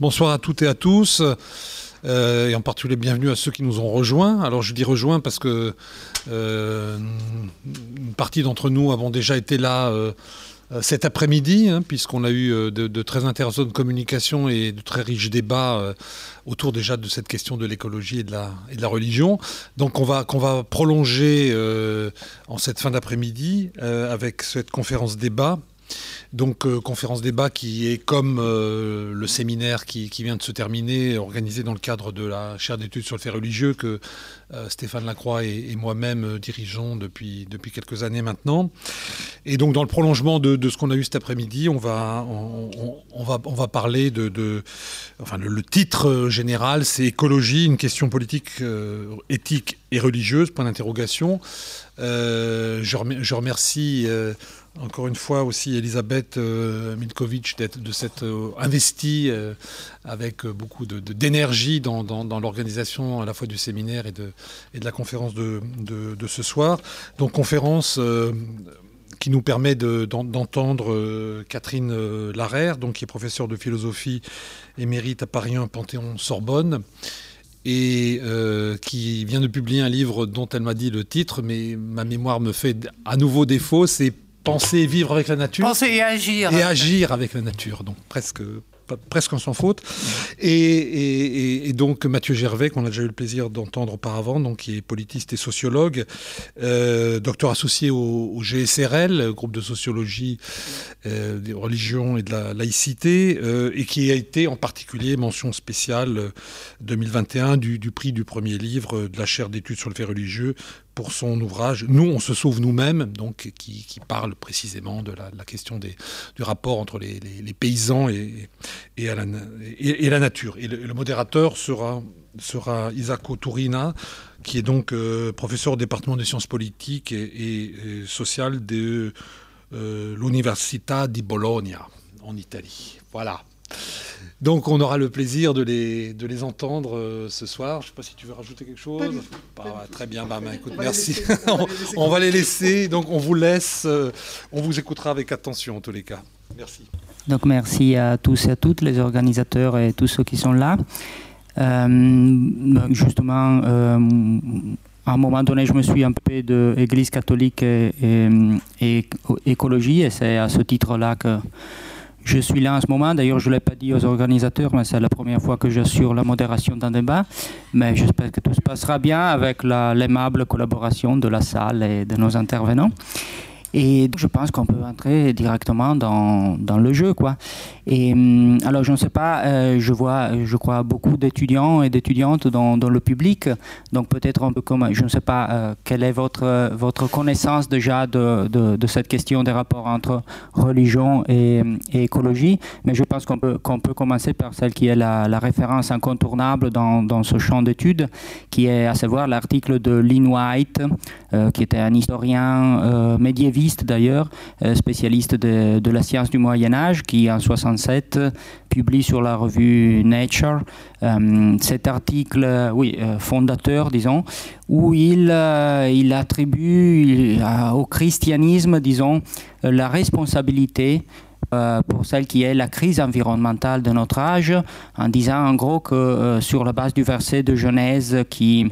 Bonsoir à toutes et à tous. Euh, et en particulier bienvenue à ceux qui nous ont rejoints. Alors je dis rejoints parce que euh, une partie d'entre nous avons déjà été là euh, cet après-midi, hein, puisqu'on a eu de, très intéressantes communications et de très riches débats autour déjà de cette question de l'écologie et, de la, et de la religion. Donc on va, qu'on va prolonger en cette fin d'après-midi avec cette conférence débat donc euh, conférence débat qui est comme euh, le séminaire qui, vient de se terminer, organisé dans le cadre de la chaire d'études sur le fait religieux que euh, Stéphane Lacroix et, moi-même dirigeons depuis, depuis quelques années maintenant. Et donc dans le prolongement de, ce qu'on a eu cet après-midi, on va, on, va, on va parler de... enfin le, titre général, c'est écologie, une question politique, éthique et religieuse, point d'interrogation. je, je, remercie encore une fois aussi Elisabeth euh, Milkovic de s'être euh, investie euh, avec beaucoup d'énergie dans, l'organisation à la fois du séminaire et de, et de la conférence de, ce soir. Donc conférence qui nous permet d'entendre Catherine Larère, donc, qui est professeure de philosophie émérite à Paris 1 Panthéon-Sorbonne et qui vient de publier un livre dont elle m'a dit le titre, mais ma mémoire me fait à nouveau défaut, c'est penser vivre avec la nature. Penser et agir. Et agir avec la nature. Donc presque presque sans faute. Et, donc Mathieu Gervais, qu'on a déjà eu le plaisir d'entendre auparavant, donc, qui est politiste et sociologue, euh, docteur associé au, GSRL, groupe de sociologie euh, des religions et de la laïcité, euh, et qui a été en particulier mention spéciale 2021 du, du prix du premier livre de la chaire d'études sur le fait religieux pour son ouvrage Nous, on se sauve nous-mêmes, donc qui, parle précisément de la, question des, du rapport entre les, paysans et, et, la, nature. Et le, modérateur sera, sera Isako Turina, qui est donc euh, professeur au département des sciences politiques et, sociales de euh, l'Università di Bologna, en Italie. Voilà. Donc on aura le plaisir de les, de les entendre euh, ce soir. Je ne sais pas si tu veux rajouter quelque chose. Bah, très bien, bah, bah, écoute, merci. on, va les laisser. Donc on vous laisse. Euh, on vous écoutera avec attention en tous les cas. Merci. Donc merci à tous et à toutes, les organisateurs et tous ceux qui sont là. Euh, justement, à un moment donné, je me suis un peu de Église catholique et, et écologie, et c'est à ce titre-là que je suis là en ce moment, d'ailleurs je ne l'ai pas dit aux organisateurs, mais c'est la première fois que j'assure la modération d'un débat. Mais j'espère que tout se passera bien avec l'aimable collaboration de la salle et de nos intervenants. Et je pense qu'on peut entrer directement dans, dans, le jeu. Quoi. Et hum, alors, je ne sais pas, euh, je vois, je crois, beaucoup d'étudiants et d'étudiantes dans, le public. Donc, peut-être un peu comme, je ne sais pas, euh, quelle est votre, votre connaissance déjà de, de, cette question des rapports entre religion et, écologie. Mais je pense qu'on peut, qu'on peut commencer par celle qui est la, référence incontournable dans, dans ce champ d'études, qui est à savoir l'article de Lynn White, qui était un historien médiéval d'ailleurs, euh, spécialiste de, la science du Moyen Âge, qui en 67 publie sur la revue Nature euh, cet article, oui, euh, fondateur, disons, où il attribue au christianisme, disons, la responsabilité pour celle qui est la crise environnementale de notre âge, en disant en gros que sur la base du verset de Genèse qui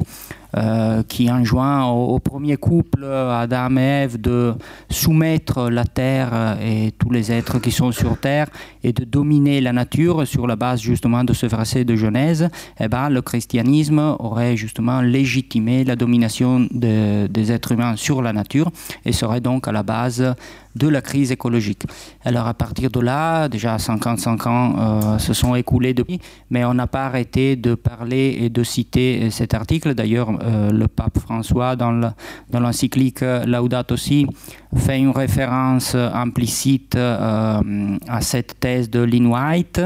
euh, qui enjoint au, premier couple, Adam et Ève, de soumettre la terre et tous les êtres qui sont sur terre et de dominer la nature sur la base justement de ce verset de Genèse, eh ben, le christianisme aurait justement légitimé la domination des êtres humains sur la nature et serait donc à la base de la crise écologique. Alors à partir de là, déjà 55 ans euh, se sont écoulés depuis, mais on n'a pas arrêté de parler et de citer cet article. D'ailleurs, euh, le pape François, dans l'encyclique Laudato Si, fait une référence implicite euh, à cette thèse de Lynn White.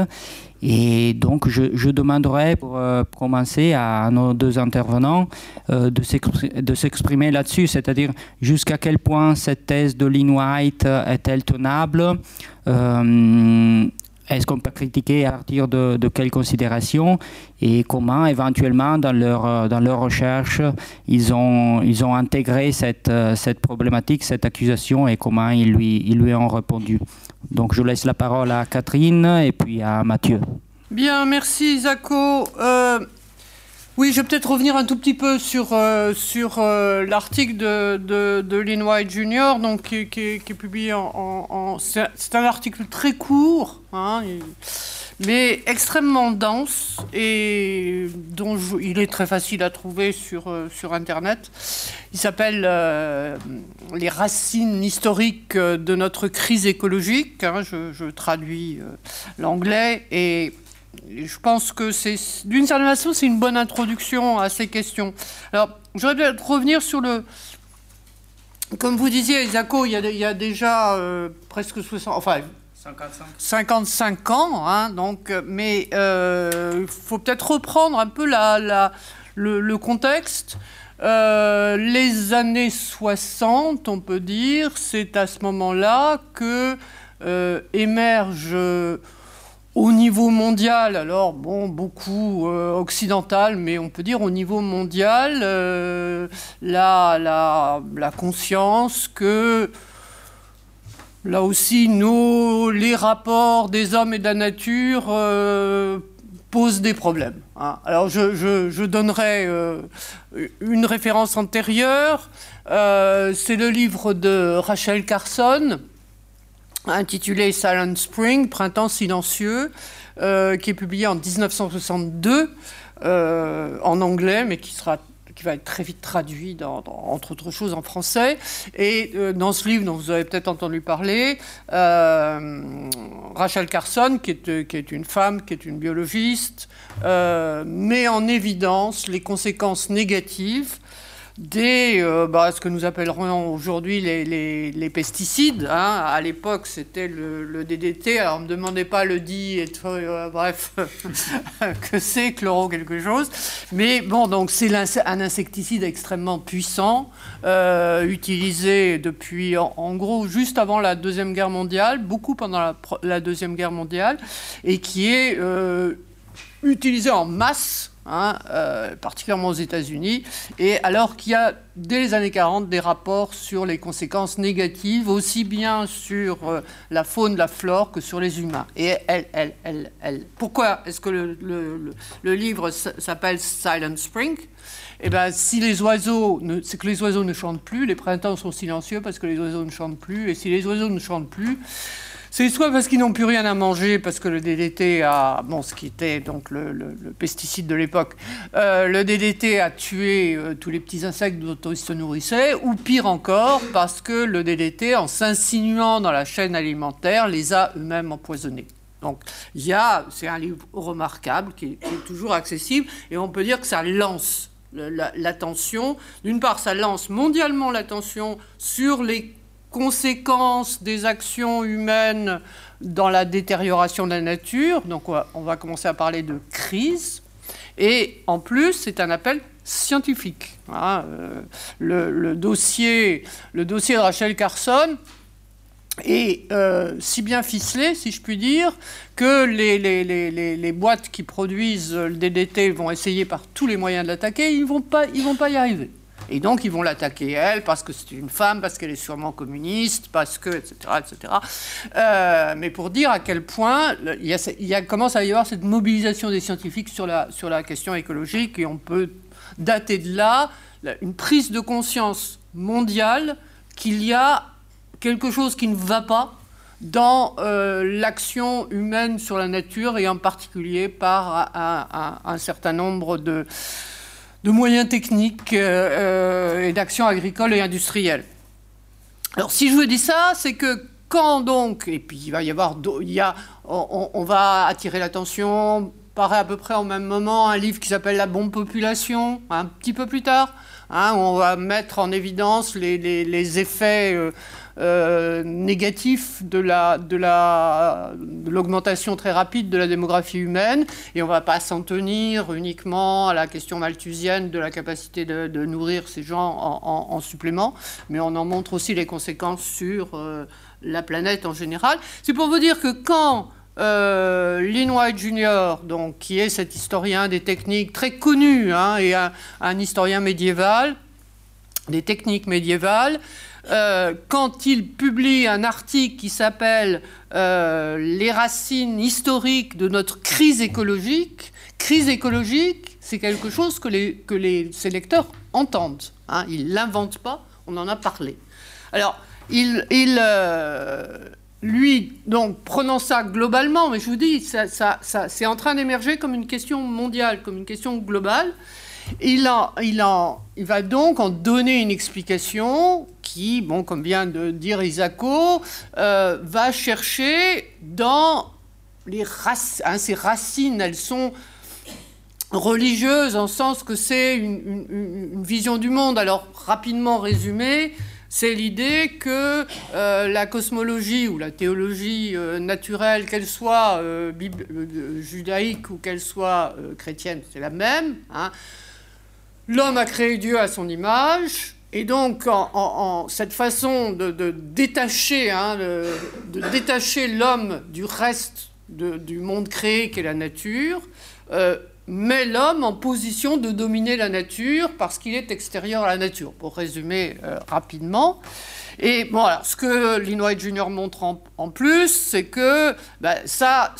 Et donc, je, demanderai pour euh, commencer à nos deux intervenants de s'exprimer là-dessus, c'est-à-dire jusqu'à quel point cette thèse de Lynn White est-elle tenable est-ce qu'on peut critiquer à partir de, quelles considérations et comment éventuellement dans leur, euh, dans leur recherche ils ont, ils ont intégré cette, euh, cette problématique, cette accusation et comment ils lui, ils lui ont répondu? Donc je laisse la parole à Catherine et puis à Mathieu. Bien, merci Zako. Euh, oui, je vais peut-être revenir un tout petit peu sur, euh, sur euh, l'article de, de, de, Lynn White Jr., donc, qui, qui, est publié en... c'est un article très court, hein, mais extrêmement dense, et dont il est très facile à trouver sur, sur Internet. Il s'appelle Les racines historiques de notre crise écologique. Hein, je, je, traduis l'anglais, et je pense que c'est, d'une certaine façon, c'est une bonne introduction à ces questions. Alors, j'aurais bien revenir sur le. Comme vous disiez, Isako, il y a, déjà euh, presque 60. Enfin, 55. 55 ans, hein, donc, mais il euh, faut peut-être reprendre un peu la, le, contexte. Euh, les années 60, on peut dire, c'est à ce moment-là que émerge au niveau mondial, alors bon, beaucoup euh, occidental, mais on peut dire au niveau mondial, euh, la, la, conscience que là aussi, nos, les rapports des hommes et de la nature euh, posent des problèmes. Hein. Alors je, donnerai une référence antérieure, c'est le livre de Rachel Carson intitulé Silent Spring, Printemps silencieux, euh, qui est publié en 1962 euh, en anglais, mais qui va être très vite traduit, entre autres choses, en français. Et euh, dans ce livre dont vous avez peut-être entendu parler, Rachel Carson, qui est, qui est, une femme, qui est une biologiste, met en évidence les conséquences négatives des, euh, bah, ce que nous appellerons aujourd'hui les, pesticides. Hein. À l'époque, c'était le, DDT. Alors, ne me demandez pas le dit, et euh, bref, que c'est chloro quelque chose. Mais bon, donc c'est un insecticide extrêmement puissant, euh, utilisé depuis, en, gros, juste avant la Deuxième Guerre mondiale, beaucoup pendant la, la Deuxième Guerre mondiale, et qui est utilisé en masse Hein, euh, particulièrement aux États-Unis, et alors qu'il y a dès les années 40 des rapports sur les conséquences négatives, aussi bien sur euh, la faune, la flore, que sur les humains. Et elle, elle, elle, elle. pourquoi est-ce que le, le, livre s'appelle Silent Spring? Eh ben, si les oiseaux, c'est que les oiseaux ne chantent plus, les printemps sont silencieux parce que les oiseaux ne chantent plus, et si les oiseaux ne chantent plus, c'est soit parce qu'ils n'ont plus rien à manger, parce que le DDT a, bon, ce qui était donc le, pesticide de l'époque, euh, le DDT a tué euh, tous les petits insectes dont ils se nourrissaient, ou pire encore, parce que le DDT, en s'insinuant dans la chaîne alimentaire, les a eux-mêmes empoisonnés. Donc, il y a, c'est un livre remarquable qui est, toujours accessible, et on peut dire que ça lance l'attention. D'une part, ça lance mondialement l'attention sur les conséquences des actions humaines dans la détérioration de la nature. Donc on va, commencer à parler de crise. Et en plus, c'est un appel scientifique. Euh, le, dossier, le dossier de Rachel Carson est euh, si bien ficelé, si je puis dire, que les, les, boîtes qui produisent le DDT vont essayer par tous les moyens de l'attaquer, ils ne vont, vont pas y arriver. Et donc, ils vont l'attaquer, elle, parce que c'est une femme, parce qu'elle est sûrement communiste, parce que, etc., etc. Euh, mais pour dire à quel point il, y a, commence à y avoir cette mobilisation des scientifiques sur la, sur la question écologique, et on peut dater de là une prise de conscience mondiale qu'il y a quelque chose qui ne va pas dans euh, l'action humaine sur la nature, et en particulier par un certain nombre de de moyens techniques euh, euh, et d'actions agricoles et industrielles. Alors si je vous dis ça, c'est que quand donc, et puis il va y avoir, il y on, va attirer l'attention, paraît à peu près au même moment, un livre qui s'appelle La bombe population, un petit peu plus tard, hein, on va mettre en évidence les, les, effets euh, euh, négatif de la de la de l'augmentation très rapide de la démographie humaine et on ne va pas s'en tenir uniquement à la question malthusienne de la capacité de, nourrir ces gens en, supplément, mais on en montre aussi les conséquences sur euh, la planète en général. C'est pour vous dire que quand Lynn White Jr., donc, qui est cet historien des techniques très connu hein, et un, historien médiéval, des techniques médiévales, euh, quand il publie un article qui s'appelle euh, Les racines historiques de notre crise écologique. Crise écologique, c'est quelque chose que, les, que les, ses lecteurs entendent. Hein. il ne l'invente pas, on en a parlé. Alors, il, il lui, donc, prenant ça globalement, mais je vous dis, ça, ça, c'est en train d'émerger comme une question mondiale, comme une question globale. Il, il, il, va donc en donner une explication qui, bon, comme vient de dire Isako, euh, va chercher dans les racines, hein, racines, elles sont religieuses en sens que c'est une, vision du monde. Alors, rapidement résumé, c'est l'idée que euh, la cosmologie ou la théologie euh, naturelle, qu'elle soit judaïque ou qu'elle soit chrétienne, c'est la même. Hein. L'homme a créé Dieu à son image, et donc en, cette façon de, détacher, hein, de détacher l'homme du reste du monde créé qu'est la nature, met l'homme en position de dominer la nature parce qu'il est extérieur à la nature, pour résumer euh, rapidement. Et bon, alors, ce que Linois Junior montre en, plus, c'est que ben, ça,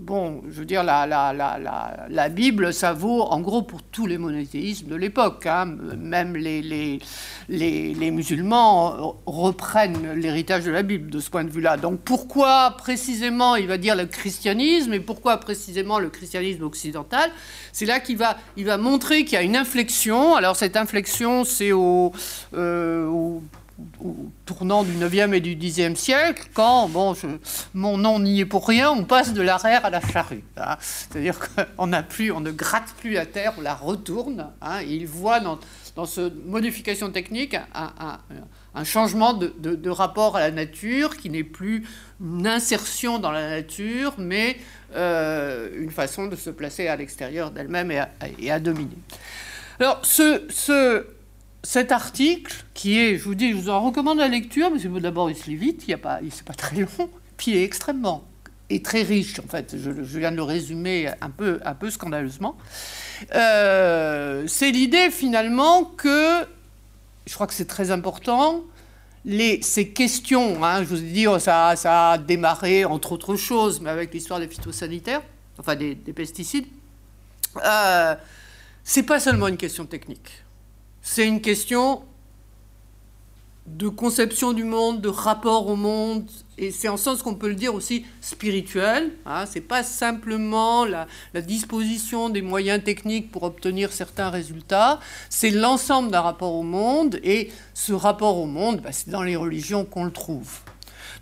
Bon, je veux dire, la, la, la, la, Bible, ça vaut en gros pour tous les monothéismes de l'époque. Hein. Même les, les, les, musulmans reprennent l'héritage de la Bible de ce point de vue-là. Donc pourquoi précisément il va dire le christianisme et pourquoi précisément le christianisme occidental? C'est là qu'il va, il va montrer qu'il y a une inflexion. Alors cette inflexion, c'est au, euh, au au tournant du 9e et du 10e siècle, quand, bon, mon nom n'y est pour rien, on passe de l'arrière à la charrue. Hein. C'est-à-dire qu'on ne gratte plus la terre, on la retourne. Hein, il voit dans, dans cette modification technique un, changement de, rapport à la nature qui n'est plus une insertion dans la nature, mais euh, une façon de se placer à l'extérieur d'elle-même et, et, à dominer. Alors, ce, ce cet article, qui est, je vous dis, je vous en recommande la lecture, mais d'abord il se lit vite, il n'est pas, pas très long, puis il est extrêmement et très riche, en fait, je, viens de le résumer un peu, un peu scandaleusement. Euh, c'est l'idée finalement que, je crois que c'est très important, les, ces questions, hein, je vous ai dit, oh, ça, ça, a démarré entre autres choses, mais avec l'histoire des phytosanitaires, enfin des, pesticides, euh, c'est pas seulement une question technique c'est une question de conception du monde, de rapport au monde, et c'est en sens qu'on peut le dire aussi spirituel. Hein, c'est pas simplement la, disposition des moyens techniques pour obtenir certains résultats, c'est l'ensemble d'un rapport au monde, et ce rapport au monde, bah, c'est dans les religions qu'on le trouve.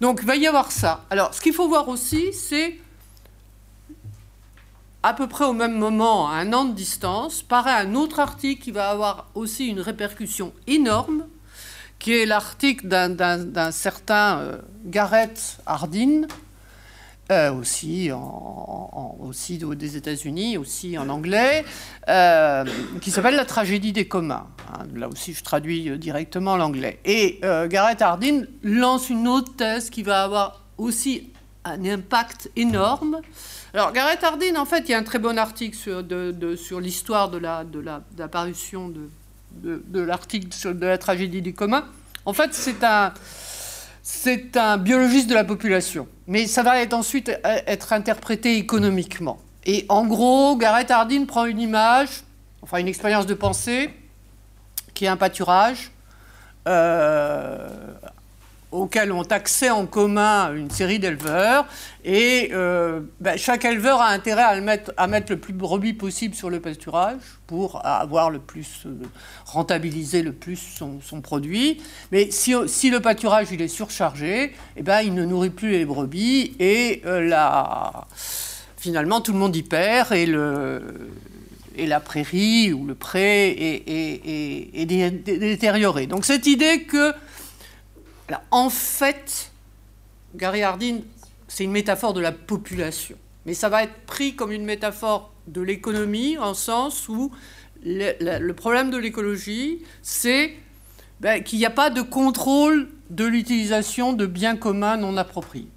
Donc il va y avoir ça. Alors ce qu'il faut voir aussi, c'est à peu près au même moment, à un an de distance, paraît un autre article qui va avoir aussi une répercussion énorme, qui est l'article d'un certain euh, Gareth Hardin, euh, aussi, des États-Unis, aussi en anglais, euh, qui s'appelle La tragédie des communs. Hein, là aussi, je traduis directement l'anglais. Et Gareth Hardin lance une autre thèse qui va avoir aussi un impact énorme alors, Gareth Hardin, en fait, il y a un très bon article sur, sur l'histoire de la, de, la, l'apparition de, l'article de la tragédie du commun. En fait, c'est un, biologiste de la population. Mais ça va être ensuite être interprété économiquement. Et en gros, Gareth Hardin prend une image, enfin une expérience de pensée, qui est un pâturage, euh, auxquels ont accès en commun une série d'éleveurs. Et euh, ben, chaque éleveur a intérêt à, mettre, à mettre le plus de brebis possible sur le pâturage pour avoir le plus, euh, rentabiliser le plus son, produit. Mais si, si, le pâturage il est surchargé, eh ben, il ne nourrit plus les brebis et euh, la, finalement tout le monde y perd et le, et la prairie ou le pré est, est, est, détérioré. Donc cette idée que en fait, Gary Hardin, c'est une métaphore de la population. Mais ça va être pris comme une métaphore de l'économie, en sens où le, problème de l'écologie, c'est ben, qu'il n'y a pas de contrôle de l'utilisation de biens communs non appropriés.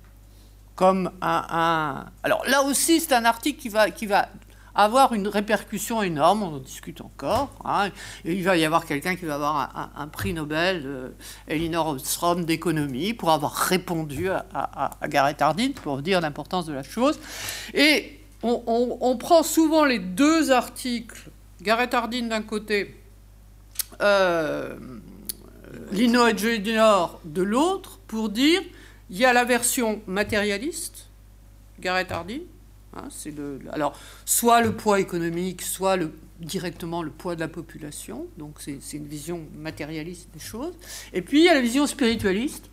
Comme un, Alors là aussi, c'est un article qui va, qui va avoir une répercussion énorme, on en discute encore. Hein. il va y avoir quelqu'un qui va avoir un, prix Nobel, Elinor Ostrom, d'économie, pour avoir répondu à, Gareth Hardin, pour dire l'importance de la chose. Et on, prend souvent les deux articles, Gareth Hardin d'un côté, euh, Lino Junior de l'autre, pour dire il y a la version matérialiste, Gareth Hardin, Hein, alors, soit le poids économique, soit directement le poids de la population. Donc, c'est, une vision matérialiste des choses. Et puis, il y a la vision spiritualiste,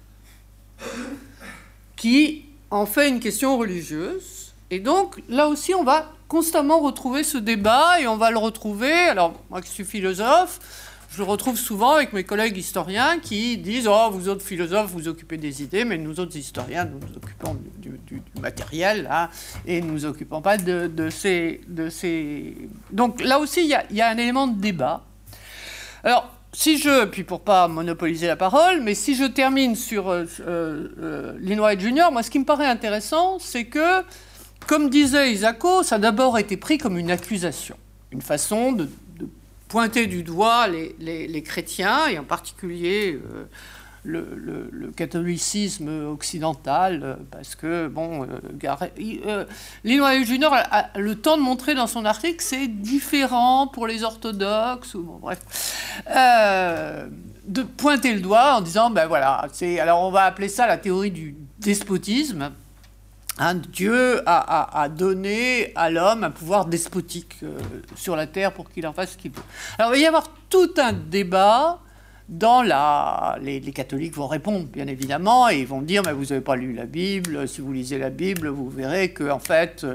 qui en fait une question religieuse. Et donc, là aussi, on va constamment retrouver ce débat et on va le retrouver. Alors, moi qui suis philosophe, je retrouve souvent avec mes collègues historiens qui disent Oh, vous autres philosophes, vous occupez des idées, mais nous autres historiens, nous nous occupons du, matériel, hein, et nous nous occupons pas de, ces, de ces. Donc là aussi, il y a, un élément de débat. Alors, si je, puis pour pas monopoliser la parole, mais si je termine sur euh, euh, euh moi ce qui me paraît intéressant, c'est que, comme disait Isako, ça a d'abord été pris comme une accusation, une façon de pointer du doigt les, chrétiens, et en particulier euh, le, catholicisme occidental, euh, parce que, bon, euh, Linois Junior a, le temps de montrer dans son article c'est différent pour les orthodoxes, ou bref, de pointer le doigt en disant, ben voilà, c'est, alors on va appeler ça la théorie du despotisme. Hein, Dieu a, donné à l'homme un pouvoir despotique euh, sur la terre pour qu'il en fasse ce qu'il veut. Alors il va y avoir tout un débat dans la, les, catholiques vont répondre, bien évidemment, et ils vont dire, mais vous n'avez pas lu la Bible, si vous lisez la Bible, vous verrez que, en fait,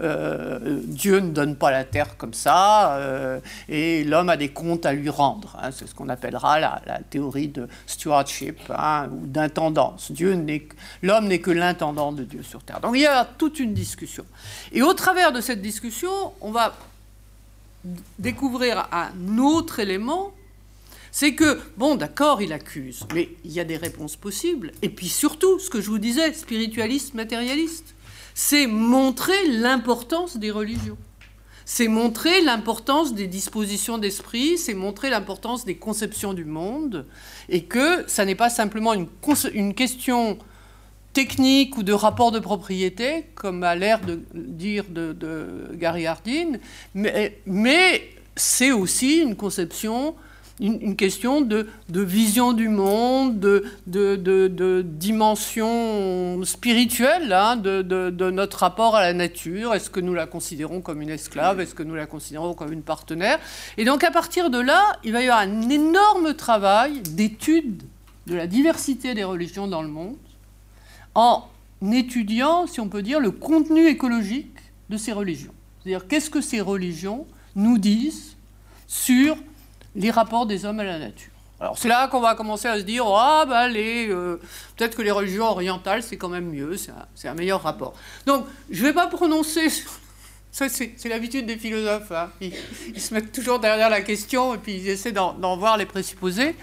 euh, Dieu ne donne pas la terre comme ça, euh, et l'homme a des comptes à lui rendre. Hein. c'est ce qu'on appellera la, théorie de stewardship, hein, ou d'intendance. L'homme n'est que l'intendant de Dieu sur terre. Donc il y a toute une discussion. Et au travers de cette discussion, on va découvrir un autre élément c'est que, bon, d'accord, il accuse, mais il y a des réponses possibles. Et puis surtout, ce que je vous disais, spiritualiste, matérialiste, c'est montrer l'importance des religions. C'est montrer l'importance des dispositions d'esprit, c'est montrer l'importance des conceptions du monde, et que ça n'est pas simplement une, une question technique ou de rapport de propriété, comme a l'air de dire de, Gary Hardin, mais, mais c'est aussi une conception une, question de, vision du monde, de, dimension spirituelle hein, de, notre rapport à la nature. Est-ce que nous la considérons comme une esclave? Est-ce que nous la considérons comme une partenaire? Et donc à partir de là, il va y avoir un énorme travail d'étude de la diversité des religions dans le monde, en étudiant, si on peut dire, le contenu écologique de ces religions. C'est-à-dire qu'est-ce que ces religions nous disent sur les rapports des hommes à la nature. Alors c'est là qu'on va commencer à se dire ah bah les euh, peut-être que les religions orientales c'est quand même mieux, c'est un, meilleur rapport. Donc je ne vais pas prononcer ça c'est l'habitude des philosophes, hein. ils, se mettent toujours derrière la question et puis ils essaient d'en voir les présupposés.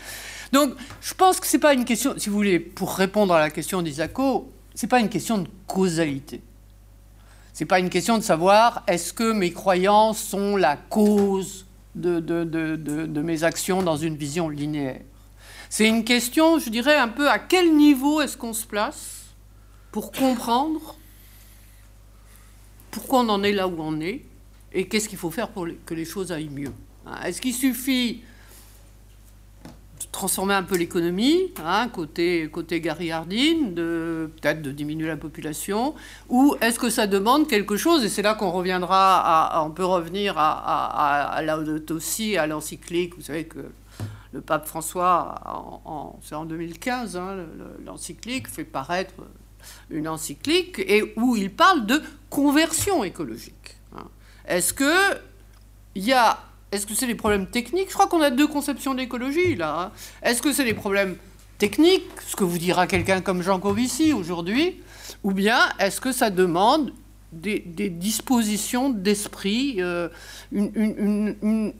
Donc je pense que c'est pas une question, si vous voulez, pour répondre à la question d'Isako, c'est pas une question de causalité. C'est pas une question de savoir est-ce que mes croyances sont la cause de, mes actions dans une vision linéaire. C'est une question, je dirais, un peu à quel niveau est-ce qu'on se place pour comprendre pourquoi on en est là où on est et qu'est-ce qu'il faut faire pour que les choses aillent mieux. Est-ce qu'il suffit transformer un peu l'économie, hein, côté, côté Gary Hardin, peut-être de diminuer la population, ou est-ce que ça demande quelque chose, et c'est là qu'on reviendra, à, on peut revenir à, à, aussi, à l'encyclique, vous savez que le pape François, en, c'est en 2015, hein, l'encyclique fait paraître une encyclique, et où il parle de conversion écologique. Hein. Est-ce que il y a est-ce que c'est des problèmes techniques? Je crois qu'on a deux conceptions d'écologie là. Hein. Est-ce que c'est des problèmes techniques, ce que vous dira quelqu'un comme Jean Covici aujourd'hui, ou bien est-ce que ça demande des, dispositions d'esprit, euh, une,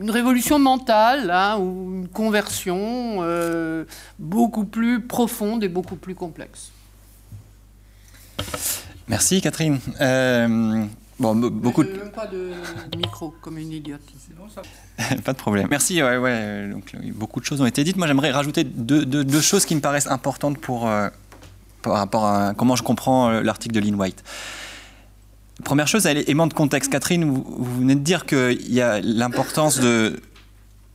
révolution mentale hein, ou une conversion euh, beaucoup plus profonde et beaucoup plus complexe? Merci Catherine. Euh, Bon, beaucoup de... même pas de micro, comme une idiote. pas de problème. Merci. Ouais, ouais. Donc, beaucoup de choses ont été dites. Moi, j'aimerais rajouter deux, deux, choses qui me paraissent importantes pour, euh, par rapport à comment je comprends euh, l'article de Lynn White. Première chose, élément de contexte. Catherine, vous, venez de dire qu'il y a l'importance de,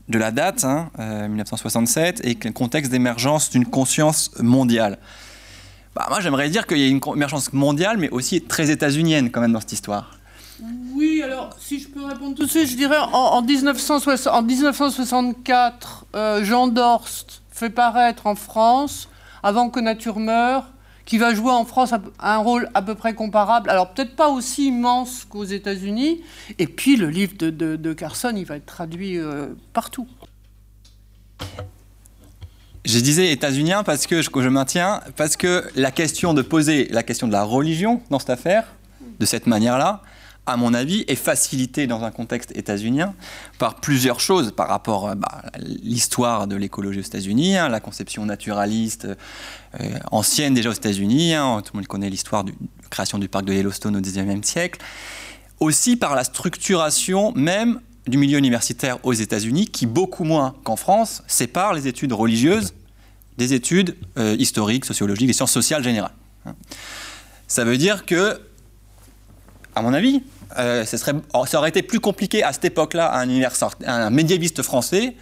de la date, 1967, hein, euh, et le contexte d'émergence d'une conscience mondiale. Bah, moi, j'aimerais dire qu'il y a une émergence mondiale, mais aussi très états-unienne quand même dans cette histoire. Oui, alors si je peux répondre tout de suite, je dirais en, 1964, euh, Jean Dorst fait paraître en France, avant que nature meure, qui va jouer en France un rôle à peu près comparable, alors peut-être pas aussi immense qu'aux États-Unis. Et puis le livre de, Carson, il va être traduit euh, partout. Je disais états-unien parce que je, maintiens, parce que la question de poser la question de la religion dans cette affaire, de cette manière-là, à mon avis, est facilitée dans un contexte états-unien par plusieurs choses par rapport bah, à l'histoire de l'écologie aux États-Unis, hein, la conception naturaliste euh, ancienne déjà aux États-Unis. Hein, tout le monde connaît l'histoire de la création du parc de Yellowstone au XIXe siècle. Aussi par la structuration même du milieu universitaire aux États-Unis, qui beaucoup moins qu'en France sépare les études religieuses des études euh, historiques, sociologiques, des sciences sociales générales. Ça veut dire que, à mon avis, euh, ça aurait été plus compliqué à cette époque-là à un, un médiéviste français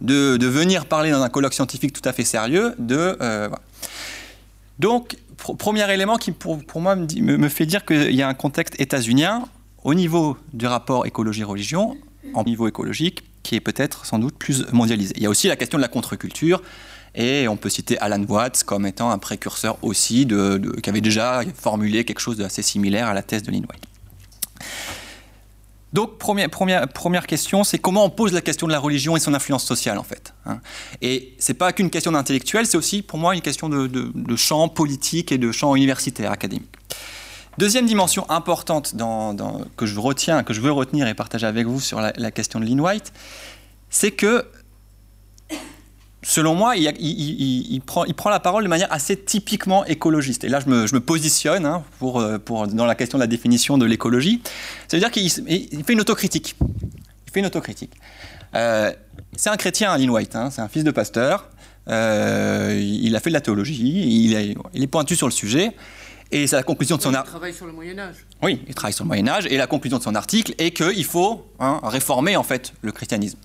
de, venir parler dans un colloque scientifique tout à fait sérieux de. Euh, Donc, premier élément qui, pour, moi, me, me, fait dire qu'il y a un contexte états-unien au niveau du rapport écologie-religion, en niveau écologique, qui est peut-être sans doute plus mondialisé. Il y a aussi la question de la contre-culture, et on peut citer Alan Watts comme étant un précurseur aussi, qui avait déjà formulé quelque chose d'assez similaire à la thèse de White. Donc, première, première, première question, c'est comment on pose la question de la religion et son influence sociale, en fait. Hein. Et ce n'est pas qu'une question d'intellectuel, c'est aussi, pour moi, une question de, champ politique et de champ universitaire, académique. Deuxième dimension importante que je retiens, que je veux retenir et partager avec vous sur la, question de Lynn White, c'est que selon moi, il, prend, la parole de manière assez typiquement écologiste. Et là, je me, positionne hein, euh, dans la question de la définition de l'écologie. Ça veut dire qu'il fait une autocritique. Il fait une autocritique. Euh, c'est un chrétien, Lynn White. Hein, c'est un fils de pasteur. Euh, il a fait de la théologie. Il est, pointu sur le sujet. Et c'est la conclusion de son article. Il travaille sur le Moyen Âge. Oui, il travaille sur le Moyen Âge. Et la conclusion de son article est qu'il faut hein, réformer en fait le christianisme.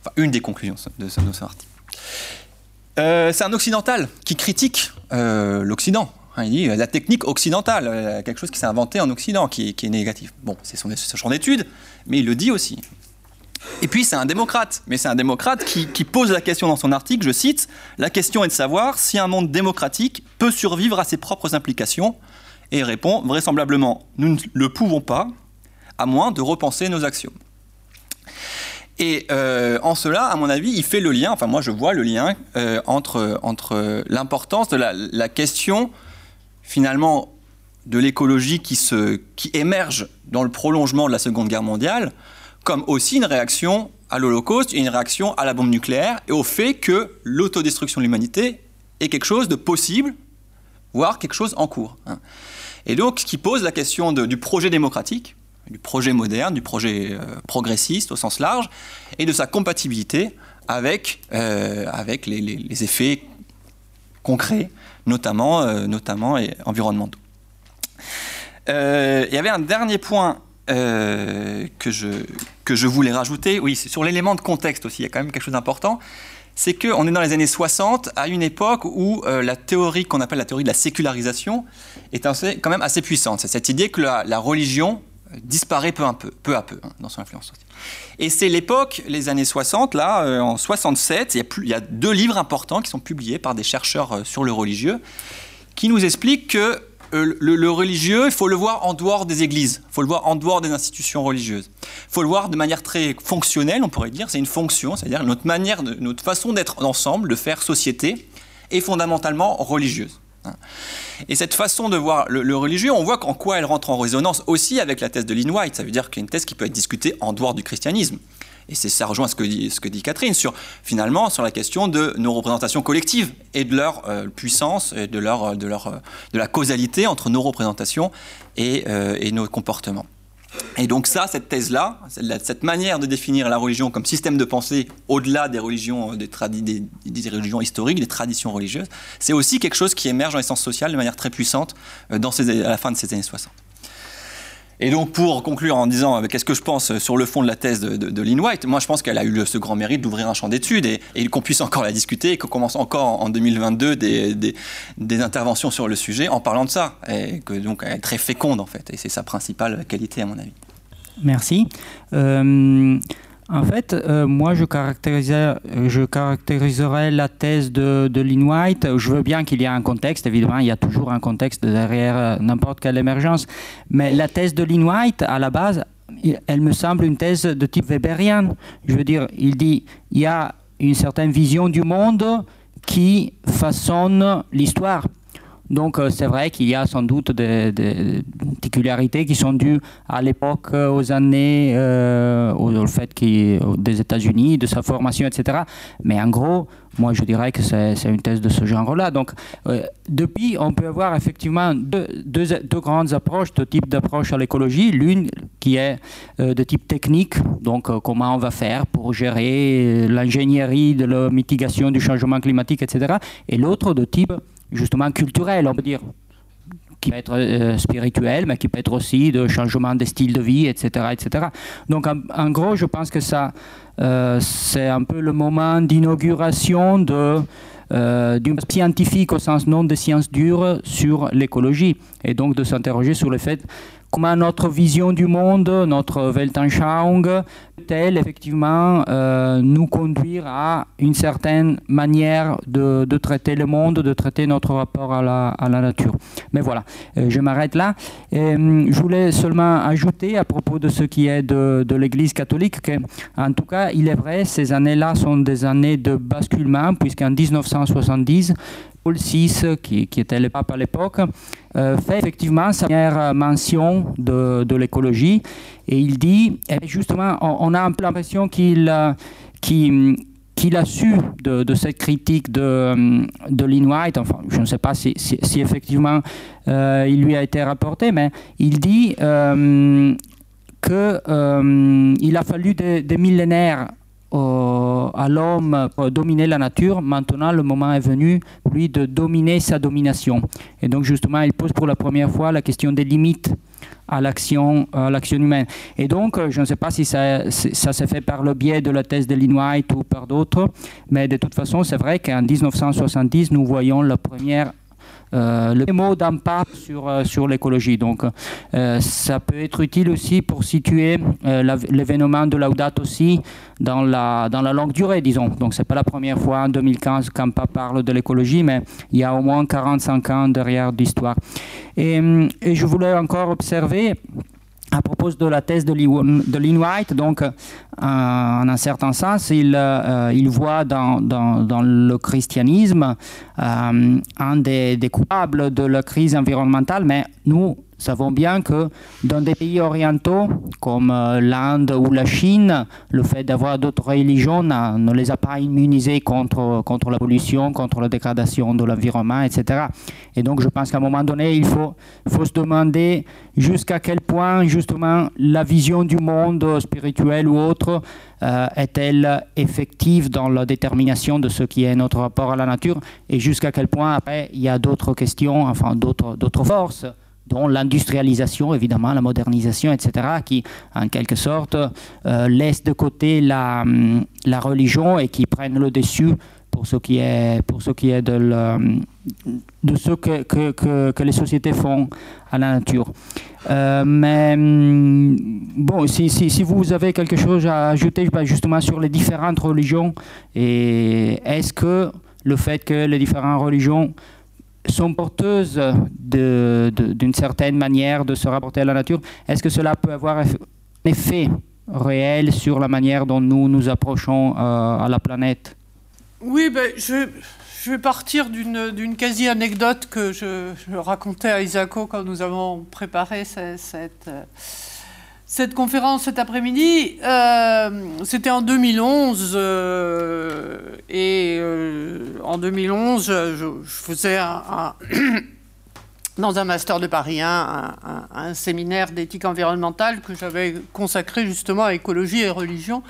Enfin, une des conclusions de son article. Euh, c'est un occidental qui critique euh, l'Occident. Hein, il dit la technique occidentale, euh, quelque chose qui s'est inventé en Occident, qui, est négatif. Bon, c'est son, champ d'étude, mais il le dit aussi. Et puis c'est un démocrate, mais c'est un démocrate qui, pose la question dans son article, je cite, La question est de savoir si un monde démocratique peut survivre à ses propres implications, et répond, vraisemblablement, nous ne le pouvons pas, à moins de repenser nos actions. Et euh, en cela, à mon avis, il fait le lien, enfin moi je vois le lien euh, entre, entre l'importance de la, question finalement de l'écologie qui, qui émerge dans le prolongement de la Seconde Guerre mondiale, comme aussi une réaction à l'Holocauste, une réaction à la bombe nucléaire et au fait que l'autodestruction de l'humanité est quelque chose de possible, voire quelque chose en cours. Hein. Et donc, ce qui pose la question du projet démocratique, du projet moderne, du projet euh, progressiste au sens large, et de sa compatibilité avec, euh, avec les, effets concrets, notamment, euh, notamment environnementaux. il y avait un dernier point que, je, que je voulais rajouter, oui, sur l'élément de contexte aussi, il y a quand même quelque chose d'important, c'est qu'on est dans les années 60, à une époque où la théorie qu'on appelle la théorie de la sécularisation est quand même assez puissante. C'est cette idée que la religion disparaît peu à peu, peu, à peu hein, dans son influence sociale. Et c'est l'époque, les années 60, là, euh, en 67, il y, a il y, a deux livres importants qui sont publiés par des chercheurs euh, sur le religieux, qui nous expliquent que euh, le, religieux, il faut le voir en dehors des églises, il faut le voir en dehors des institutions religieuses. Il faut le voir de manière très fonctionnelle, on pourrait dire, c'est une fonction, c'est-à-dire notre manière, notre façon d'être ensemble, de faire société, est fondamentalement religieuse. Et cette façon de voir le, religieux, on voit en quoi elle rentre en résonance aussi avec la thèse de Lynn White. Ça veut dire qu'il y a une thèse qui peut être discutée en dehors du christianisme. Et c'est ça rejoint ce que dit, Catherine sur finalement sur la question de nos représentations collectives et de leur euh, puissance et de leur de leur de la causalité entre nos représentations et, et nos comportements. Et donc ça, cette thèse-là, cette manière de définir la religion comme système de pensée au-delà des religions, des, des, religions historiques, des traditions religieuses, c'est aussi quelque chose qui émerge dans les sciences sociales de manière très puissante dans ces, à la fin de ces années 60. Et donc, pour conclure en disant euh, qu'est-ce que je pense sur le fond de la thèse de, de, Lynn White, moi je pense qu'elle a eu ce grand mérite d'ouvrir un champ d'études et, qu'on puisse encore la discuter et qu'on commence encore en 2022 des, des, interventions sur le sujet en parlant de ça. Et que donc elle est très féconde en fait. Et c'est sa principale qualité à mon avis. Merci. Euh, en fait, euh, moi, je, je caractériserais la thèse de, de Lynn White. Je veux bien qu'il y ait un contexte, évidemment, il y a toujours un contexte derrière euh, n'importe quelle émergence. Mais la thèse de Lynn White, à la base, elle me semble une thèse de type weberien. Je veux dire, il dit il y a une certaine vision du monde qui façonne l'histoire. Donc euh, c'est vrai qu'il y a sans doute des, particularités qui sont dues à l'époque, euh, aux années, euh, au, fait des États-Unis, de sa formation, etc. Mais en gros, moi je dirais que c'est une thèse de ce genre-là. Donc depuis, on peut avoir effectivement deux, deux, grandes approches, deux types d'approches à l'écologie. L'une qui est de type technique, donc comment on va faire pour gérer l'ingénierie de la mitigation du changement climatique, etc. Et l'autre de type justement culturel, on peut dire, qui peut être euh, spirituel, mais qui peut être aussi de changement de style de vie, etc. etc. Donc en, gros, je pense que ça, euh, c'est un peu le moment d'inauguration de euh, d'une scientifique au sens non des sciences dures sur l'écologie et donc de s'interroger sur le fait comment notre vision du monde, notre Weltanschauung, peut-elle effectivement euh, nous conduire à une certaine manière de, traiter le monde, de traiter notre rapport à la, nature? Mais voilà, euh, je m'arrête là. Euh, je voulais seulement ajouter à propos de ce qui est de, l'Église catholique que, en tout cas, il est vrai, ces années-là sont des années de basculement, puisqu'en 1970, Paul VI, qui, était le pape à l'époque, fait effectivement sa première mention de, l'écologie. Et il dit, et justement, on, a un peu l'impression qu'il qu'il a su de, cette critique de, de Lynn White, enfin, je ne sais pas si, si, effectivement euh, il lui a été rapporté, mais il dit euh, qu'il euh, a fallu des millénaires à l'homme pour dominer la nature, maintenant le moment est venu, lui, de dominer sa domination. Et donc justement, il pose pour la première fois la question des limites à l'action, humaine. Et donc, je ne sais pas si ça, ça s'est fait par le biais de la thèse de Lynn White ou par d'autres, mais de toute façon, c'est vrai qu'en 1970, nous voyons la première euh, le mot d'impact sur, euh, sur l'écologie. Donc, euh, ça peut être utile aussi pour situer l'événement de Laudato aussi dans la, dans la longue durée, disons. Donc, c'est pas la première fois en 2015 qu'un parle de l'écologie, mais il y a au moins 45 ans derrière l'histoire. Et, et je voulais encore observer à propos de la thèse de Lynn White, donc, euh, en un certain sens, il, euh, il voit dans, le christianisme euh, un des, des, coupables de la crise environnementale, mais nous, savons bien que dans des pays orientaux comme euh, l'Inde ou la Chine, le fait d'avoir d'autres religions ne les a pas immunisés contre, contre la pollution, contre la dégradation de l'environnement, etc. Et donc je pense qu'à un moment donné, il faut, faut se demander jusqu'à quel point justement la vision du monde spirituel ou autre euh, est-elle effective dans la détermination de ce qui est notre rapport à la nature et jusqu'à quel point après il y a d'autres questions, enfin d'autres forces dont l'industrialisation, évidemment, la modernisation, etc., qui, en quelque sorte, euh, laissent de côté la, la, religion et qui prennent le dessus pour ce qui est, pour ce, qui est de, de ce que, que, que, les sociétés font à la nature. Euh, mais bon, si, si, si, vous avez quelque chose à ajouter ben, justement sur les différentes religions, et est-ce que le fait que les différentes religions sont porteuses d'une certaine manière de se rapporter à la nature, est-ce que cela peut avoir un effet réel sur la manière dont nous nous approchons euh, à la planète? Oui, ben, je, vais partir d'une quasi-anecdote que je, racontais à Isako quand nous avons préparé cette, cette conférence cet après-midi, euh, c'était en 2011. et en 2011, je, faisais dans un master de Paris un, un séminaire d'éthique environnementale que j'avais consacré justement à écologie et religion.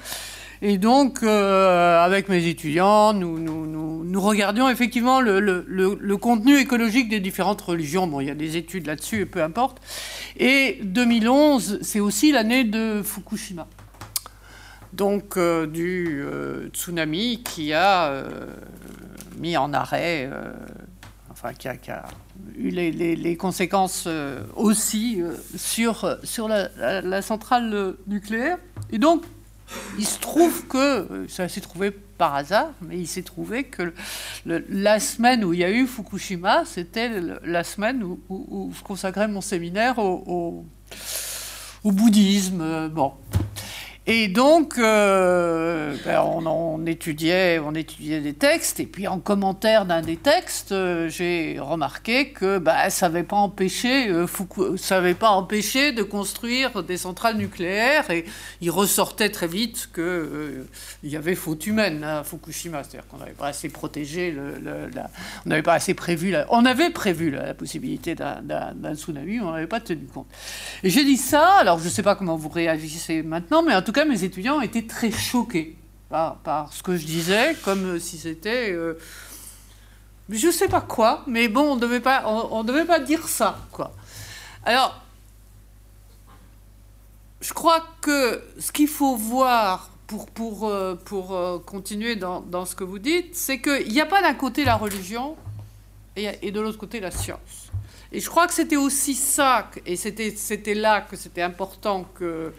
Et donc, euh, avec mes étudiants, nous, regardions effectivement le, contenu écologique des différentes religions. Bon, il y a des études là-dessus, peu importe. Et 2011, c'est aussi l'année de Fukushima. Donc, euh, du euh, tsunami qui a mis en arrêt, enfin, qui a, eu les, conséquences aussi sur, sur la, la centrale nucléaire. Et donc, il se trouve que, euh, ça s'est trouvé par hasard, mais il s'est trouvé que la semaine où il y a eu Fukushima, c'était la semaine où, je consacrais mon séminaire au, au bouddhisme. Euh, bon. Et donc, euh, ben, on, étudiait, on étudiait des textes, et puis en commentaire d'un des textes, euh, j'ai remarqué que ben, ça n'avait pas empêché, euh, pas empêché de construire des centrales nucléaires, et il ressortait très vite qu'il y avait faute humaine à Fukushima, c'est-à-dire qu'on n'avait pas assez protégé, on n'avait pas assez prévu, on avait prévu la, possibilité d'un tsunami, on n'avait pas tenu compte. Et j'ai dit ça, alors je ne sais pas comment vous réagissez maintenant, mais en tout cas, mes étudiants étaient très choqués par, ce que je disais, comme si c'était. Euh, je sais pas quoi, mais bon, on ne devait pas, on, devait pas dire ça, quoi. Alors, je crois que ce qu'il faut voir pour, pour, euh, pour euh, continuer dans, dans, ce que vous dites, c'est qu'il n'y a pas d'un côté la religion et, et de l'autre côté la science. Et je crois que c'était aussi ça, et c'était là que c'était important que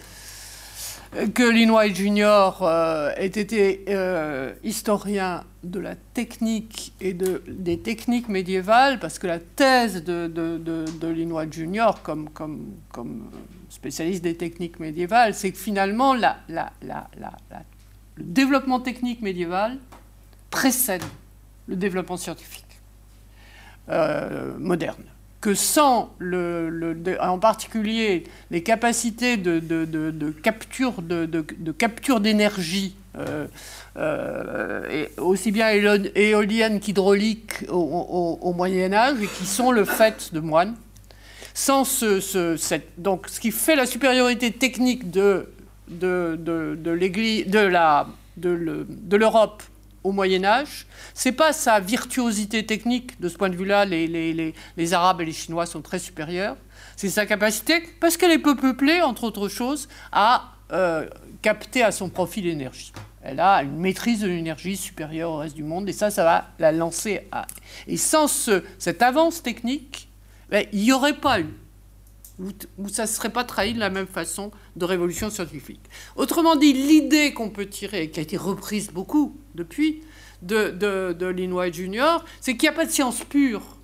que Lin White Jr. Euh, ait été euh, historien de la technique et de, des techniques médiévales, parce que la thèse de, de, de, Jr., comme, comme, spécialiste des techniques médiévales, c'est que finalement, le développement technique médiéval précède le développement scientifique euh, moderne que sans, le, en particulier, les capacités de, capture de, capture d'énergie, euh, euh, aussi bien éolienne qu'hydraulique au, Moyen Âge, et qui sont le fait de moines, sans ce, cette, donc ce qui fait la supériorité technique de, de, de, de, de l'Europe au Moyen Âge. C'est pas sa virtuosité technique, de ce point de vue-là, les, les, les, Arabes et les Chinois sont très supérieurs. C'est sa capacité, parce qu'elle est peu peuplée, entre autres choses, à euh, capter à son profit l'énergie. Elle a une maîtrise de l'énergie supérieure au reste du monde, et ça, ça va la lancer à... Et sans ce, cette avance technique, ben, il n'y aurait pas eu où, ça ne serait pas trahi de la même façon de révolution scientifique. Autrement dit, l'idée qu'on peut tirer, qui a été reprise beaucoup depuis, de, de, de Lin White Jr., c'est qu'il n'y a pas de science pure.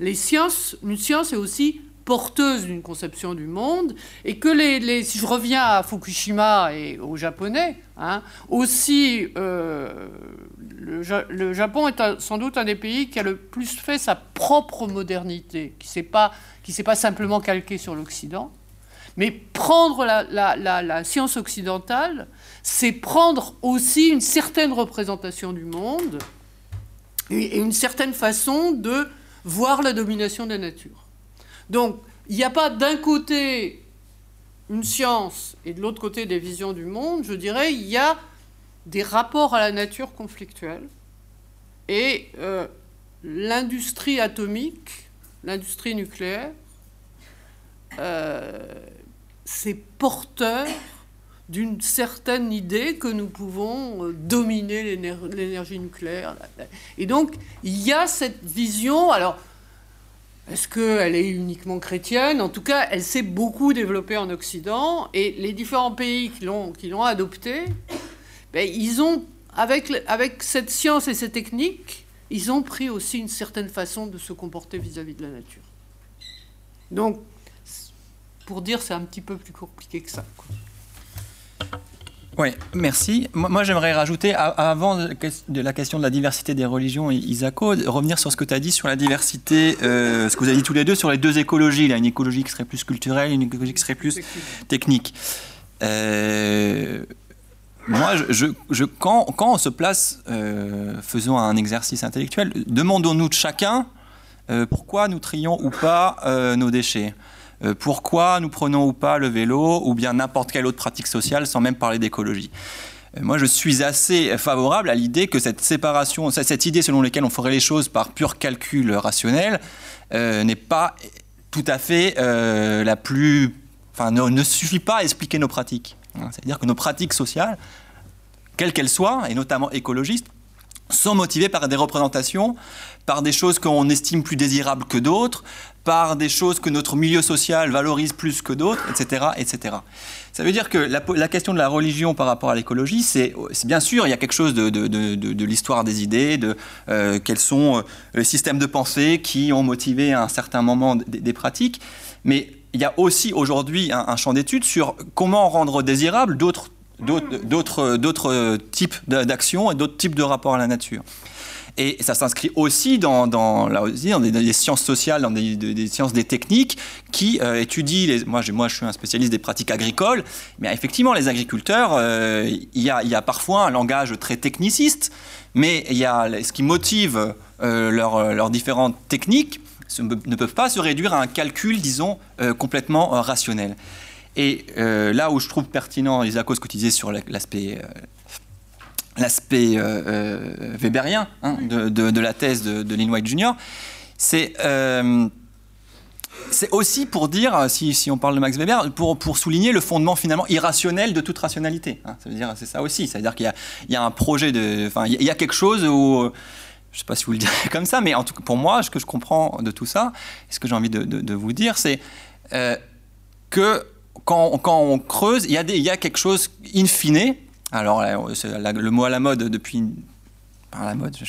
Les sciences, une science est aussi porteuse d'une conception du monde, et que les, si je reviens à Fukushima et aux Japonais, hein, aussi euh, le, Japon est sans doute un des pays qui a le plus fait sa propre modernité, qui ne s'est pas, pas simplement calqué sur l'Occident, mais prendre la, la science occidentale, c'est prendre aussi une certaine représentation du monde et une certaine façon de voir la domination de la nature. Donc, il n'y a pas d'un côté une science et de l'autre côté des visions du monde, je dirais, il y a des rapports à la nature conflictuels. Et euh, l'industrie atomique, l'industrie nucléaire, euh, c'est porteur d'une certaine idée que nous pouvons euh, dominer l'énergie nucléaire. Et donc, il y a cette vision. Alors, est-ce qu'elle est uniquement chrétienne? En tout cas, elle s'est beaucoup développée en Occident et les différents pays qui l'ont, adoptée, ben, ils ont, avec, avec cette science et ces techniques, ils ont pris aussi une certaine façon de se comporter vis-à-vis de la nature. Donc, pour dire, c'est un petit peu plus compliqué que ça. Oui, merci. Moi, j'aimerais rajouter, avant de la question de la diversité des religions, Isako, revenir sur ce que tu as dit sur la diversité, euh, ce que vous avez dit tous les deux sur les deux écologies. Là, une écologie qui serait plus culturelle, une écologie qui serait plus technique. Euh, moi, quand, on se place, euh, faisons un exercice intellectuel, demandons-nous de chacun pourquoi nous trions ou pas nos déchets. Euh, pourquoi nous prenons ou pas le vélo ou bien n'importe quelle autre pratique sociale sans même parler d'écologie. Euh, moi, je suis assez favorable à l'idée que cette séparation, cette idée selon laquelle on ferait les choses par pur calcul rationnel, euh, n'est pas tout à fait la plus. Enfin, ne, suffit pas à expliquer nos pratiques. Hein, c'est-à-dire que nos pratiques sociales, quelles qu'elles soient, et notamment écologistes, sont motivées par des représentations, par des choses qu'on estime plus désirables que d'autres, par des choses que notre milieu social valorise plus que d'autres, etc., etc. Ça veut dire que la, question de la religion par rapport à l'écologie, c'est bien sûr, il y a quelque chose de, l'histoire des idées, de euh, quels sont euh, les systèmes de pensée qui ont motivé à un certain moment des, pratiques, mais il y a aussi aujourd'hui un, champ d'études sur comment rendre désirable d'autres d'autres types d'actions et d'autres types de rapports à la nature. Et ça s'inscrit aussi dans, là aussi, dans des, sciences sociales, dans des, sciences des techniques qui euh, étudient. Les, moi, je, moi, je suis un spécialiste des pratiques agricoles, mais effectivement, les agriculteurs, euh, il y, a, parfois un langage très techniciste, mais il y a ce qui motive euh, leurs différentes techniques ne peuvent pas se réduire à un calcul, disons, complètement rationnel. Et là où je trouve pertinent, que tu disais sur l'aspect l'aspect euh, euh, weberien hein, de, la thèse de, de Lynn White Jr., euh, c'est aussi pour dire, si, si, on parle de Max Weber, pour, pour, souligner le fondement finalement irrationnel de toute rationalité. Hein. ça veut dire, c'est ça aussi. C'est-à-dire qu'il y, y, a un projet de, enfin, il y a quelque chose où, je ne sais pas si vous le direz comme ça, mais en tout cas pour moi, ce que je comprends de tout ça, ce que j'ai envie de, vous dire, c'est que quand, on creuse, il y, a quelque chose in fine alors, le mot à la mode depuis par la mode, je,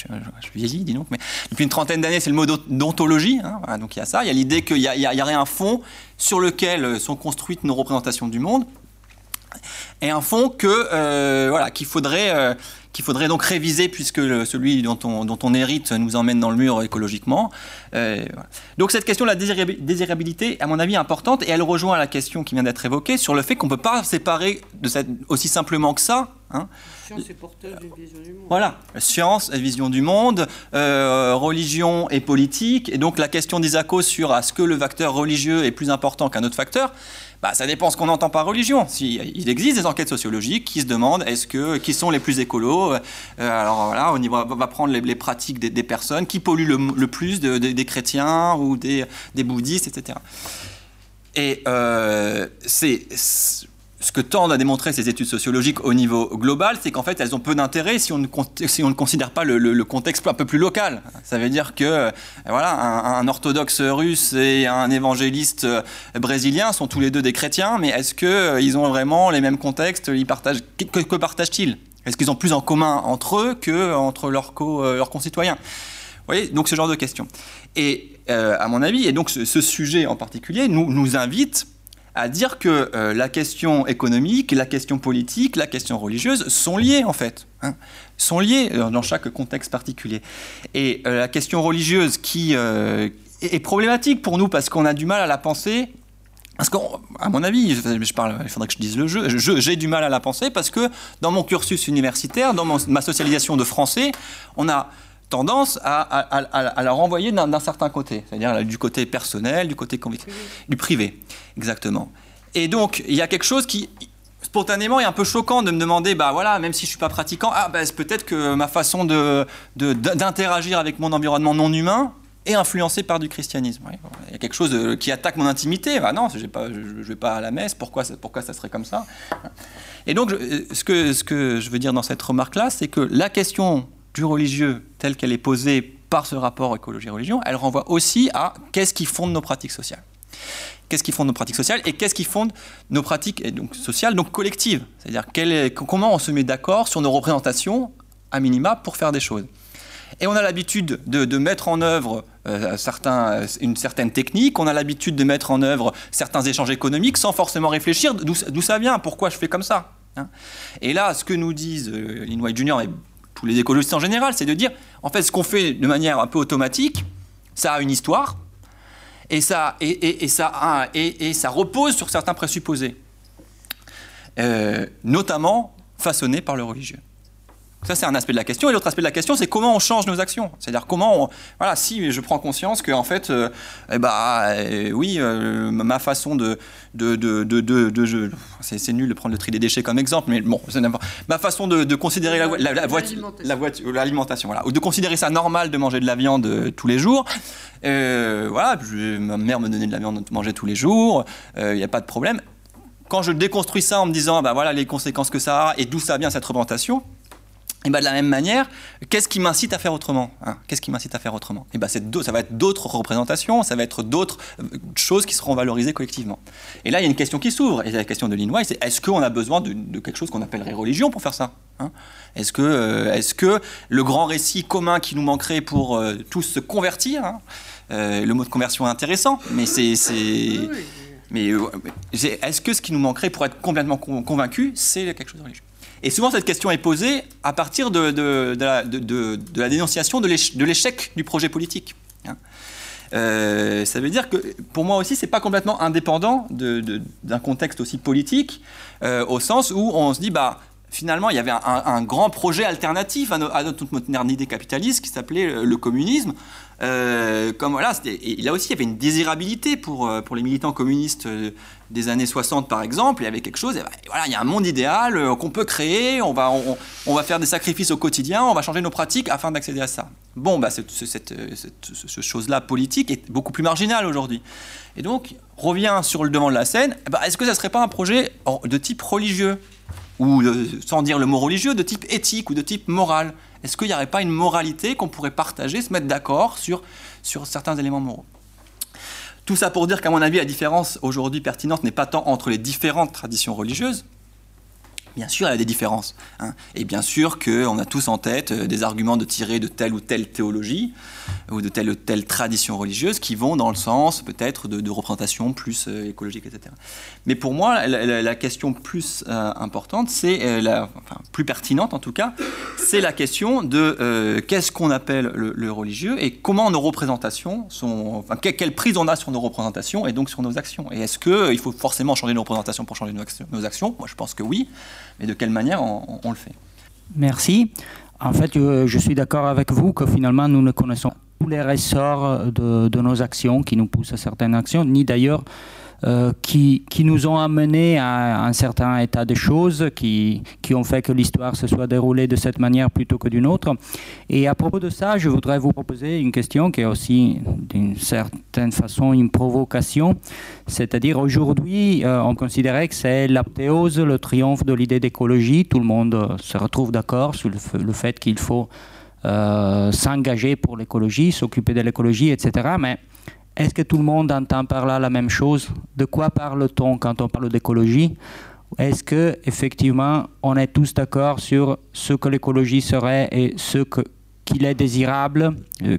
vieilli, dis donc, mais depuis une trentaine d'années, c'est le mot d'ontologie. Hein, donc il y a ça, il y a l'idée qu'il y, y, aurait un fond sur lequel sont construites nos représentations du monde, et un fond que euh, voilà qu'il faudrait euh, qu'il faudrait donc réviser puisque celui dont on, dont on, hérite nous emmène dans le mur écologiquement. Euh, donc cette question de la désirabilité, à mon avis, est importante et elle rejoint la question qui vient d'être évoquée sur le fait qu'on ne peut pas séparer de cette, aussi simplement que ça. Hein, science et porteuse d'une vision du monde. Voilà, science et vision du monde, euh, religion et politique. Et donc la question d'Isaac sur est-ce que le facteur religieux est plus important qu'un autre facteur bah, ça dépend ce qu'on entend par religion. Si, il existe des enquêtes sociologiques qui se demandent est-ce que, qui sont les plus écolos. Euh, alors voilà, on va, va prendre les, pratiques des, personnes qui polluent le, plus des chrétiens ou des, bouddhistes, etc. Et euh, c'est ce que tendent à démontrer ces études sociologiques au niveau global, c'est qu'en fait, elles ont peu d'intérêt si, on ne, si on ne considère pas le, contexte un peu plus local. Ça veut dire que euh, voilà, un, orthodoxe russe et un évangéliste euh, brésilien sont tous les deux des chrétiens, mais est-ce qu'ils euh, ont vraiment les mêmes contextes ils partagent, Que, que partagent-ils? Est-ce qu'ils ont plus en commun entre eux qu'entre leurs, leurs concitoyens? Vous voyez, donc ce genre de questions. Et à mon avis, et donc ce, sujet en particulier nous invite à dire que euh, la question économique, la question politique, la question religieuse sont liées en fait, hein, sont liées euh, dans chaque contexte particulier. Et euh, la question religieuse qui est problématique pour nous parce qu'on a du mal à la penser. Parce qu'à mon avis, je parle, il faudrait que je dise le jeu, j'ai du mal à la penser parce que dans mon cursus universitaire, dans ma socialisation de français, on a tendance à, la renvoyer d'un certain côté, c'est-à-dire du côté personnel, du côté du privé, exactement. Et donc, il y a quelque chose qui, spontanément, est un peu choquant de me demander, bah voilà, même si je suis pas pratiquant, ah bah, peut-être que ma façon de, d'interagir avec mon environnement non humain est influencée par du christianisme. Il y a quelque chose euh, qui attaque mon intimité. Bah non, pas, je ne vais pas à la messe, pourquoi, pourquoi ça serait comme ça? Et donc, ce que, ce que je veux dire dans cette remarque-là, c'est que la question du religieux telle qu'elle est posée par ce rapport écologie-religion, elle renvoie aussi à qu'est-ce qui fonde nos pratiques sociales. Qu'est-ce qui fonde nos pratiques sociales et qu'est-ce qui fonde nos pratiques donc, sociales, donc collectives C'est-à-dire comment on se met d'accord sur nos représentations à minima pour faire des choses. Et on a l'habitude de, mettre en œuvre euh, certains, une certaine technique, on a l'habitude de mettre en œuvre certains échanges économiques sans forcément réfléchir d'où ça vient, pourquoi je fais comme ça. Hein. Et là, ce que nous disent euh, Lin White Jr. tous les écologistes en général, c'est de dire, en fait, ce qu'on fait de manière un peu automatique, ça a une histoire, et, ça repose sur certains présupposés, euh, notamment façonnés par le religieux. Ça, c'est un aspect de la question. Et l'autre aspect de la question, c'est comment on change nos actions. C'est-à-dire comment, on, voilà, si je prends conscience que, en fait, euh, eh bah, euh, oui, euh, ma façon de, de, de, de, de c'est nul de prendre le tri des déchets comme exemple, mais bon, ma façon de, considérer la, la, la voiture, l'alimentation, voilà, ou de considérer ça normal de manger de la viande tous les jours. voilà, ma mère me donnait de la viande de manger tous les jours, il n'y a pas de problème. Quand je déconstruis ça en me disant, bah voilà les conséquences que ça a et d'où ça vient cette représentation, et ben de la même manière, qu'est-ce qui m'incite à faire autrement hein? Qu'est-ce qui m'incite à faire autrement? Et ben ça va être d'autres représentations, ça va être d'autres euh, choses qui seront valorisées collectivement. Et là, il y a une question qui s'ouvre, et la question de Linois, c'est est-ce qu'on a besoin de, quelque chose qu'on appellerait religion pour faire ça hein? Est-ce que, euh, est que le grand récit commun qui nous manquerait pour euh, tous se convertir hein? Le mot de conversion est intéressant, mais c'est... Mais est-ce que ce qui nous manquerait pour être complètement convaincu, c'est quelque chose de religieux? Et souvent, cette question est posée à partir de, la, dénonciation de l'échec du projet politique. Hein. Euh, ça veut dire que pour moi aussi, c'est pas complètement indépendant d'un contexte aussi politique, euh, au sens où on se dit, bah, finalement, il y avait un, grand projet alternatif à, notre modernité capitaliste qui s'appelait le communisme. Euh, comme voilà, et là aussi, il y avait une désirabilité pour, euh, les militants communistes euh, des années 60, par exemple. Il y avait quelque chose, ben, voilà, il y a un monde idéal qu'on peut créer, on va, faire des sacrifices au quotidien, on va changer nos pratiques afin d'accéder à ça. Bon, bah, cette, cette, chose-là politique est beaucoup plus marginale aujourd'hui. Et donc, revient sur le devant de la scène, bah, est-ce que ça ne serait pas un projet de type religieux? Ou sans dire le mot religieux, de type éthique ou de type moral? Est-ce qu'il n'y aurait pas une moralité qu'on pourrait partager, se mettre d'accord sur certains éléments moraux? Tout ça pour dire qu'à mon avis, la différence aujourd'hui pertinente n'est pas tant entre les différentes traditions religieuses, Bien sûr, il y a des différences. Hein. Et bien sûr qu'on a tous en tête euh, des arguments de tirer de telle ou telle théologie ou de telle ou telle tradition religieuse qui vont dans le sens peut-être de, représentation plus euh, écologique, etc. Mais pour moi, la, question plus euh, importante, c'est la, enfin, plus pertinente en tout cas, c'est la question de qu'est-ce qu'on appelle le, religieux et comment nos représentations sont, enfin, quelle prise on a sur nos représentations et donc sur nos actions. Et est-ce qu'il faut forcément changer nos représentations pour changer nos actions? Moi, je pense que oui et de quelle manière on, le fait. Merci. En fait, je, suis d'accord avec vous que finalement, nous ne connaissons tous les ressorts de, nos actions qui nous poussent à certaines actions, ni d'ailleurs euh, qui, qui, nous ont amenés à un certain état de choses, qui, qui ont fait que l'histoire se soit déroulée de cette manière plutôt que d'une autre. Et à propos de ça, je voudrais vous proposer une question qui est aussi d'une certaine façon une provocation. C'est-à-dire aujourd'hui, euh, on considérait que c'est l'apothéose, le triomphe de l'idée d'écologie. Tout le monde se retrouve d'accord sur le, fait qu'il faut euh, s'engager pour l'écologie, s'occuper de l'écologie, etc. Mais est-ce que tout le monde entend par là la même chose? De quoi parle-t-on quand on parle d'écologie? Est-ce que effectivement on est tous d'accord sur ce que l'écologie serait et ce qu'il est désirable, euh,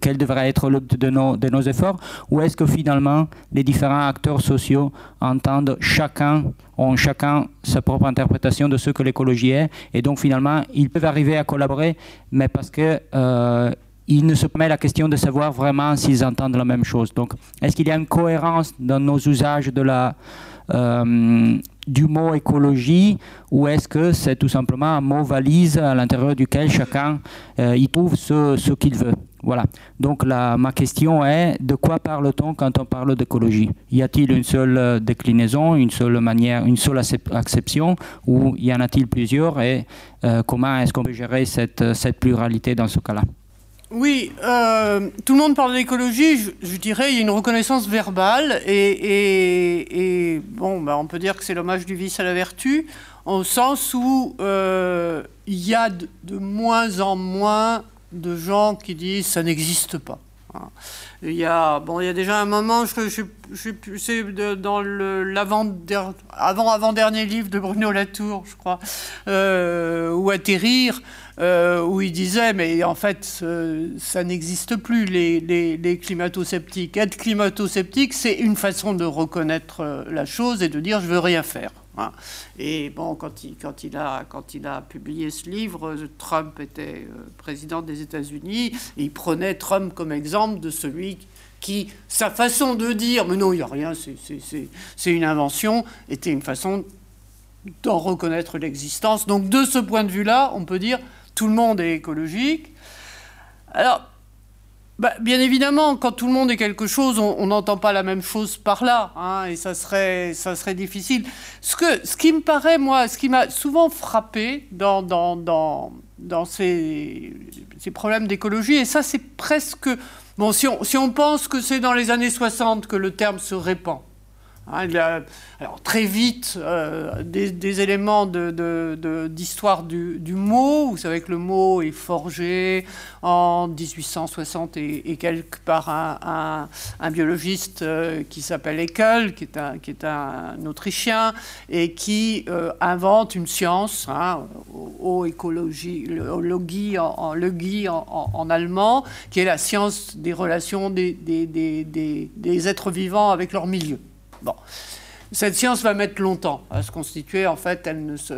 quel devrait être le de nos, de nos efforts, ou est-ce que finalement les différents acteurs sociaux entendent chacun, ont chacun sa propre interprétation de ce que l'écologie est, et donc finalement ils peuvent arriver à collaborer, mais parce que euh, il ne se met la question de savoir vraiment s'ils entendent la même chose. Donc, est-ce qu'il y a une cohérence dans nos usages de la, euh, du mot écologie ou est-ce que c'est tout simplement un mot valise à l'intérieur duquel chacun euh, y trouve ce, ce qu'il veut? Voilà. Donc, la, ma question est de quoi parle-t-on quand on parle d'écologie? Y a-t-il une seule euh, déclinaison, une seule manière, une seule acception ou y en a-t-il plusieurs et comment est-ce qu'on peut gérer cette, cette pluralité dans ce cas-là? Oui, euh, tout le monde parle d'écologie, je, dirais, il y a une reconnaissance verbale, et, bon, bah, on peut dire que c'est l'hommage du vice à la vertu, au sens où euh, il y a de, moins en moins de gens qui disent ça n'existe pas. Hein. Il y, a, bon, il y a déjà un moment, je, je c'est dans l'avant-avant-dernier livre de Bruno Latour, je crois, euh, ou Atterrir, où il disait, mais en fait, euh, ça n'existe plus, les, les, climato-sceptiques. Être climato-sceptique, c'est une façon de reconnaître la chose et de dire je veux rien faire. Hein. Et bon, quand il, quand, il a, quand il a publié ce livre, Trump était président des États-Unis, et il prenait Trump comme exemple de celui qui, sa façon de dire, mais non, il n'y a rien, c'est une invention, était une façon d'en reconnaître l'existence. Donc de ce point de vue-là, on peut dire tout le monde est écologique. Alors, bah, bien évidemment, quand tout le monde est quelque chose, on n'entend pas la même chose par là, hein, et ça serait, ça serait difficile. Ce, que, ce qui me paraît, moi, ce qui m'a souvent frappé dans, dans, dans, dans ces, ces problèmes d'écologie, et ça c'est presque Bon, si on, pense que c'est dans les années 60 que le terme se répand, hein, alors très vite, euh, des, éléments d'histoire du, mot. Vous savez que le mot est forgé en 1860 et, quelque par un, biologiste euh, qui s'appelle Eckel, qui est un, Autrichien, et qui euh, invente une science, hein, au écologie, le, en, en, allemand, qui est la science des relations des êtres vivants avec leur milieu. Bon cette science va mettre longtemps à se constituer. En fait, elle ne se,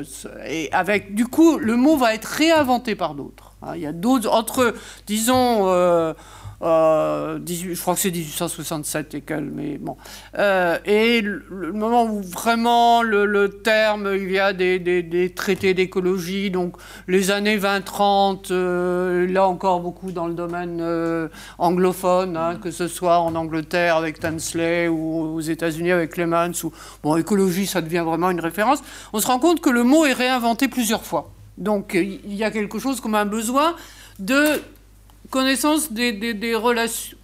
et avec du coup, le mot va être réinventé par d'autres. Hein. Il y a d'autres entre, disons. Euh, euh, je crois que c'est 1867 et quel, mais bon. Euh, et le, moment où vraiment le, terme, il y a des, des, traités d'écologie, donc les années 20-30, euh, là encore beaucoup dans le domaine anglophone, hein, que ce soit en Angleterre avec Tansley ou aux États-Unis avec Clemens, ou bon, écologie, ça devient vraiment une référence. On se rend compte que le mot est réinventé plusieurs fois. Donc il y a quelque chose comme un besoin de connaissance des, relations.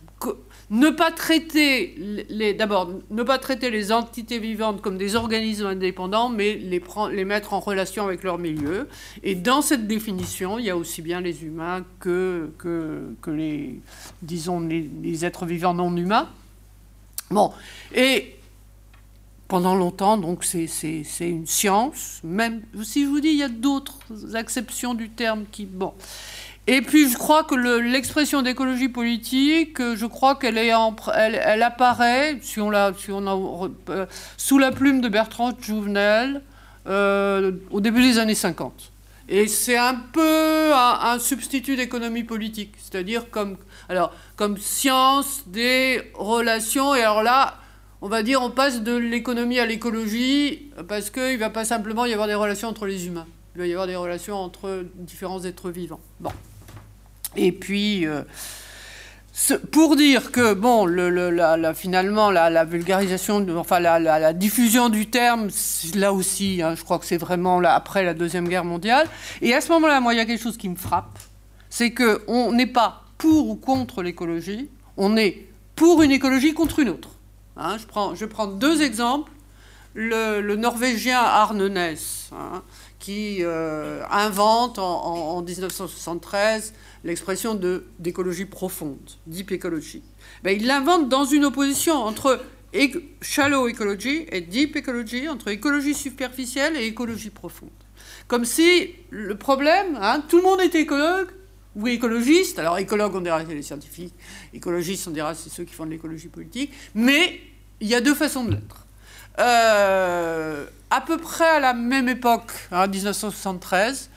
Ne pas traiter les, d'abord, ne pas traiter les entités vivantes comme des organismes indépendants, mais les, les mettre en relation avec leur milieu. Et dans cette définition, il y a aussi bien les humains que, que, que les, disons, les, êtres vivants non humains. Bon, et pendant longtemps, donc c'est une science. Même si je vous dis, il y a d'autres acceptions du terme qui, bon. Et puis je crois que l'expression d'écologie politique, euh, je crois qu'elle apparaît sous la plume de Bertrand Jouvenel euh, au début des années 50. Et c'est un peu un, substitut d'économie politique, c'est-à-dire comme, comme science des relations. Et alors là, on va dire, on passe de l'économie à l'écologie parce qu'il ne va pas simplement y avoir des relations entre les humains. Il va y avoir des relations entre différents êtres vivants. Bon. Et puis, euh, pour dire que, bon, le, finalement, la, vulgarisation, enfin, la, diffusion du terme, là aussi, hein, je crois que c'est vraiment après la Deuxième Guerre mondiale. Et à ce moment-là, moi, il y a quelque chose qui me frappe, c'est qu'on n'est pas pour ou contre l'écologie, on est pour une écologie contre une autre. Hein, je, prends, deux exemples. Le, Norvégien Arne Næss, hein, qui euh, invente en, en 1973 l'expression d'écologie profonde, deep ecology. Ben, il l'invente dans une opposition entre shallow ecology et deep ecology, entre écologie superficielle et écologie profonde. Comme si le problème, hein, tout le monde était écologue ou écologiste, alors écologue on dirait les scientifiques, écologistes on dirait c'est ceux qui font de l'écologie politique, mais il y a deux façons de l'être. Euh, à peu près à la même époque, hein, 1973,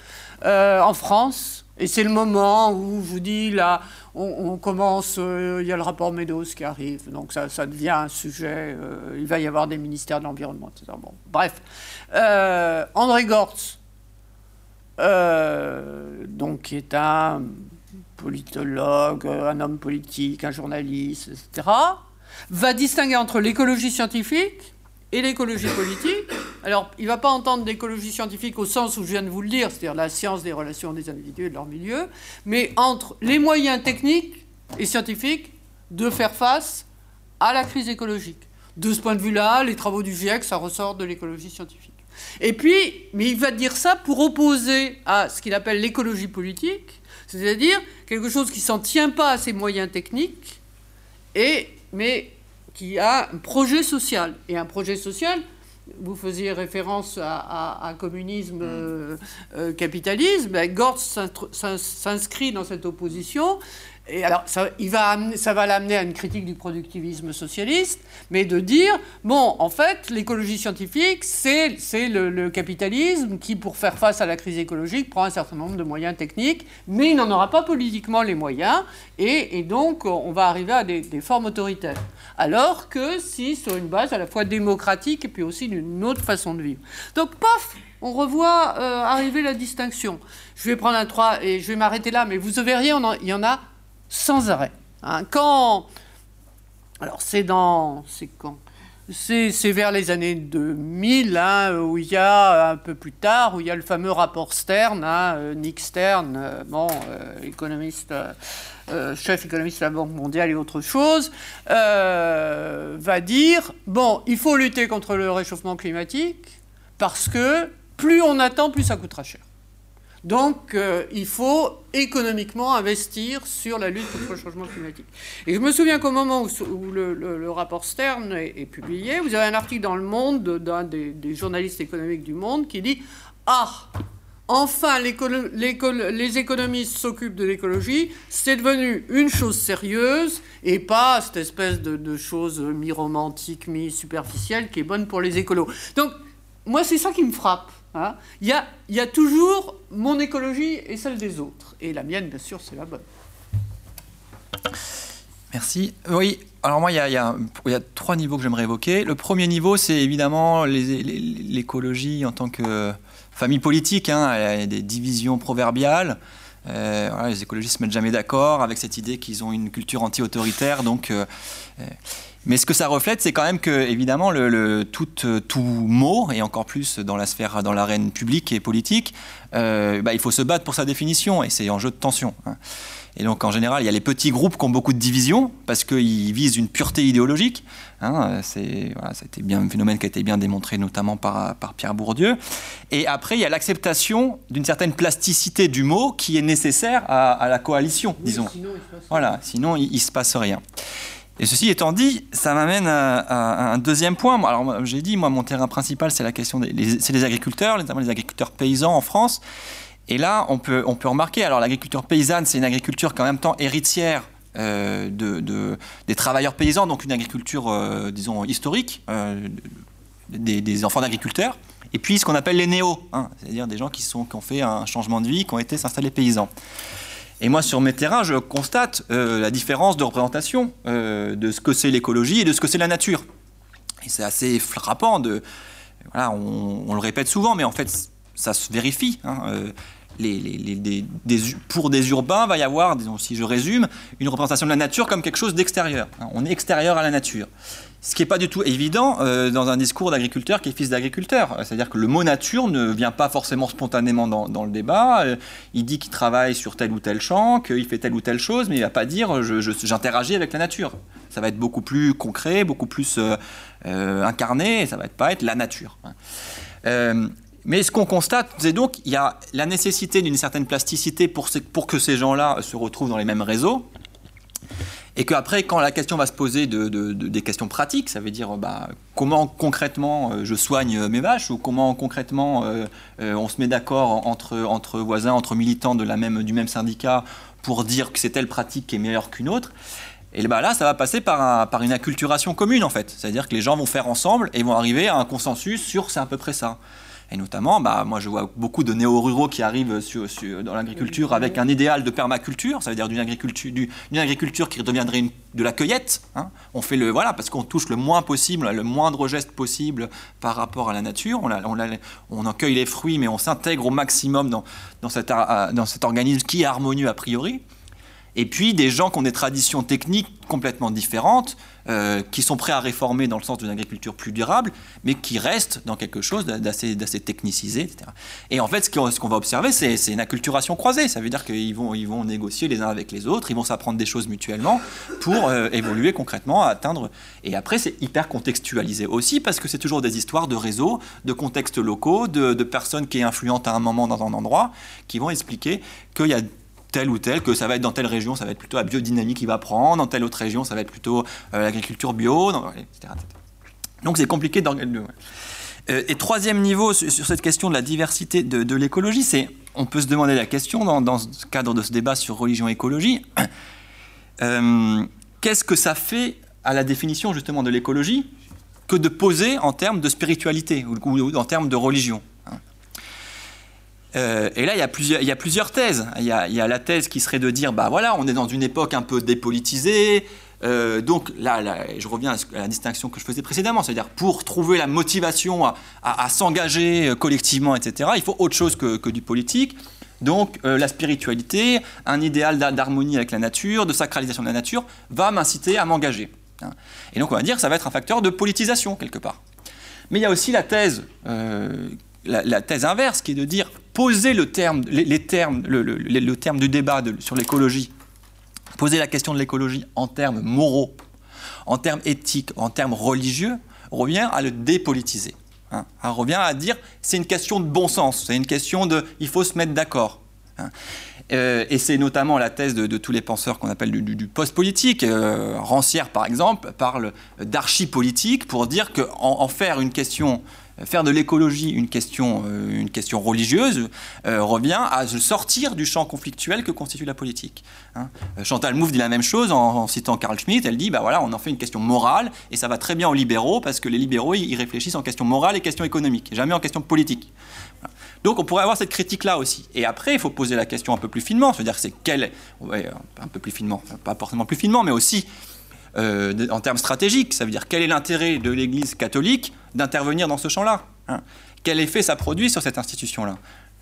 euh, en France, et c'est le moment où, je vous dis, là, on, commence, euh, il y a le rapport Meadows qui arrive, donc ça, devient un sujet, euh, il va y avoir des ministères de l'Environnement, etc. Bon, bref. Euh, André Gortz, donc, qui est un politologue, un homme politique, un journaliste, etc., va distinguer entre l'écologie scientifique et l'écologie politique. Alors, il ne va pas entendre l'écologie scientifique au sens où je viens de vous le dire, c'est-à-dire la science des relations des individus et de leur milieu, mais entre les moyens techniques et scientifiques de faire face à la crise écologique. De ce point de vue-là, les travaux du GIEC, ça ressort de l'écologie scientifique. Et puis, mais il va dire ça pour opposer à ce qu'il appelle l'écologie politique, c'est-à-dire quelque chose qui s'en tient pas à ses moyens techniques, et, mais qui a un projet social. Et un projet social, vous faisiez référence à, communisme, euh, euh, capitalisme, ben, Gortz s'inscrit dans cette opposition et alors, ça, il va ça va l'amener à une critique du productivisme socialiste, mais de dire, bon, en fait, l'écologie scientifique, c'est le, capitalisme qui, pour faire face à la crise écologique, prend un certain nombre de moyens techniques, mais il n'en aura pas politiquement les moyens, et, donc on va arriver à des, formes autoritaires. Alors que si, sur une base à la fois démocratique et puis aussi d'une autre façon de vivre. Donc, pof, on revoit euh, arriver la distinction. Je vais prendre un 3 et je vais m'arrêter là, mais vous verrez, il y en a sans arrêt. Hein. Quand. Alors, c'est dans. C'est quand? C'est, vers les années 2000, hein, où il y a un peu plus tard, où il y a le fameux rapport Stern, hein, euh, Nick Stern, euh, bon, économiste, chef économiste de la Banque mondiale et autre chose, va dire bon, il faut lutter contre le réchauffement climatique parce que plus on attend, plus ça coûtera cher. Donc, euh, il faut économiquement investir sur la lutte contre le changement climatique. Et je me souviens qu'au moment où, le, rapport Stern est, publié, vous avez un article dans Le Monde d'un des, journalistes économiques du Monde qui dit Ah, enfin, les économistes s'occupent de l'écologie, c'est devenu une chose sérieuse et pas cette espèce de, de chose mi-romantique, mi-superficielle qui est bonne pour les écolos. Donc, moi, c'est ça qui me frappe. Hein. Il y, a, toujours mon écologie et celle des autres. Et la mienne, bien sûr, c'est la bonne. Merci. Oui, alors moi, il y a, trois niveaux que j'aimerais évoquer. Le premier niveau, c'est évidemment l'écologie en tant que famille politique. Hein. Des divisions proverbiales. Euh, les écologistes ne se mettent jamais d'accord avec cette idée qu'ils ont une culture anti-autoritaire. Donc, euh, euh, mais ce que ça reflète, c'est quand même que, évidemment, tout, tout, mot, et encore plus dans la sphère, dans l'arène publique et politique, bah, il faut se battre pour sa définition, et c'est en jeu de tension. Hein. Et donc, en général, il y a les petits groupes qui ont beaucoup de divisions, parce qu'ils visent une pureté idéologique. Hein, c'est voilà, bien un phénomène qui a été bien démontré, notamment par, par Pierre Bourdieu. Et après, il y a l'acceptation d'une certaine plasticité du mot qui est nécessaire à, la coalition, disons. Sinon, voilà, sinon, il ne se passe rien. Et ceci étant dit, ça m'amène à, un deuxième point. Alors, j'ai dit, moi, mon terrain principal, c'est la question des c'est les agriculteurs, notamment les agriculteurs paysans en France. Et là, on peut, on peut remarquer, alors l'agriculture paysanne, c'est une agriculture qui en même temps héritière euh, de, des travailleurs paysans, donc une agriculture, euh, disons, historique, euh, des, enfants d'agriculteurs. Et puis ce qu'on appelle les néos, hein, c'est-à-dire des gens qui, sont, qui ont fait un changement de vie, qui ont été s'installer paysans. Et moi, sur mes terrains, je constate la différence de représentation de ce que c'est l'écologie et de ce que c'est la nature. Et c'est assez frappant. De, voilà, on, le répète souvent, mais en fait, ça se vérifie. Hein, pour des urbains, va y avoir, si je résume, une représentation de la nature comme quelque chose d'extérieur. Hein. on est extérieur à la nature. Ce qui n'est pas du tout évident euh, dans un discours d'agriculteur qui est fils d'agriculteur. C'est-à-dire que le mot nature ne vient pas forcément spontanément dans, le débat. Euh, il dit qu'il travaille sur tel ou tel champ, qu'il fait telle ou telle chose, mais il ne va pas dire j'interagis avec la nature. Ça va être beaucoup plus concret, beaucoup plus euh, incarné, et ça va pas être la nature. Hein. Mais ce qu'on constate, c'est donc qu'il y a la nécessité d'une certaine plasticité pour, pour que ces gens-là se retrouvent dans les mêmes réseaux. Et qu'après, quand la question va se poser de, des questions pratiques, ça veut dire bah, comment concrètement euh, je soigne mes vaches ou comment concrètement euh, euh, on se met d'accord entre, entre voisins, entre militants de la même, du même syndicat pour dire que c'est telle pratique qui est meilleure qu'une autre. Et bah là, ça va passer par, par une acculturation commune en fait. C'est-à-dire que les gens vont faire ensemble et vont arriver à un consensus sur c'est à peu près ça. Et notamment, bah, moi je vois beaucoup de néo-ruraux qui arrivent dans l'agriculture avec un idéal de permaculture, ça veut dire d'une agriculture, d'une agriculture qui deviendrait de la cueillette. Hein. On fait le voilà parce qu'on touche le moins possible, le moindre geste possible par rapport à la nature. On, on en cueille les fruits, mais on s'intègre au maximum dans, dans cet organisme qui est harmonieux a priori. Et puis des gens qui ont des traditions techniques complètement différentes, euh, qui sont prêts à réformer dans le sens d'une agriculture plus durable, mais qui restent dans quelque chose d'assez, technicisé, etc. Et en fait, ce qu'on, va observer, c'est, une acculturation croisée. Ça veut dire qu'ils vont, ils vont négocier les uns avec les autres, ils vont s'apprendre des choses mutuellement pour euh, évoluer concrètement, atteindre. Et après, c'est hyper contextualisé aussi, parce que c'est toujours des histoires de réseaux, de contextes locaux, de, de personnes qui sont influentes à un moment dans un endroit, qui vont expliquer qu'il y a tel ou tel, que ça va être dans telle région, ça va être plutôt la biodynamique qui va prendre, dans telle autre région, ça va être plutôt l'agriculture bio, etc., Donc c'est compliqué d'organiser. et troisième niveau sur, cette question de la diversité de, l'écologie, c'est on peut se demander la question dans, dans ce cadre de ce débat sur religion-écologie, qu'est-ce que ça fait à la définition justement de l'écologie que de poser en termes de spiritualité ou, en termes de religion? Euh, et là, il y, a plusieurs, thèses. Il y a, la thèse qui serait de dire, bah voilà, on est dans une époque un peu dépolitisée. Euh, donc là, je reviens à la distinction que je faisais précédemment, c'est-à-dire pour trouver la motivation à, s'engager euh, collectivement, etc., il faut autre chose que, du politique. Donc la spiritualité, un idéal d'harmonie avec la nature, de sacralisation de la nature, va m'inciter à m'engager. Hein. Et donc on va dire que ça va être un facteur de politisation quelque part. Mais il y a aussi la thèse, la, thèse inverse qui est de dire poser le terme, les, termes, du débat sur l'écologie, poser la question de l'écologie en termes moraux, en termes éthiques, en termes religieux, revient à le dépolitiser. Hein. revient à dire c'est une question de bon sens, c'est une question de il faut se mettre d'accord. Hein. Euh, et c'est notamment la thèse de, tous les penseurs qu'on appelle du, post-politique. Euh, Rancière, par exemple, parle d'archi-politique pour dire qu'en en faire une question faire de l'écologie une question, euh, une question religieuse revient à sortir du champ conflictuel que constitue la politique. Hein. Chantal Mouffe dit la même chose en, citant Carl Schmitt. Elle dit bah voilà, on en fait une question morale et ça va très bien aux libéraux parce que les libéraux ils réfléchissent en question morale et question économique, jamais en question politique. Donc on pourrait avoir cette critique-là aussi. Et après, il faut poser la question un peu plus finement, c'est-à-dire c'est quel, un peu plus finement, pas forcément plus finement, mais aussi euh, en termes stratégiques, ça veut dire quel est l'intérêt de l'Église catholique d'intervenir dans ce champ-là hein? Quel effet ça produit sur cette institution-là?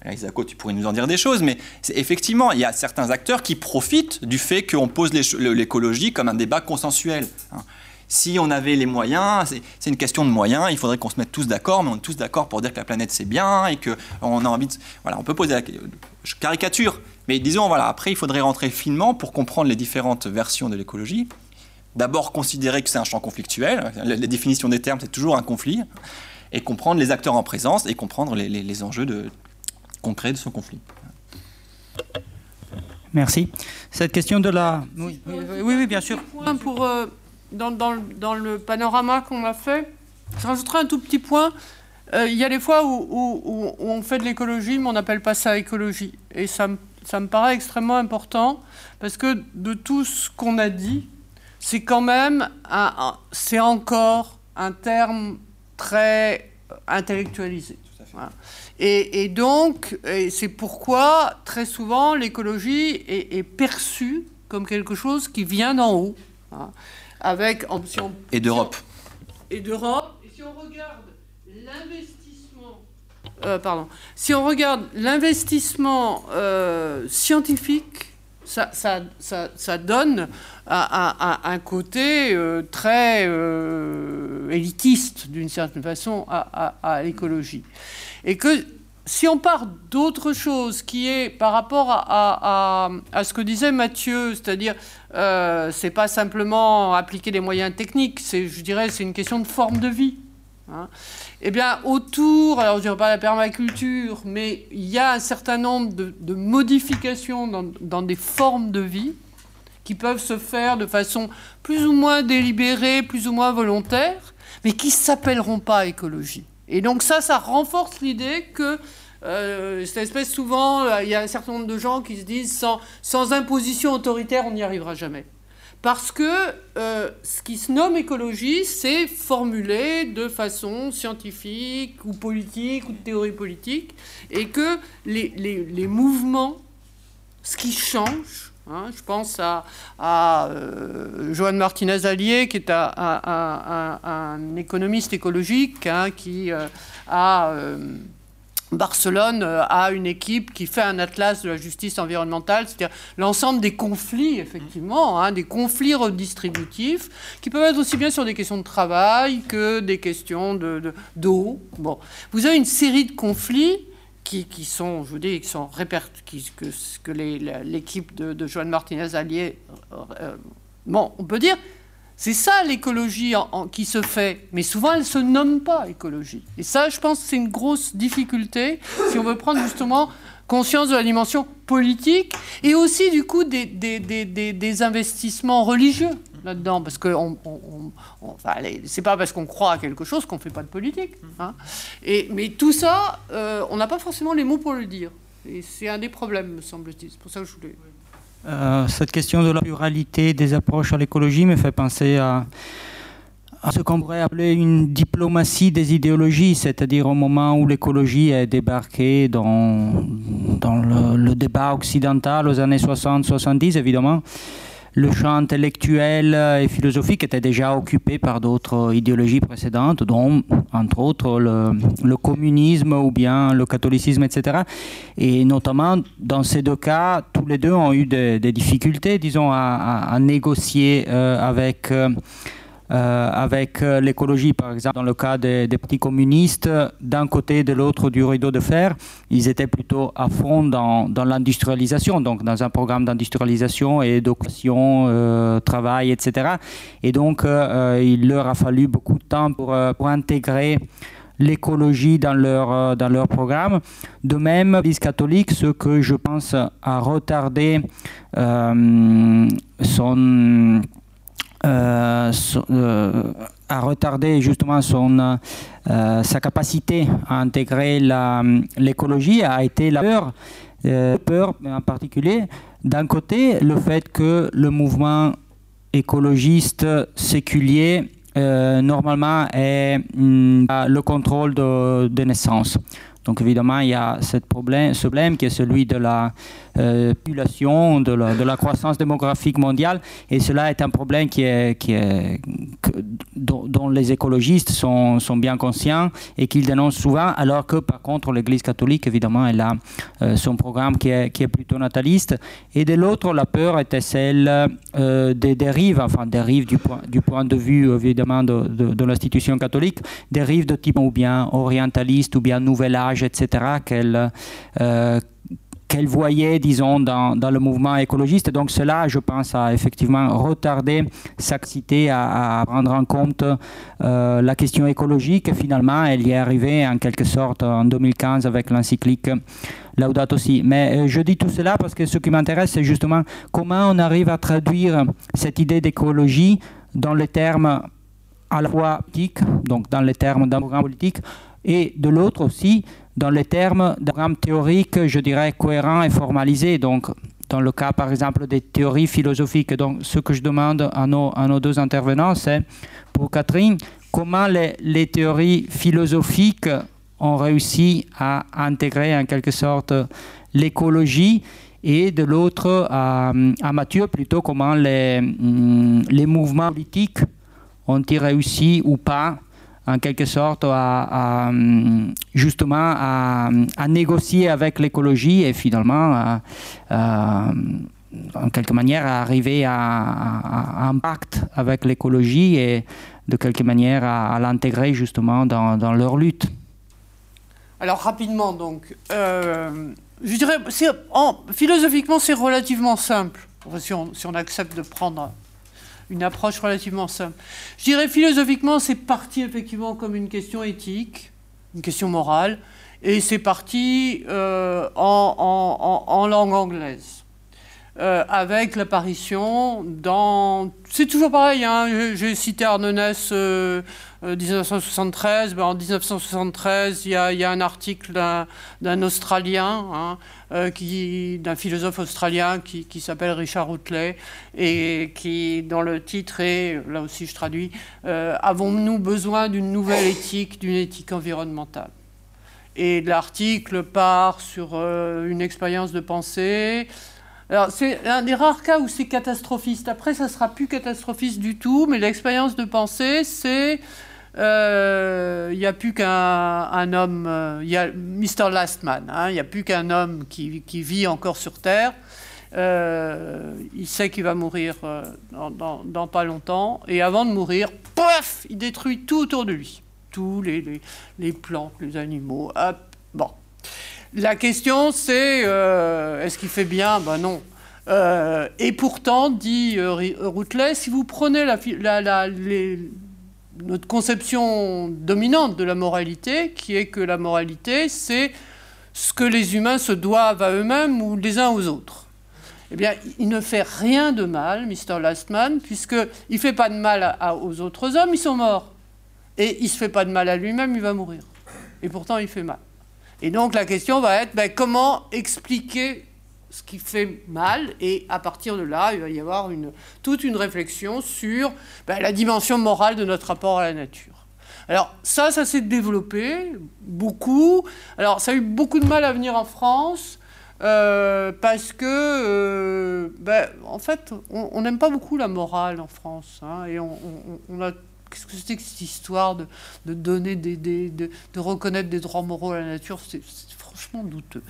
Isako, tu pourrais nous en dire des choses, mais effectivement, il y a certains acteurs qui profitent du fait qu'on pose l'écologie comme un débat consensuel. Hein si on avait les moyens, c'est une question de moyens, il faudrait qu'on se mette tous d'accord, mais on est tous d'accord pour dire que la planète c'est bien et qu'on a envie de... Voilà, on peut poser la Je caricature, mais disons, voilà, après il faudrait rentrer finement pour comprendre les différentes versions de l'écologie. D'abord considérer que c'est un champ conflictuel, la, définition des termes c'est toujours un conflit, et comprendre les acteurs en présence et comprendre les, enjeux de, concrets de ce conflit. Merci. Cette question de la... Oui, oui, bien sûr. Pour, euh, dans, le panorama qu'on m'a fait, je rajouterai un tout petit point. Euh, il y a des fois où, on fait de l'écologie, mais on n'appelle pas ça écologie. Et ça, ça me paraît extrêmement important, parce que de tout ce qu'on a dit, c'est quand même, c'est encore un terme très intellectualisé. Et, donc, c'est pourquoi très souvent l'écologie est, perçue comme quelque chose qui vient d'en haut. Hein avec et d'Europe. et d'Europe. Et si on regarde l'investissement, euh, pardon, si on regarde l'investissement euh, scientifique, ça, donne un côté euh, très élitiste, d'une certaine façon, à, l'écologie. Et que si on part d'autre chose, qui est par rapport à, ce que disait Mathieu, c'est-à-dire, euh, c'est pas simplement appliquer des moyens techniques, je dirais, c'est une question de forme de vie. Hein. Eh bien, autour, alors je ne dirais pas la permaculture, mais il y a un certain nombre de, modifications dans, des formes de vie qui peuvent se faire de façon plus ou moins délibérée, plus ou moins volontaire, mais qui ne s'appelleront pas écologie. Et donc ça, ça renforce l'idée que euh, cette espèce, souvent, euh, il y a un certain nombre de gens qui se disent sans imposition autoritaire, on n'y arrivera jamais. Parce que euh, ce qui se nomme écologie, c'est formulé de façon scientifique ou politique ou de théorie politique, et que les, les, les mouvements, ce qui change, Hein, je pense à, à euh, Joanne Martinez-Allier, qui est un, économiste écologique, hein, qui euh, a... Euh, Barcelone a une équipe qui fait un atlas de la justice environnementale, c'est-à-dire l'ensemble des conflits, effectivement, hein, des conflits redistributifs, qui peuvent être aussi bien sur des questions de travail que des questions d'eau. De, bon. Vous avez une série de conflits qui, sont, je vous dis, qui sont répercutés, que, que l'équipe de, Joanne Martinez Allier, euh, bon, on peut dire, C'est ça l'écologie qui se fait, mais souvent elle ne se nomme pas écologie. Et ça, je pense, c'est une grosse difficulté si on veut prendre justement conscience de la dimension politique et aussi du coup des, investissements religieux là-dedans, parce que on, enfin, c'est pas parce qu'on croit à quelque chose qu'on fait pas de politique. Hein. Et, mais tout ça, euh, on n'a pas forcément les mots pour le dire. Et c'est un des problèmes, me semble-t-il. C'est pour ça que je voulais. Euh, cette question de la pluralité des approches à l'écologie me fait penser à, ce qu'on pourrait appeler une diplomatie des idéologies, c'est-à-dire au moment où l'écologie est débarquée dans, dans le, le, débat occidental aux années 60-70, évidemment, le champ intellectuel et philosophique était déjà occupé par d'autres idéologies précédentes, dont, entre autres, le, communisme ou bien le catholicisme, etc. Et notamment, dans ces deux cas, tous les deux ont eu des, difficultés, disons, à, négocier euh, avec... Euh, euh, avec euh, l'écologie, par exemple, dans le cas des, petits communistes, d'un côté et de l'autre du rideau de fer, ils étaient plutôt à fond dans, dans l'industrialisation, donc dans un programme d'industrialisation et d'occupation, euh, travail, etc. Et donc, il leur a fallu beaucoup de temps pour, pour intégrer l'écologie dans leur, dans leur programme. De même, l'Église catholique, ce que je pense a retardé son euh, euh, a retardé justement son, euh, sa capacité à intégrer l'écologie a été la peur, en particulier. D'un côté, le fait que le mouvement écologiste séculier normalement est mm, le contrôle de, de naissance. Donc évidemment, il y a cette problème, ce problème qui est celui de la population, de la, croissance démographique mondiale, et cela est un problème qui est, dont, les écologistes sont, bien conscients et qu'ils dénoncent souvent, alors que par contre l'Église catholique, évidemment, elle a euh, son programme qui est, plutôt nataliste, et de l'autre, la peur était celle euh, des dérives, enfin dérives du point, de vue évidemment de, l'institution catholique, dérives de type ou bien orientaliste ou bien nouvel âge etc., qu'elle euh, qu'elle voyait, disons, dans, dans, le mouvement écologiste. Donc cela, je pense, a effectivement retardé sa capacité à, prendre en compte euh, la question écologique. Finalement, elle y est arrivée en quelque sorte en 2015 avec l'encyclique Laudato Si. Mais euh, je dis tout cela parce que ce qui m'intéresse, c'est justement comment on arrive à traduire cette idée d'écologie dans les termes à la fois politiques, donc dans les termes d'un programme politique, et de l'autre aussi dans les termes d'un programme théorique, je dirais, cohérent et formalisé. Donc, dans le cas, par exemple, des théories philosophiques. Donc, ce que je demande à nos, deux intervenants, c'est, pour Catherine, comment les, théories philosophiques ont réussi à intégrer en quelque sorte l'écologie et de l'autre à, à, Mathieu plutôt comment les, les mouvements politiques ont-ils réussi ou pas en quelque sorte justement à, négocier avec l'écologie et finalement en quelque manière à arriver à, un pacte avec l'écologie et de quelque manière à, l'intégrer justement dans, leur lutte. Alors rapidement donc, euh, je dirais, philosophiquement c'est relativement simple, si on accepte de prendre une approche relativement simple. Je dirais philosophiquement, c'est parti effectivement comme une question éthique, une question morale, et c'est parti euh, en, langue anglaise. Euh, avec l'apparition dans... C'est toujours pareil, hein, j'ai cité Arnonès 1973. Euh, ben, en 1973, il y, a, un article d'un Australien, hein, d'un philosophe australien qui, qui s'appelle Richard Outley, et qui, dans le titre est, là aussi je traduis, Avons-nous besoin d'une nouvelle éthique, d'une éthique environnementale? Et l'article part sur une expérience de pensée alors, c'est un des rares cas où c'est catastrophiste. Après, ça sera plus catastrophiste du tout, mais l'expérience de pensée, c'est. Il euh, n'y a plus qu'un homme. Il euh, y a Mr. Lastman. Hein, il n'y a plus qu'un homme qui, qui, vit encore sur Terre. Euh, il sait qu'il va mourir dans, pas longtemps. Et avant de mourir, pouf Il détruit tout autour de lui. Tous les, les, les plantes, les animaux. Hop, bon. La question, c'est euh, est-ce qu'il fait bien? Ben non. Euh, et pourtant, dit euh, si vous prenez notre conception dominante de la moralité, qui est que la moralité, c'est ce que les humains se doivent à eux-mêmes ou les uns aux autres. Eh bien, il ne fait rien de mal, Mr. Lastman, puisqu'il ne fait pas de mal aux autres hommes, ils sont morts. Et il ne se fait pas de mal à lui-même, il va mourir. Et pourtant, il fait mal. Et donc, la question va être ben, comment expliquer ce qui fait mal, et à partir de là, il va y avoir une, toute une réflexion sur ben, la dimension morale de notre rapport à la nature. Alors ça, ça s'est développé beaucoup. Alors ça a eu beaucoup de mal à venir en France. Euh, parce que, euh, ben, en fait, on n'aime pas beaucoup la morale en France. Hein, et on, a qu'est-ce que c'était que cette histoire de, donner des, de, reconnaître des droits moraux à la nature? C'est franchement douteux.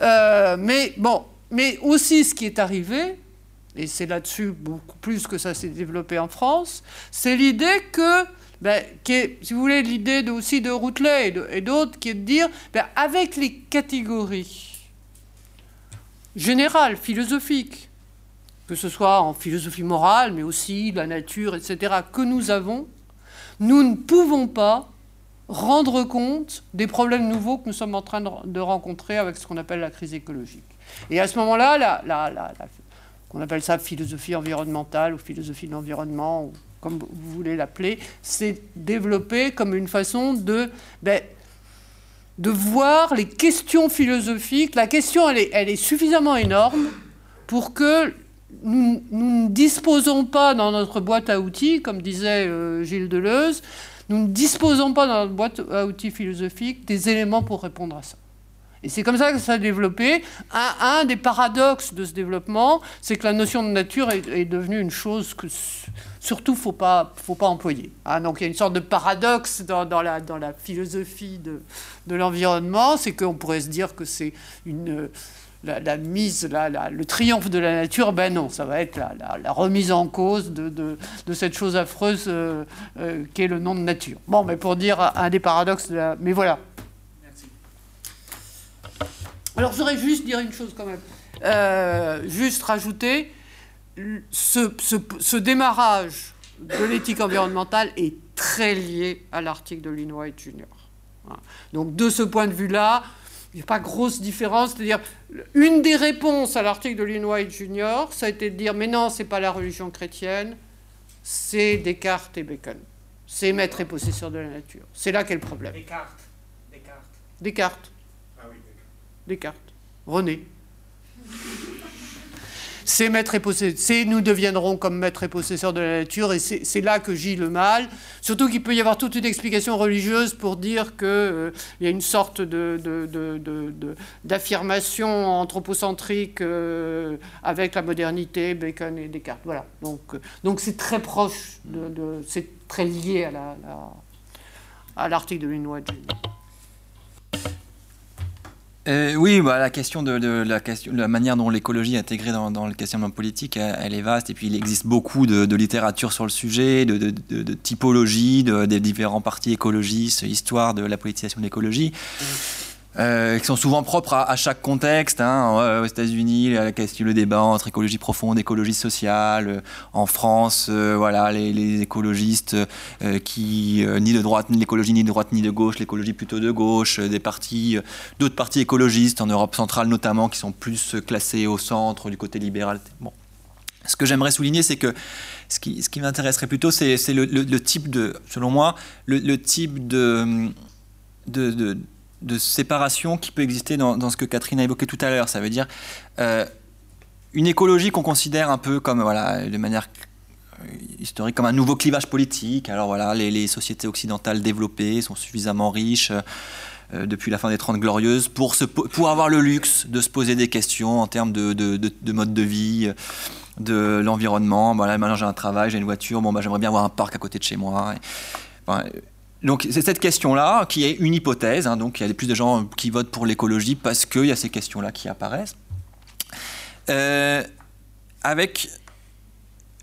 Euh, mais bon, mais aussi ce qui est arrivé, et c'est là-dessus beaucoup plus que ça s'est développé en France, c'est l'idée que, ben, si vous voulez, l'idée aussi de Routelet et d'autres, qui est de dire, ben, avec les catégories générales, philosophiques, que ce soit en philosophie morale, mais aussi la nature, etc., que nous avons, nous ne pouvons pas rendre compte des problèmes nouveaux que nous sommes en train de rencontrer avec ce qu'on appelle la crise écologique. Et à ce moment-là, la, la, qu'on appelle ça philosophie environnementale ou philosophie de l'environnement, ou comme vous voulez l'appeler, c'est développé comme une façon de, ben, de voir les questions philosophiques. La question, elle est, elle est suffisamment énorme pour que nous, ne disposons pas dans notre boîte à outils, comme disait euh, Gilles Deleuze, nous ne disposons pas dans notre boîte à outils philosophique des éléments pour répondre à ça. Et c'est comme ça que ça a développé. Un, des paradoxes de ce développement, c'est que la notion de nature est, devenue une chose que surtout faut pas faut pas employer. Hein. donc il y a une sorte de paradoxe dans, la, philosophie de l'environnement, c'est qu'on pourrait se dire que c'est une la, mise, la, le triomphe de la nature, ben non, ça va être la, remise en cause de, de, cette chose affreuse euh, euh, qu'est le nom de nature. Bon, mais pour dire un des paradoxes de la... Mais voilà, alors, je voudrais juste dire une chose quand même. Euh, juste rajouter, ce, démarrage de l'éthique environnementale est très lié à l'article de Lynn White Jr. Donc, de ce point de vue-là, il n'y a pas grosse différence. C'est-à-dire, une des réponses à l'article de Lynn White Jr., ça a été de dire mais non, c'est pas la religion chrétienne, c'est Descartes et Bacon. C'est maître et possesseur de la nature. C'est là qu'est le problème. Descartes. Descartes. Descartes. Descartes, René. C'est nous deviendrons comme maître et possesseur de la nature, et c'est là que gît le mal. Surtout qu'il peut y avoir toute une explication religieuse pour dire qu'il euh, y a une sorte d'affirmation anthropocentrique euh, avec la modernité, Bacon et Descartes. Voilà. Donc euh, donc c'est très proche, de, c'est très lié à la, à l'article de Linois. Euh, oui, bah, la question de, la manière dont l'écologie est intégrée dans, le questionnement politique, elle, est vaste. Et puis il existe beaucoup de, littérature sur le sujet, de, typologie, des différents partis écologistes, histoire de la politisation de l'écologie. Euh, qui sont souvent propres à, chaque contexte. Hein. aux États-Unis, le débat entre écologie profonde, écologie sociale. Euh, en France, euh, voilà, les, écologistes qui ni de droite, ni l'écologie ni de droite ni de gauche, l'écologie plutôt de gauche, des partis, d'autres partis écologistes en Europe centrale notamment, qui sont plus classés au centre du côté libéral. Bon. Ce que j'aimerais souligner, c'est que ce qui, ce qui m'intéresserait plutôt, c'est le, type de, selon moi, le, type de de séparation qui peut exister dans, ce que Catherine a évoqué tout à l'heure. Ça veut dire euh, une écologie qu'on considère un peu comme, voilà, de manière euh, historique, comme un nouveau clivage politique. Alors voilà, les, sociétés occidentales développées sont suffisamment riches euh, depuis la fin des Trente Glorieuses pour, se, pour avoir le luxe de se poser des questions en termes de, de, mode de vie, de l'environnement. Voilà, maintenant j'ai un travail, j'ai une voiture, bon, bah, j'aimerais bien avoir un parc à côté de chez moi. Donc c'est cette question-là qui est une hypothèse. Hein, donc il y a plus de gens qui votent pour l'écologie parce qu'il y a ces questions-là qui apparaissent. Euh, avec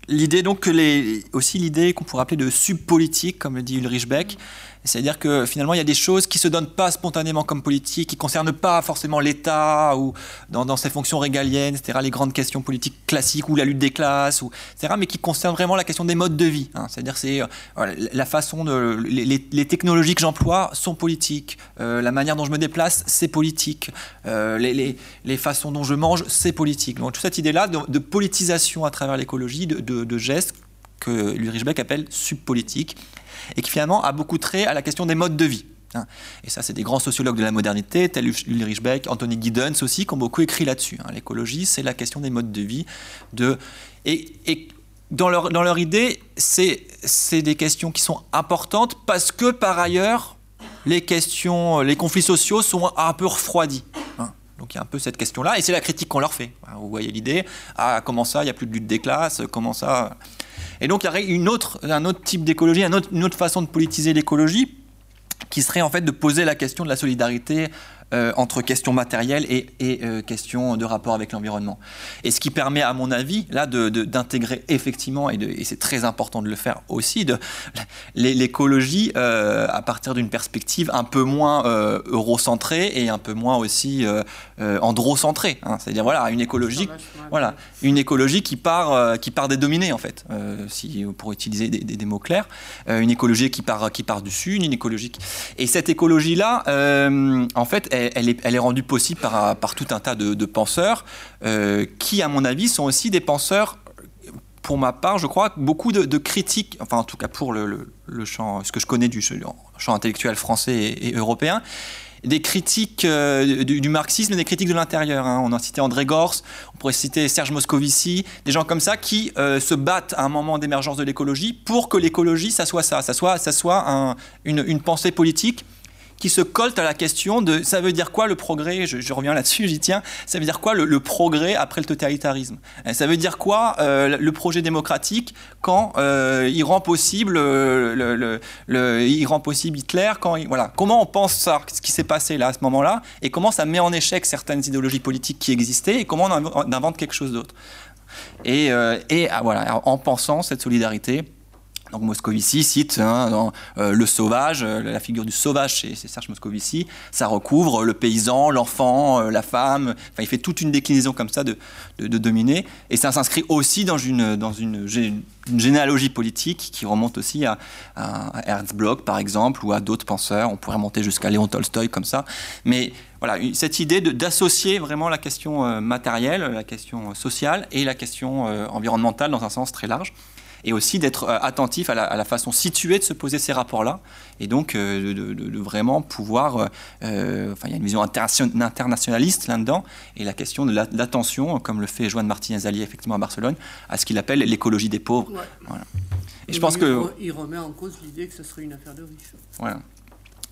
l'idée donc que les, aussi l'idée qu'on pourrait appeler de subpolitique, comme le dit Ulrich Beck, C'est-à-dire que finalement, il y a des choses qui se donnent pas spontanément comme politique, qui concernent pas forcément l'État ou dans, ses fonctions régaliennes, etc., les grandes questions politiques classiques ou la lutte des classes, ou, etc., mais qui concernent vraiment la question des modes de vie. Hein. C'est-à-dire c'est euh, la façon de... Les, technologies que j'emploie sont politiques, euh, la manière dont je me déplace, c'est politique, euh, les, façons dont je mange, c'est politique. Donc toute cette idée-là de, politisation à travers l'écologie, de, gestes que Ulrich Beck appelle subpolitiques, et qui finalement a beaucoup trait à la question des modes de vie. Hein. Et ça, c'est des grands sociologues de la modernité, tels Ulrich Beck, Anthony Giddens aussi, qui ont beaucoup écrit là-dessus. Hein. L'écologie, c'est la question des modes de vie. Et, dans, leur, dans leur idée, c'est des questions qui sont importantes parce que, par ailleurs, les questions, les conflits sociaux sont un peu refroidis. Hein. Donc il y a un peu cette question-là, et c'est la critique qu'on leur fait. Vous voyez l'idée, ah comment ça, il n'y a plus de lutte des classes, comment ça... Et donc il y aurait une autre, un autre type d'écologie, une autre façon de politiser l'écologie, qui serait en fait de poser la question de la solidarité euh, entre questions matérielles et, et euh, questions de rapport avec l'environnement. Et ce qui permet, à mon avis, là, d'intégrer effectivement, et, et c'est très important de le faire aussi, l'écologie euh, à partir d'une perspective un peu moins eurocentrée et un peu moins aussi androcentrée. Hein. C'est-à-dire, voilà, une écologie, voilà, une écologie qui part, qui part des dominés, en fait, si, pour utiliser des, des, mots clairs. une écologie qui part, qui part du sud, une écologie... Et cette écologie-là, en fait, elle, est, rendue possible par, tout un tas de, penseurs euh, qui, à mon avis, sont aussi des penseurs pour ma part, je crois, beaucoup de, critiques, enfin en tout cas pour le, champ, ce que je connais du champ intellectuel français et, européen, des critiques euh, du, marxisme et des critiques de l'intérieur. Hein. On a cité André Gors, on pourrait citer Serge Moscovici, des gens comme ça qui euh, se battent à un moment d'émergence de l'écologie pour que l'écologie, ça soit ça, ça soit, ça soit une pensée politique qui se colle à la question de ça veut dire quoi le progrès? Je, reviens là-dessus, j'y tiens. Ça veut dire quoi le, progrès après le totalitarisme? Ça veut dire quoi euh, le projet démocratique quand euh, il rend possible le, il rend possible Hitler quand voilà. Comment on pense ça ce qui s'est passé là à ce moment-là et comment ça met en échec certaines idéologies politiques qui existaient et comment on invente quelque chose d'autre? Et, euh, et ah, voilà en pensant cette solidarité donc Moscovici cite hein, dans, euh, le sauvage, euh, la figure du sauvage, c'est Serge Moscovici, ça recouvre le paysan, l'enfant, euh, la femme, enfin il fait toute une déclinaison comme ça de, de, dominer, et ça s'inscrit aussi dans une, dans une, généalogie politique qui remonte aussi à, Ernst Bloch par exemple, ou à d'autres penseurs, on pourrait monter jusqu'à Léon Tolstoï comme ça, mais voilà, cette idée d'associer vraiment la question matérielle, la question sociale et la question environnementale dans un sens très large et aussi d'être euh, attentif à la, façon située de se poser ces rapports-là, et donc euh, de, vraiment pouvoir, euh, enfin il y a une vision internationaliste là-dedans, et la question de l'attention, comme le fait Joan Martinez Allier effectivement à Barcelone, à ce qu'il appelle l'écologie des pauvres. Voilà. Et, je pense il, que il remet en cause l'idée que ce serait une affaire de riches. Voilà.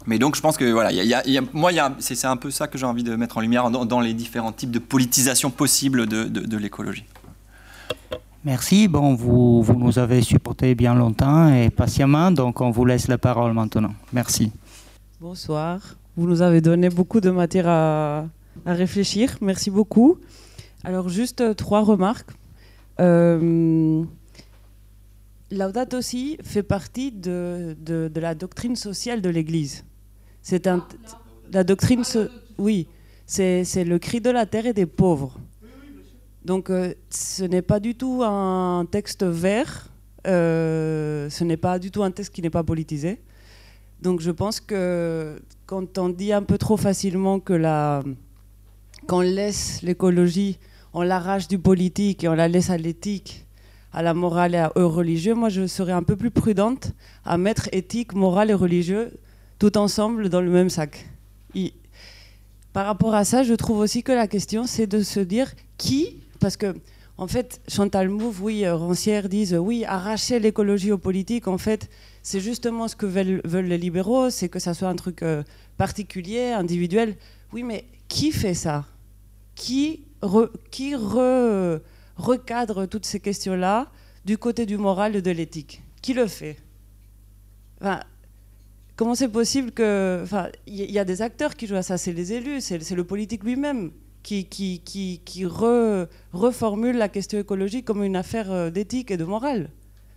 Mais donc je pense que voilà, y a, moi c'est un peu ça que j'ai envie de mettre en lumière dans, les différents types de politisation possibles de, de l'écologie. Merci. Bon, vous, vous, nous avez supporté bien longtemps et patiemment, donc on vous laisse la parole maintenant. Merci. Bonsoir. Vous nous avez donné beaucoup de matière à, réfléchir. Merci beaucoup. Alors, juste euh, trois remarques. Euh, aussi fait partie de, la doctrine sociale de l'Église. La doctrine, oui, c'est le cri de la terre et des pauvres. Donc euh, ce n'est pas du tout un texte vert, euh, ce n'est pas du tout un texte qui n'est pas politisé. Donc je pense que quand on dit un peu trop facilement que la, qu'on laisse l'écologie, on l'arrache du politique et on la laisse à l'éthique, à la morale et au religieux, moi je serais un peu plus prudente à mettre éthique, morale et religieux tout ensemble dans le même sac. par rapport à ça, je trouve aussi que la question c'est de se dire qui parce que, en fait, Chantal Mouffe, oui, euh, Rancière disent oui, arracher l'écologie aux politiques, en fait, c'est justement ce que veulent, les libéraux, c'est que ça soit un truc euh, particulier, individuel. Oui, mais qui fait ça? Qui, qui recadre toutes ces questions-là du côté du moral et de l'éthique? Qui le fait? Comment c'est possible que. Enfin, il y, a des acteurs qui jouent à ça, c'est les élus, c'est le politique lui-même qui, reformule la question écologique comme une affaire euh, d'éthique et de morale.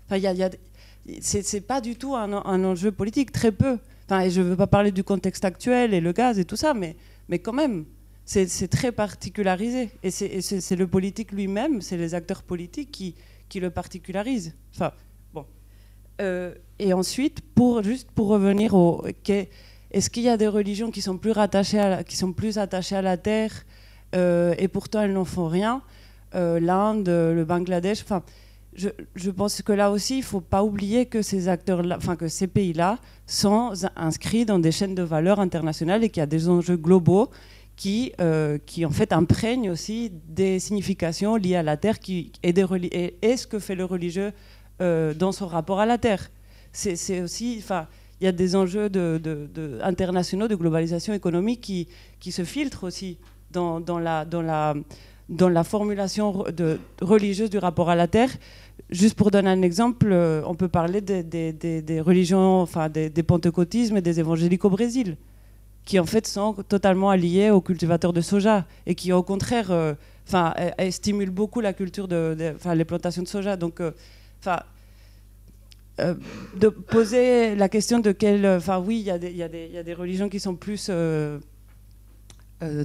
Enfin, y y a, c'est pas du tout un, enjeu politique, très peu. enfin, je ne veux pas parler du contexte actuel et le gaz et tout ça, mais, mais quand même, c'est très particularisé. Et c'est le politique lui-même, c'est les acteurs politiques qui, qui le particularisent. Enfin, bon. Euh, et ensuite, pour, juste pour revenir au... Est-ce qu'il y a des religions qui sont plus, rattachées à qui sont plus attachées à la terre et pourtant elles n'en font rien euh, L'Inde, le Bangladesh, enfin, je, pense que là aussi, il ne faut pas oublier que ces ces pays-là sont inscrits dans des chaînes de valeur internationales et qu'il y a des enjeux globaux qui, euh, qui en fait imprègnent aussi des significations liées à la terre qui, et, ce que fait le religieux euh, dans son rapport à la terre. C'est aussi, enfin, il y a des enjeux internationaux de globalisation économique qui, qui se filtrent aussi dans, la, formulation religieuse du rapport à la terre. Juste pour donner un exemple, euh, on peut parler des, religions, enfin des, pentecôtismes et des évangéliques au Brésil qui en fait sont totalement alliés aux cultivateurs de soja et qui au contraire euh, enfin, stimulent beaucoup la culture de, les plantations de soja. Donc, euh, enfin, euh, de poser la question de quelle, enfin oui, il y, a des religions qui sont plus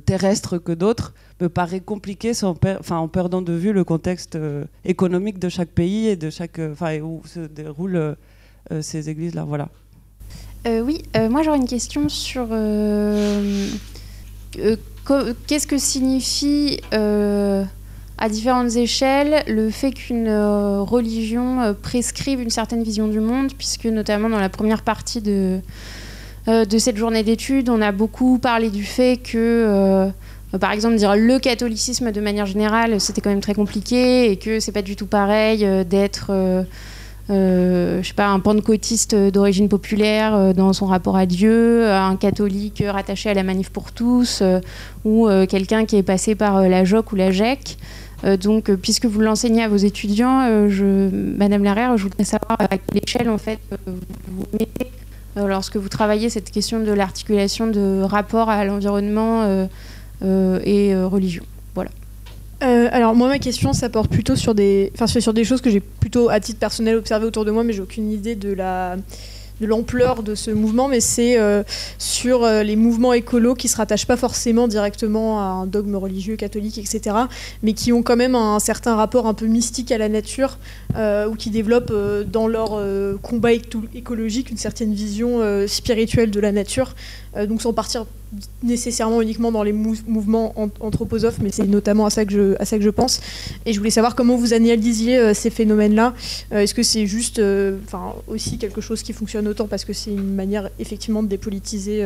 terrestres que d'autres, me paraît compliqué sans en perdant de vue le contexte économique de chaque pays et de chaque, enfin, où se déroulent ces églises-là. Voilà. Euh, oui, euh, moi j'aurais une question sur euh, qu'est-ce que signifie à différentes échelles le fait qu'une religion prescrive une certaine vision du monde, puisque notamment dans la première partie de, de cette journée d'études, on a beaucoup parlé du fait que par exemple, dire le catholicisme de manière générale, c'était quand même très compliqué et que c'est pas du tout pareil d'être euh, je sais pas, un pentecôtiste d'origine populaire euh, dans son rapport à Dieu, un catholique rattaché à la manif pour tous, euh, ou quelqu'un qui est passé par la JOC ou la GEC. donc, puisque vous l'enseignez à vos étudiants, Madame Larère, je voudrais savoir à quelle échelle en fait vous mettez lorsque vous travaillez cette question de l'articulation de rapport à l'environnement et religion. Euh, alors moi ma question ça porte plutôt sur des, enfin sur des choses que j'ai plutôt à titre personnel observé autour de moi, mais j'ai aucune idée de la de l'ampleur de ce mouvement, mais c'est euh, sur euh, les mouvements écolos qui se rattachent pas forcément directement à un dogme religieux catholique, etc., mais qui ont quand même un, certain rapport un peu mystique à la nature, ou qui développent dans leur combat écologique une certaine vision spirituelle de la nature, donc sans partir nécessairement uniquement dans les mouvements anthroposophes, mais c'est notamment à ça, que je, pense. Et je voulais savoir comment vous analysiez euh, ces phénomènes-là. Euh, est-ce que c'est juste euh, aussi quelque chose qui fonctionne autant parce que c'est une manière effectivement de dépolitiser,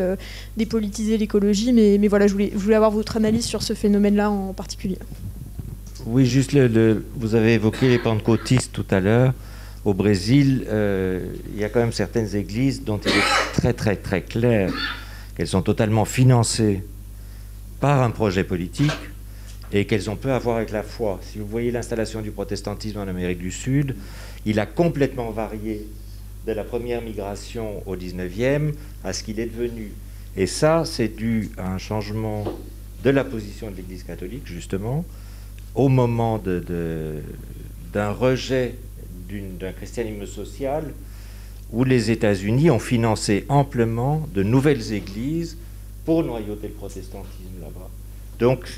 l'écologie, mais, voilà, je voulais, avoir votre analyse sur ce phénomène-là en particulier. Oui, juste vous avez évoqué les pentecôtistes tout à l'heure. Au Brésil, il y a quand même certaines églises dont il est très très très clair qu'elles sont totalement financées par un projet politique et qu'elles ont peu à voir avec la foi. Si vous voyez l'installation du protestantisme en Amérique du Sud, il a complètement varié de la première migration au 19e à ce qu'il est devenu. Et ça, c'est dû à un changement de la position de l'Église catholique, justement, au moment d'un rejet d'un christianisme social où les États-Unis ont financé amplement de nouvelles églises pour noyauter le protestantisme là-bas. Donc,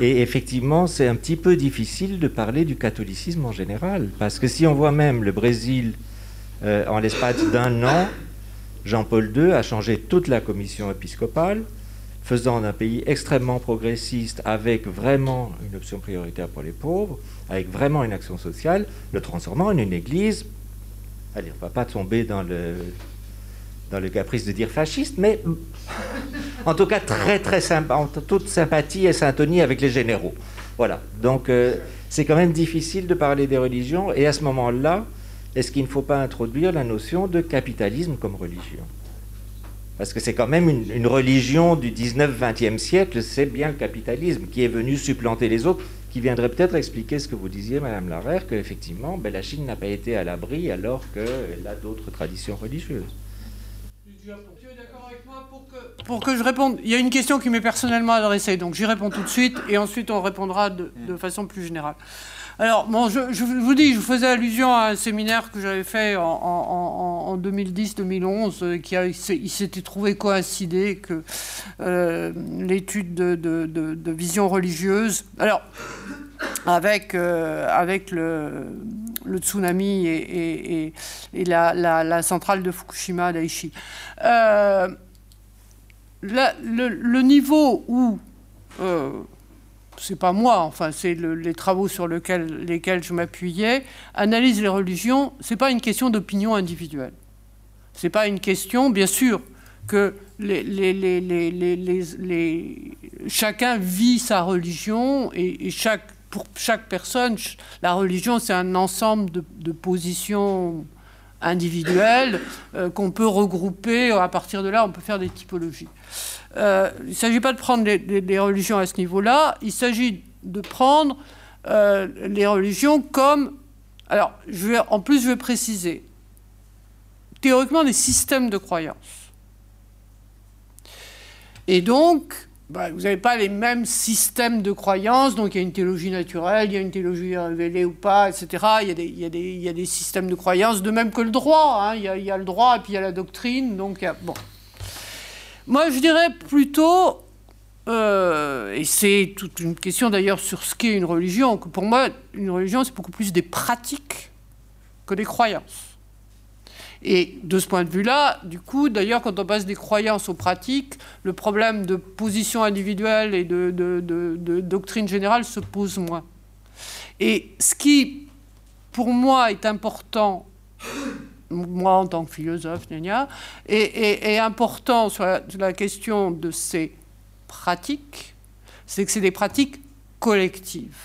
et effectivement, c'est un petit peu difficile de parler du catholicisme en général, parce que si on voit même le Brésil, euh, en l'espace d'un an, Jean-Paul II a changé toute la commission épiscopale, faisant d'un pays extrêmement progressiste, avec vraiment une option prioritaire pour les pauvres, avec vraiment une action sociale, le transformant en une église allez, on ne va pas tomber dans le, dans le caprice de dire fasciste, mais en tout cas très très sympa, en toute sympathie et syntonie avec les généraux. Voilà, donc euh, c'est quand même difficile de parler des religions, et à ce moment-là, est-ce qu'il ne faut pas introduire la notion de capitalisme comme religion? Parce que c'est quand même une, une religion du 19-20e siècle, c'est bien le capitalisme qui est venu supplanter les autres qui viendrait peut-être expliquer ce que vous disiez, Madame Larère, qu'effectivement, ben, la Chine n'a pas été à l'abri alors qu'elle a d'autres traditions religieuses. pour que, je réponde, il y a une question qui m'est personnellement adressée, donc j'y réponds tout de suite, et ensuite on répondra de, façon plus générale. Alors, je, vous dis, je faisais allusion à un séminaire que j'avais fait en, 2010-2011, qui il s'était trouvé coïncider que euh, l'étude de, vision religieuse. Alors, avec, euh, le, tsunami et, la, centrale de Fukushima d'Aichi. Euh, le, niveau où c'est pas moi, enfin c'est les travaux sur lesquels je m'appuyais, analyse les religions, c'est pas une question d'opinion individuelle. C'est pas une question, bien sûr, que chacun vit sa religion et, pour chaque personne, la religion c'est un ensemble de, positions individuelles euh, qu'on peut regrouper. À partir de là, on peut faire des typologies. Euh, il ne s'agit pas de prendre les, religions à ce niveau-là, il s'agit de prendre euh, les religions comme... Alors, en plus, je vais préciser, théoriquement, des systèmes de croyance. Et donc, bah, vous n'avez pas les mêmes systèmes de croyance, donc il y a une théologie naturelle, il y a une théologie révélée ou pas, etc. Il y a des, systèmes de croyance, de même que le droit. Hein. Il, y a, le droit et puis il y a la doctrine. Donc, bon. Moi, je dirais plutôt, euh, et c'est toute une question d'ailleurs sur ce qu'est une religion, que pour moi, une religion, c'est beaucoup plus des pratiques que des croyances. Et de ce point de vue-là, du coup, d'ailleurs, quand on passe des croyances aux pratiques, le problème de position individuelle et de, de doctrine générale se pose moins. Et ce qui, pour moi, est important moi en tant que philosophe, est, important sur la, question de ces pratiques, c'est que c'est des pratiques collectives.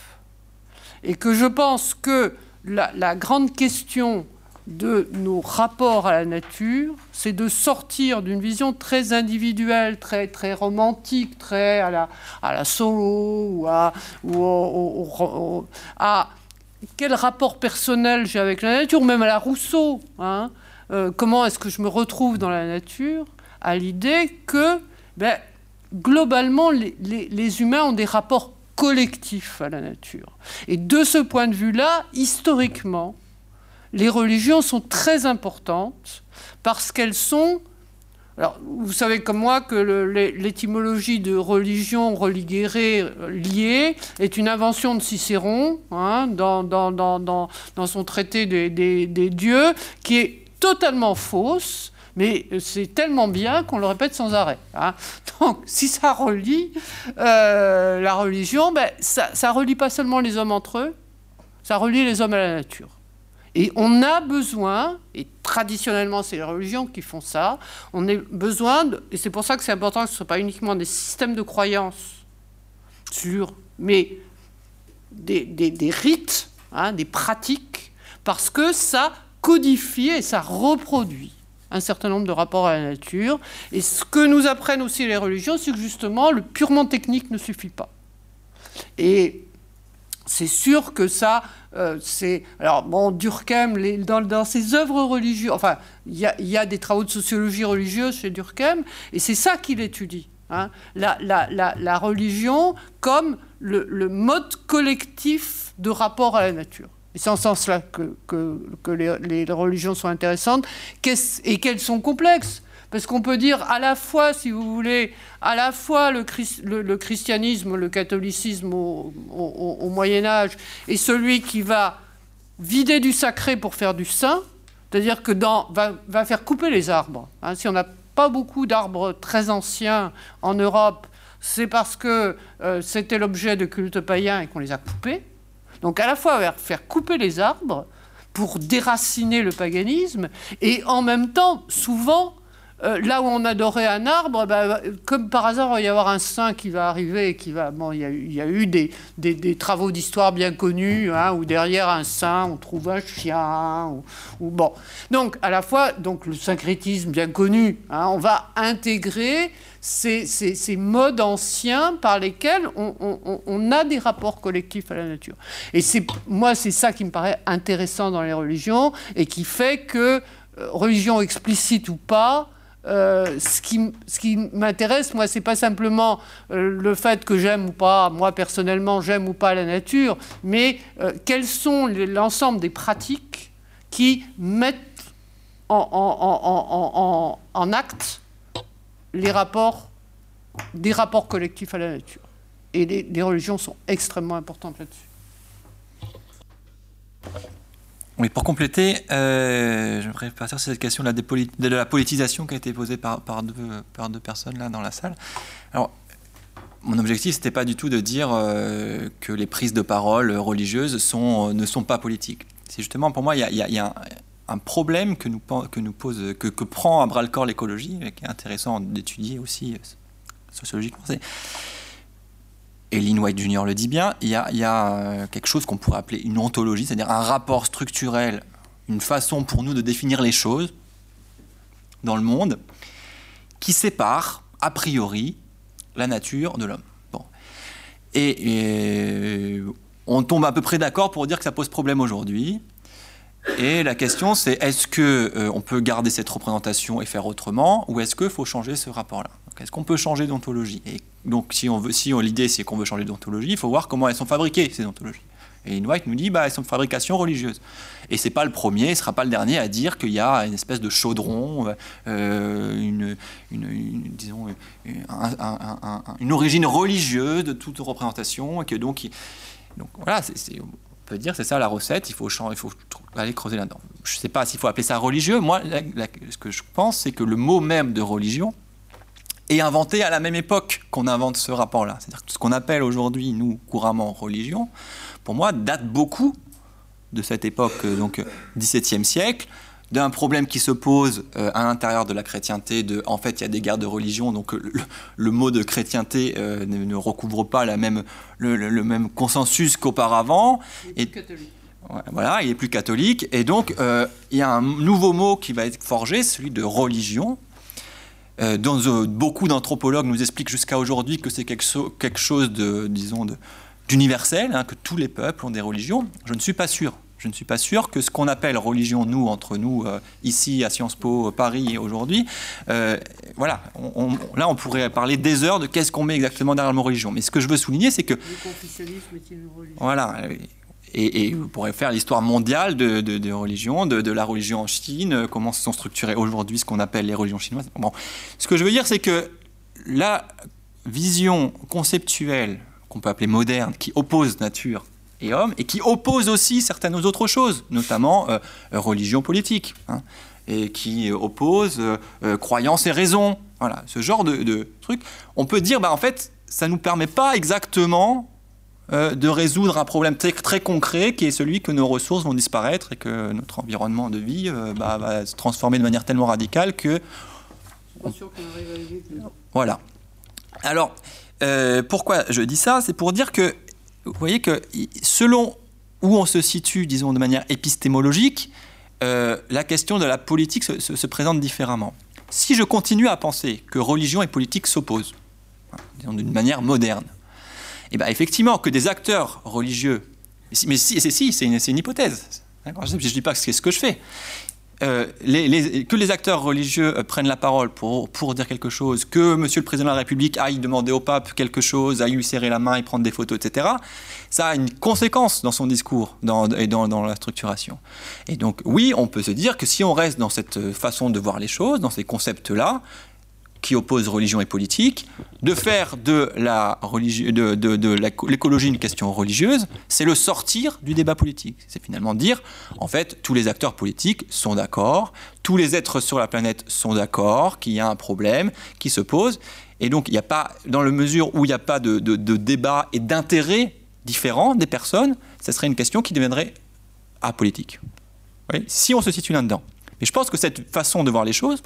Et que je pense que la, grande question de nos rapports à la nature, c'est de sortir d'une vision très individuelle, très, très romantique, très à la, à la solo ou à, ou à quel rapport personnel j'ai avec la nature, même à la Rousseau. Hein, euh, comment est-ce que je me retrouve dans la nature À l'idée que, ben, globalement, les, humains ont des rapports collectifs à la nature. Et de ce point de vue-là, historiquement, les religions sont très importantes parce qu'elles sont alors, vous savez comme moi que l'étymologie de religion religérée liée est une invention de Cicéron hein, dans, dans, dans, dans, son traité des, des, dieux, qui est totalement fausse, mais c'est tellement bien qu'on le répète sans arrêt. Hein. Donc, si ça relie euh, la religion, ben, ça ne relie pas seulement les hommes entre eux, ça relie les hommes à la nature. Et on a besoin, et traditionnellement c'est les religions qui font ça, on a besoin, et c'est pour ça que c'est important que ce ne soit pas uniquement des systèmes de croyances sur, mais des, des, rites, hein, des pratiques, parce que ça codifie et ça reproduit un certain nombre de rapports à la nature. Et ce que nous apprennent aussi les religions, c'est que justement, le purement technique ne suffit pas. Et c'est sûr que ça, euh. Alors, Durkheim, dans, ses œuvres religieuses, enfin, il y, a, des travaux de sociologie religieuse chez Durkheim, et c'est ça qu'il étudie. Hein, la, religion comme le, mode collectif de rapport à la nature. C'est en ce sens-là que, les, religions sont intéressantes et qu'elles sont complexes. Parce qu'on peut dire à la fois, si vous voulez, à la fois le, christianisme, le catholicisme au, Moyen Âge est celui qui va vider du sacré pour faire du saint, c'est-à-dire que dans, va, faire couper les arbres. Hein. si on n'a pas beaucoup d'arbres très anciens en Europe, c'est parce que euh, c'était l'objet de culte païen et qu'on les a coupés. Donc à la fois faire couper les arbres pour déraciner le paganisme et en même temps, souvent, euh, là où on adorait un arbre, bah, comme par hasard, il va y avoir un saint qui va arriver, qui va. Bon, il y a, eu des, travaux d'histoire bien connus, hein, où derrière un saint, on trouve un chien, ou, bon. Donc, à la fois, donc le syncrétisme bien connu, hein, on va intégrer ces, modes anciens par lesquels on, a des rapports collectifs à la nature. Et c'est moi, c'est ça qui me paraît intéressant dans les religions et qui fait que, euh, religion explicite ou pas, ce qui, ce qui m'intéresse, moi, c'est pas simplement euh, le fait que j'aime ou pas, moi personnellement, j'aime ou pas la nature, mais euh, quels sont l'ensemble des pratiques qui mettent en, en, acte les rapports, des rapports collectifs à la nature? Et les, les religions sont extrêmement importantes là-dessus. Pour compléter, euh, j'aimerais partir sur cette question de la, politisation qui a été posée par, deux, personnes là dans la salle. Alors, mon objectif, c'était pas du tout de dire euh, que les prises de parole religieuses sont, ne sont pas politiques. C'est justement, pour moi, il y a, un, problème que nous, que nous pose, que prend à bras le corps l'écologie, qui est intéressant d'étudier aussi euh, sociologiquement et Lynn White Jr. le dit bien, il y a, euh, quelque chose qu'on pourrait appeler une ontologie, c'est-à-dire un rapport structurel, une façon pour nous de définir les choses dans le monde, qui sépare, a priori, la nature de l'homme. Et, on tombe à peu près d'accord pour dire que ça pose problème aujourd'hui. Et la question, c'est est-ce que euh, on peut garder cette représentation et faire autrement, ou est-ce qu'il faut changer ce rapport-là? Est-ce qu'on peut changer d'ontologie donc si on veut, si l'idée c'est qu'on veut changer d'ontologie, il faut voir comment elles sont fabriquées ces ontologies. Et In White nous dit bah elles sont de fabrication religieuse. Et c'est pas le premier, ce sera pas le dernier à dire qu'il y a une espèce de chaudron, euh, une, disons une origine religieuse de toute représentation et que donc, donc voilà, on peut dire c'est ça la recette. Il faut il faut aller creuser là-dedans. Je sais pas s'il faut appeler ça religieux. Moi, ce que je pense, c'est que le mot même de religion et inventé à la même époque qu'on invente ce rapport-là. C'est-à-dire que ce qu'on appelle aujourd'hui, nous, couramment religion, pour moi, date beaucoup de cette époque, euh, donc XVIIe siècle, d'un problème qui se pose euh, à l'intérieur de la chrétienté, de, en fait, il y a des guerres de religion, donc euh, le, mot de chrétienté ne, recouvre pas la même, le, même consensus qu'auparavant. Et, catholique. Voilà, il est plus catholique, et donc il y a un nouveau mot qui va être forgé, celui de religion, euh, dont euh, beaucoup d'anthropologues nous expliquent jusqu'à aujourd'hui que c'est quelque, chose de, disons, d'universel, hein, que tous les peuples ont des religions. Je ne suis pas sûr. Je ne suis pas sûr que ce qu'on appelle religion, nous, entre nous, euh, ici à Sciences Po Paris aujourd'hui, voilà, là on pourrait parler des heures de qu'est-ce qu'on met exactement derrière le mot religion. Mais ce que je veux souligner, c'est que. Le confucianisme est une religion. Voilà, et, vous pourrez faire l'histoire mondiale de, de, religion, de, la religion en Chine, euh, comment se sont structurées aujourd'hui ce qu'on appelle les religions chinoises. Bon. Ce que je veux dire, c'est que la vision conceptuelle, qu'on peut appeler moderne, qui oppose nature et homme, et qui oppose aussi certaines autres choses, notamment euh, religion politique, hein, et qui oppose euh, croyance et raison. Voilà, ce genre de, de truc. On peut dire, bah, en fait, ça ne nous permet pas exactement euh, de résoudre un problème très, très, concret qui est celui que nos ressources vont disparaître et que notre environnement de vie euh, bah, va se transformer de manière tellement radicale que... Voilà. Alors, euh, pourquoi je dis ça? C'est pour dire que, vous voyez que selon où on se situe, disons de manière épistémologique, la question de la politique se, se, présente différemment. Si je continue à penser que religion et politique s'opposent, disons d'une manière moderne, eh bien effectivement, que des acteurs religieux, mais si, c'est une, une, hypothèse. Je ne dis pas que c'est ce que je fais. Euh, que les acteurs religieux euh, prennent la parole pour, pour dire quelque chose, que Monsieur le Président de la République aille demander au pape quelque chose, aille lui serrer la main et prendre des photos, etc., ça a une conséquence dans son discours et dans, dans, la structuration. Et donc oui, on peut se dire que si on reste dans cette façon de voir les choses, dans ces concepts-là, qui oppose religion et politique, de faire de la de, de, l'écologie une question religieuse, c'est le sortir du débat politique. C'est finalement dire, en fait, tous les acteurs politiques sont d'accord, tous les êtres sur la planète sont d'accord, qu'il y a un problème qui se pose, et donc il n'y a pas, dans la mesure où il n'y a pas de, débat et d'intérêt différents des personnes, ce serait une question qui deviendrait apolitique. Oui, si on se situe là-dedans. Mais je pense que cette façon de voir les choses,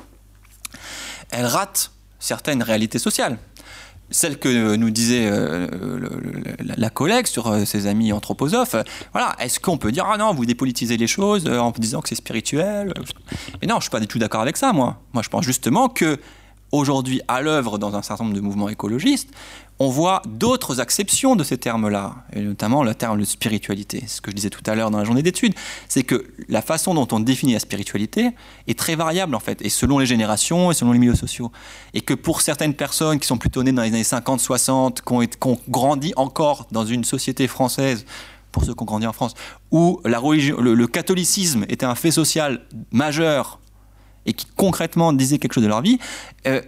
elle rate certaines réalités sociales. Celle que nous disait euh, la collègue sur euh, ses amis anthroposophes, voilà, est-ce qu'on peut dire ah non, vous dépolitisez les choses euh, en disant que c'est spirituel? Mais non, je suis pas du tout d'accord avec ça, moi. Moi, je pense justement que aujourd'hui à l'œuvre dans un certain nombre de mouvements écologistes, on voit d'autres acceptions de ces termes-là, et notamment le terme de spiritualité. Ce que je disais tout à l'heure dans la journée d'études, c'est que la façon dont on définit la spiritualité est très variable en fait, et selon les générations et selon les milieux sociaux. Et que pour certaines personnes qui sont plutôt nées dans les années 50, 60, qui ont, grandi encore dans une société française, pour ceux qui ont grandi en France, où la religion, le, catholicisme était un fait social majeur et qui concrètement disait quelque chose de leur vie, euh,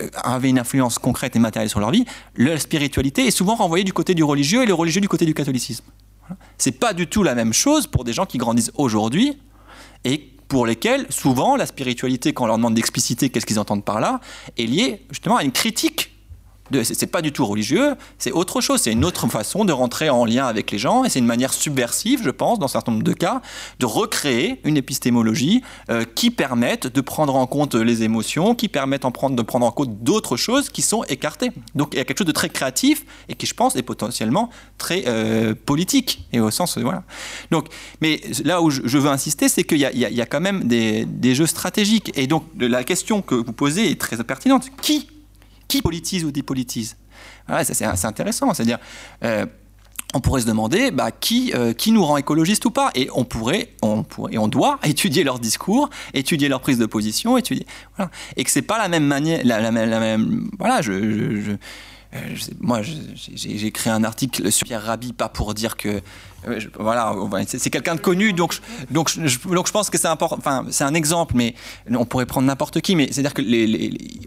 euh, avaient une influence concrète et matérielle sur leur vie, la spiritualité est souvent renvoyée du côté du religieux et le religieux du côté du catholicisme. C'est pas du tout la même chose pour des gens qui grandissent aujourd'hui et pour lesquels souvent la spiritualité, quand on leur demande d'expliciter qu'est-ce qu'ils entendent par là, est liée justement à une critique c'est pas du tout religieux, c'est autre chose, c'est une autre façon de rentrer en lien avec les gens, et c'est une manière subversive, je pense, dans un certain nombre de cas, de recréer une épistémologie euh, qui permette de prendre en compte les émotions, qui permette en prendre, de prendre en compte d'autres choses qui sont écartées. Donc il y a quelque chose de très créatif et qui, je pense, est potentiellement très euh, politique, et au sens, voilà. Donc, mais là où je, veux insister, c'est qu'il y, a quand même des jeux stratégiques, et donc la question que vous posez est très pertinente. Qui qui politise ou dépolitise C'est intéressant. C'est-à-dire, euh, on pourrait se demander bah, qui, euh, qui nous rend écologistes ou pas? Et on pourrait, et on doit étudier leur discours, étudier leur prise de position, étudier. Et que c'est pas la même manière. La, même, voilà, je, euh, moi, j'ai écrit un article sur Pierre Rabhi, pas pour dire que. Voilà, c'est quelqu'un de connu, donc, donc, je, donc je pense que c'est important. Enfin, c'est un exemple, mais on pourrait prendre n'importe qui. Mais c'est-à-dire que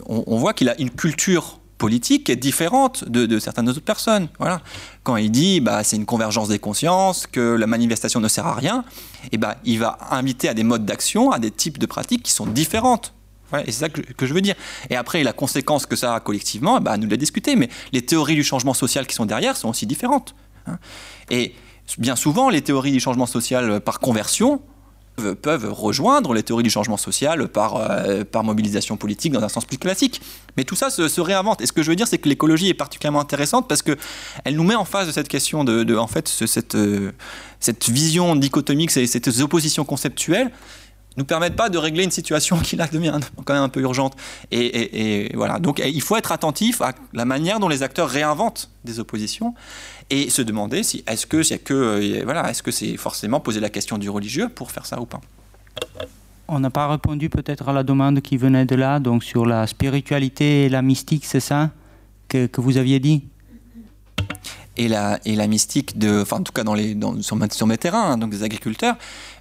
on, voit qu'il a une culture politique qui est différente de, certaines autres personnes. Voilà. Quand il dit bah, c'est une convergence des consciences, que la manifestation ne sert à rien, et bah, il va inviter à des modes d'action, à des types de pratiques qui sont différentes et c'est ça que, je veux dire. Et après, la conséquence que ça a collectivement, bah, nous l'a discuté, mais les théories du changement social qui sont derrière sont aussi différentes. Hein. Et bien souvent, les théories du changement social par conversion peuvent rejoindre les théories du changement social par, euh, par mobilisation politique dans un sens plus classique. Mais tout ça se, réinvente. Et ce que je veux dire, c'est que l'écologie est particulièrement intéressante parce qu'elle nous met en face de cette question de, en fait, cette, euh, cette vision dichotomique, cette opposition conceptuelle nous permettent pas de régler une situation qui là devient quand même un peu urgente. Et, voilà. Donc il faut être attentif à la manière dont les acteurs réinventent des oppositions et se demander si est-ce que c'est que euh, voilà est-ce que c'est forcément poser la question du religieux pour faire ça ou pas? On n'a pas répondu peut-être à la demande qui venait de là, donc sur la spiritualité et la mystique, c'est ça que, que vous aviez dit? Et la, et la mystique, de, enfin en tout cas dans les, dans, sur, mes terrains, hein, donc des agriculteurs,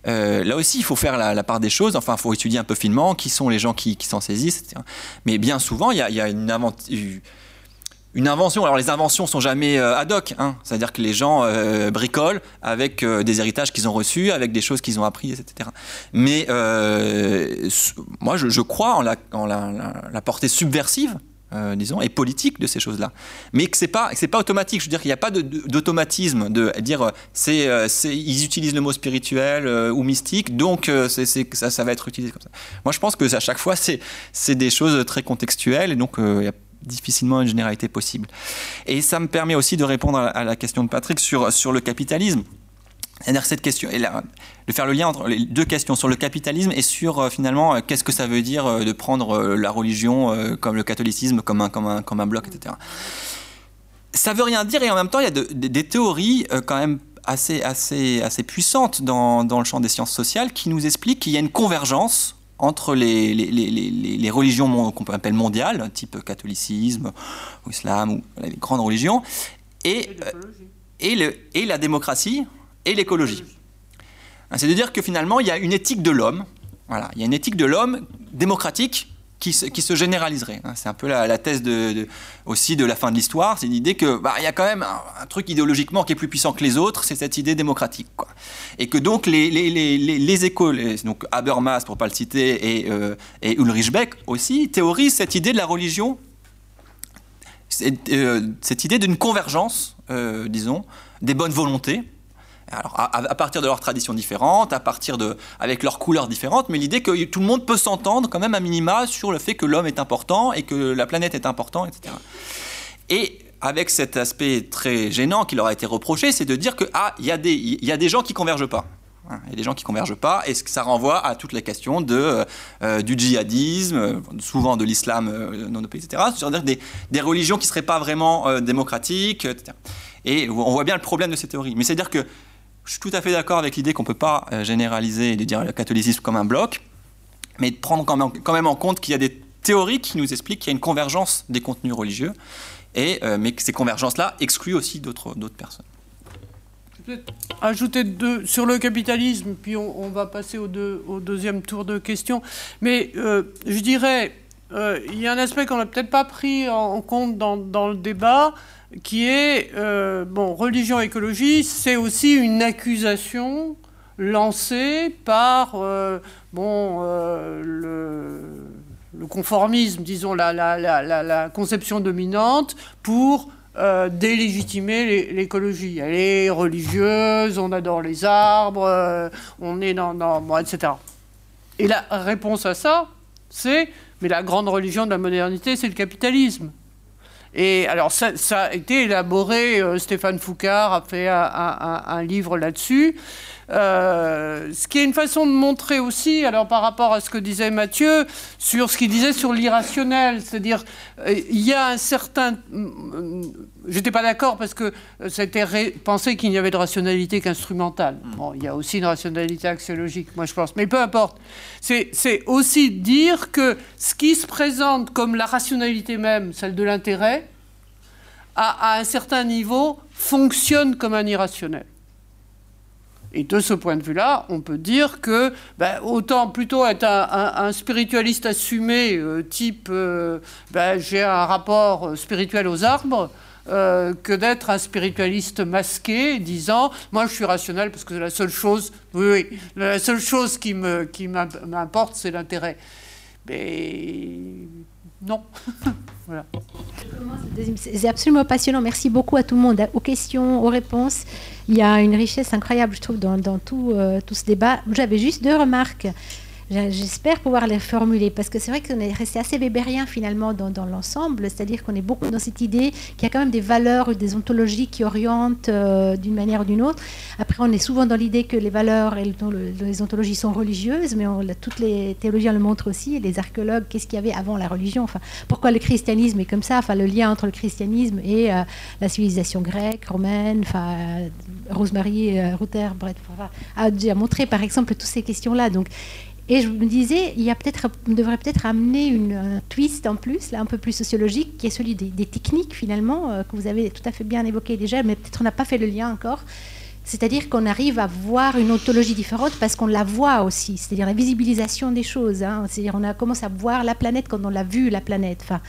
euh, là aussi il faut faire la, part des choses, enfin il faut étudier un peu finement qui sont les gens qui, qui s'en saisissent, etc. Mais bien souvent il y a, y a une, une invention. Alors les inventions sont jamais euh, ad hoc, hein. c'est-à-dire que les gens euh, bricolent avec des héritages qu'ils ont reçus, avec des choses qu'ils ont appris, etc. Mais moi je, crois en la, la, portée subversive euh, disons, et politique de ces choses-là. Mais que c'est pas, pas automatique. Je veux dire qu'il n'y a pas d'automatisme de, dire euh, euh, c'est, ils utilisent le mot spirituel ou mystique, donc ça, va être utilisé comme ça. Moi, je pense que à chaque fois, c'est, des choses très contextuelles et donc il y a difficilement une généralité possible. Et ça me permet aussi de répondre à la question de Patrick sur, sur le capitalisme. C'est-à-dire cette question, et de faire le lien entre les deux questions sur le capitalisme et sur euh, finalement euh, qu'est-ce que ça veut dire euh, de prendre la religion comme le catholicisme comme un, comme un, comme un bloc, etc. Ça veut rien dire et en même temps il y a des théories quand même assez, assez, assez puissantes dans, dans, le champ des sciences sociales qui nous expliquent qu'il y a une convergence entre les, les, les, les religions qu'on appelle mondiales, type catholicisme, ou islam, ou les grandes religions, et, et, le, et la démocratie, et l'écologie. C'est-à-dire que finalement, il y a une éthique de l'homme, voilà, il y a une éthique de l'homme démocratique qui se, qui se généraliserait. Hein. C'est un peu la, thèse de, aussi de la fin de l'histoire, c'est l'idée que bah, il y a quand même un, truc idéologiquement qui est plus puissant que les autres, c'est cette idée démocratique. Et que donc les, les, les, les écoles, donc Habermas pour pas le citer, et, euh, et Ulrich Beck aussi, théorisent cette idée de la religion, cette, euh, idée d'une convergence, euh, disons, des bonnes volontés, alors, à, partir de leurs traditions différentes, à partir de, avec leurs couleurs différentes, mais l'idée que tout le monde peut s'entendre quand même à minima sur le fait que l'homme est important et que la planète est importante, etc. Et avec cet aspect très gênant qui leur a été reproché, c'est de dire que ah, il y, a des, y a des gens qui convergent pas. Hein, Il y a des gens qui convergent pas, et ça renvoie à toutes les questions de, euh, du djihadisme, souvent de l'islam euh, non pays, etc. C'est-à-dire des, des religions qui ne seraient pas vraiment euh, démocratiques, etc. Et on voit bien le problème de ces théories. Mais c'est-à-dire que je suis tout à fait d'accord avec l'idée qu'on ne peut pas euh, généraliser et de dire le catholicisme comme un bloc, mais de prendre quand même, en compte qu'il y a des théories qui nous expliquent qu'il y a une convergence des contenus religieux, et, euh, mais que ces convergences-là excluent aussi d'autres personnes. peut-être ajouter deux, sur le capitalisme, puis on, va passer au, deux- au deuxième tour de questions. Mais euh, je dirais, il y a un aspect qu'on n'a peut-être pas pris en, compte dans le débat, qui est, euh, bon, religion, écologie, c'est aussi une accusation lancée par, euh, bon, euh, le, conformisme, disons, la, la, la, conception dominante pour délégitimer l'é- l'écologie. Elle est religieuse, on adore les arbres, on est dans, dans bon, etc. Et la réponse à ça, c'est mais la grande religion de la modernité, c'est le capitalisme. Et alors ça, a été élaboré, euh, Stéphane Foucard a fait un livre là-dessus. Euh, ce qui est une façon de montrer aussi, alors par rapport à ce que disait Mathieu, sur ce qu'il disait sur l'irrationnel, c'est-à-dire euh, il y a un certain, j'étais pas d'accord parce que ré- pensé qu'il n'y avait de rationalité qu'instrumentale. Bon, il y a aussi une rationalité axiologique, moi je pense, mais peu importe. C'est c'est aussi dire que ce qui se présente comme la rationalité même, celle de l'intérêt, à, à un certain niveau, fonctionne comme un irrationnel. Et de ce point de vue-là, on peut dire que ben, autant plutôt être un, spiritualiste assumé, euh, type euh, ben, j'ai un rapport spirituel aux arbres, euh, que d'être un spiritualiste masqué, disant moi je suis rationnel parce que la seule chose, oui, la seule chose qui me qui m'importe c'est l'intérêt. Mais non, voilà. C'est absolument passionnant. Merci beaucoup à tout le monde, aux questions, aux réponses. Il y a une richesse incroyable, je trouve, dans, tout, euh, tout ce débat. J'avais juste deux remarques. J'espère pouvoir les formuler parce que c'est vrai qu'on est resté assez bébérien finalement dans, l'ensemble, c'est-à-dire qu'on est beaucoup dans cette idée qu'il y a quand même des valeurs ou des ontologies qui orientent euh, d'une manière ou d'une autre. Après, on est souvent dans l'idée que les valeurs et le- les ontologies sont religieuses, mais toutes les théologiens le montrent aussi, les archéologues, qu'est-ce qu'il y avait avant la religion Enfin, pourquoi le christianisme est comme ça Enfin, le lien entre le christianisme et euh, la civilisation grecque, romaine, enfin, euh, Rosemary euh, Ruther, a montré par exemple toutes ces questions-là. Donc, et je me disais, il y a peut-être, devrait peut-être amener une, un twist en plus, là un peu plus sociologique, qui est celui des, techniques finalement euh, que vous avez tout à fait bien évoqué déjà, mais peut-être on n'a pas fait le lien encore. C'est-à-dire qu'on arrive à voir une ontologie différente parce qu'on la voit aussi, c'est-à-dire la visibilisation des choses. hein. C'est-à-dire on a commencé à voir la planète quand on l'a vue la planète. Enfin,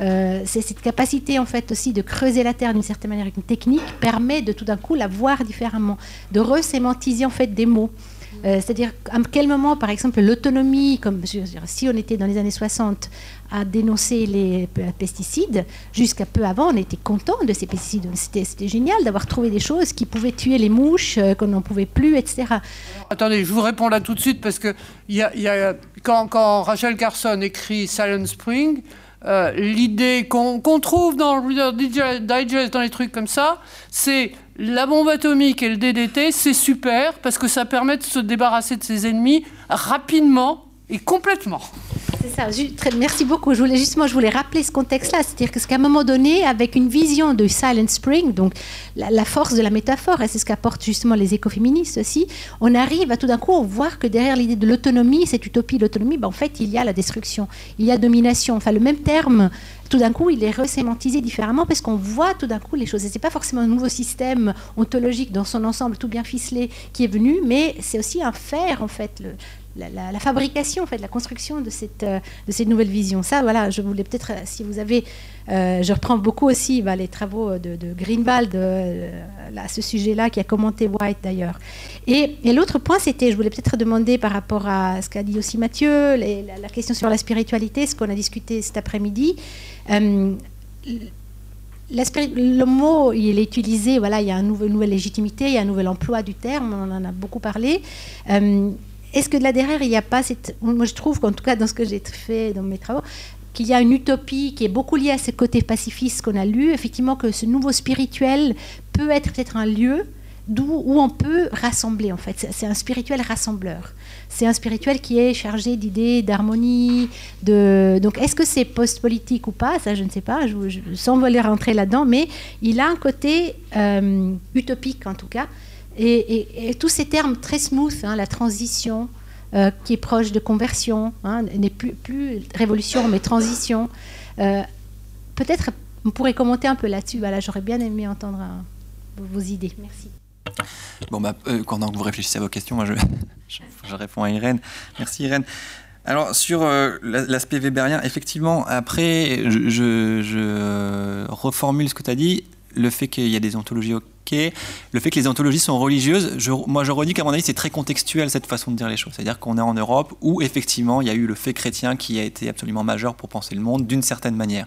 euh, cette capacité en fait aussi de creuser la Terre d'une certaine manière avec une technique permet de tout d'un coup la voir différemment, de resémantiser en fait des mots. Euh, C'est-à-dire à quel moment, par exemple, l'autonomie, comme si on était dans les années 60 à dénoncer les pesticides, jusqu'à peu avant, on était content de ces pesticides. C'était génial d'avoir trouvé des choses qui pouvaient tuer les mouches, euh, qu'on n'en pouvait plus, etc. Attendez, je vous réponds là tout de suite parce que quand Rachel Carson écrit Silent Spring, euh, l'idée qu'on trouve dans le Digest, dans les trucs comme ça, c'est la bombe atomique et le DDT, c'est super parce que ça permet de se débarrasser de ses ennemis rapidement et complètement. C'est ça, merci beaucoup. Je voulais justement, je voulais rappeler ce contexte-là, c'est-à-dire qu'à un moment donné, avec une vision de Silent Spring, donc la, force de la métaphore, et c'est ce qu'apportent justement les écoféministes aussi, on arrive à tout d'un coup voir que derrière l'idée de l'autonomie, cette utopie de l'autonomie, ben, en fait, il y a la destruction, il y a domination. Enfin, le même terme, tout d'un coup, il est resémantisé différemment parce qu'on voit tout d'un coup les choses. Et c'est pas forcément un nouveau système ontologique dans son ensemble tout bien ficelé qui est venu, mais c'est aussi un faire en fait. La, fabrication, en fait, la construction de cette, euh, de cette nouvelle vision. Ça, voilà, je voulais peut-être, euh, si vous avez, euh, je reprends beaucoup aussi bah, les travaux de, Greenwald à ce sujet-là, qui a commenté White d'ailleurs. Et, l'autre point, c'était, je voulais peut-être demander par rapport à ce qu'a dit aussi Mathieu, la, question sur la spiritualité, ce qu'on a discuté cet après-midi. Le mot, il est utilisé, voilà, il y a une nouvelle légitimité, il y a un nouvel emploi du terme, on en a beaucoup parlé. Est-ce que là derrière, il n'y a pas cette... Moi, je trouve qu'en tout cas, dans ce que j'ai fait dans mes travaux, qu'il y a une utopie qui est beaucoup liée à ce côté pacifiste qu'on a lu, effectivement que ce nouveau spirituel peut être un lieu, d'où où on peut rassembler en fait. C'est un spirituel rassembleur. C'est un spirituel qui est chargé d'idées, d'harmonie. De... Donc est-ce que c'est post-politique ou pas? Ça, je ne sais pas. Je, je, sans voler rentrer là-dedans, mais il a un côté euh, utopique en tout cas. Et, et, et, tous ces termes très smooth, hein, la transition, euh, qui est proche de conversion, hein, n'est plus, plus révolution mais transition. Euh, Peut-être on pourrait commenter un peu là-dessus. Voilà, j'aurais bien aimé entendre euh, vos idées. Merci. Bon, bah, euh, pendant que vous réfléchissez à vos questions, moi je, je, je réponds à Irène. Merci Irène. Alors sur euh, l'aspect weberien, effectivement, après, je, je, je reformule ce que tu as dit. Le fait qu'il y a des ontologies ok, le fait que les ontologies sont religieuses, moi je redis qu'à mon avis c'est très contextuel cette façon de dire les choses. C'est-à-dire qu'on est en Europe où effectivement il y a eu le fait chrétien qui a été absolument majeur pour penser le monde d'une certaine manière.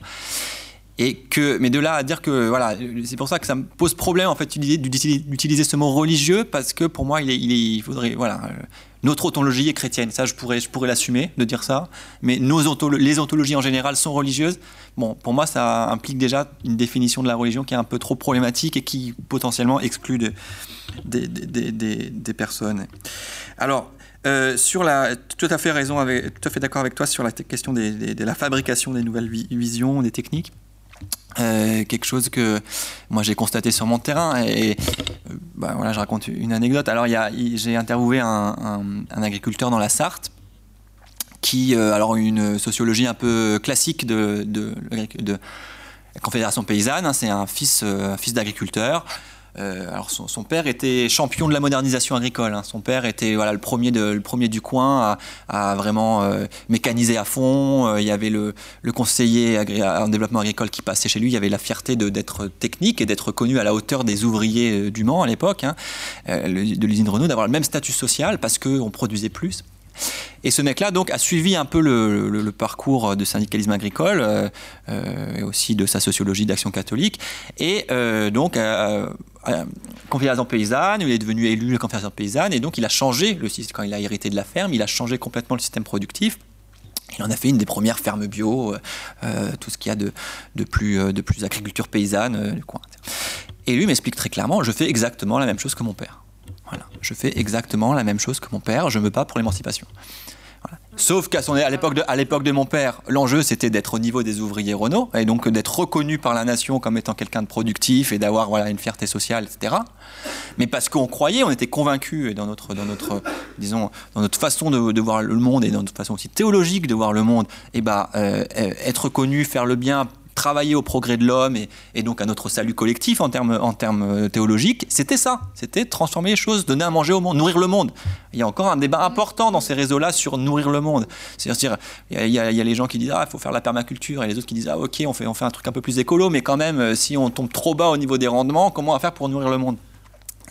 Et que, mais de là à dire que voilà, c'est pour ça que ça me pose problème en fait d'utiliser ce mot religieux parce que pour moi il, est, il, faudrait voilà notre ontologie est chrétienne, ça je pourrais, je pourrais l'assumer de dire ça, mais les ontologies en général sont religieuses. Bon, pour moi ça implique déjà une définition de la religion qui est un peu trop problématique et qui potentiellement exclut de, des, personnes. Alors, euh, sur la, tout à fait raison, tout à fait d'accord avec toi sur la question de la fabrication des nouvelles visions, des techniques. Euh, quelque chose que moi j'ai constaté sur mon terrain et, et bah, voilà je raconte une anecdote. Alors j'ai interviewé un, un, un, agriculteur dans la Sarthe qui euh, alors une sociologie un peu classique de, la Confédération paysanne hein, c'est un fils euh, fils d'agriculteur euh, alors son, père était champion de la modernisation agricole. Hein. Son père était voilà, le, premier premier du coin à, vraiment euh, mécaniser à fond. Euh, il y avait le, le conseiller en développement agricole qui passait chez lui. Il y avait la fierté d'être technique et d'être reconnu à la hauteur des ouvriers du Mans à l'époque, hein, de l'usine Renault, d'avoir le même statut social parce qu'on produisait plus. Et ce mec-là donc a suivi un peu le, parcours de syndicalisme agricole euh, euh, et aussi de sa sociologie d'action catholique. Et euh, donc Confédération paysanne, il est devenu élu Confédération paysanne et donc il a changé le système quand il a hérité de la ferme, il a changé complètement le système productif. Il en a fait une des premières fermes bio, tout ce qu'il y a de, plus, de plus agriculture paysanne. Et lui m'explique très clairement, je fais exactement la même chose que mon père. Je fais exactement la même chose que mon père, je me bats pour l'émancipation. Sauf qu'à l'époque de, mon père, l'enjeu c'était d'être au niveau des ouvriers Renault et donc d'être reconnu par la nation comme étant quelqu'un de productif et d'avoir voilà une fierté sociale, etc. Mais parce qu'on croyait, on était convaincus dans notre, dans notre, façon de, voir le monde et dans notre façon aussi théologique de voir le monde, et ben euh, être reconnu, faire le bien, travailler au progrès de l'homme et, et, donc à notre salut collectif en termes, en termes théologiques, c'était ça. C'était transformer les choses, donner à manger au monde, nourrir le monde. Il y a encore un débat important dans ces réseaux-là sur nourrir le monde. C'est-à-dire, il, il, y a les gens qui disent Ah, il faut faire la permaculture, et les autres qui disent Ah, ok, on fait, on fait un truc un peu plus écolo, mais quand même, si on tombe trop bas au niveau des rendements, comment on va faire pour nourrir le monde?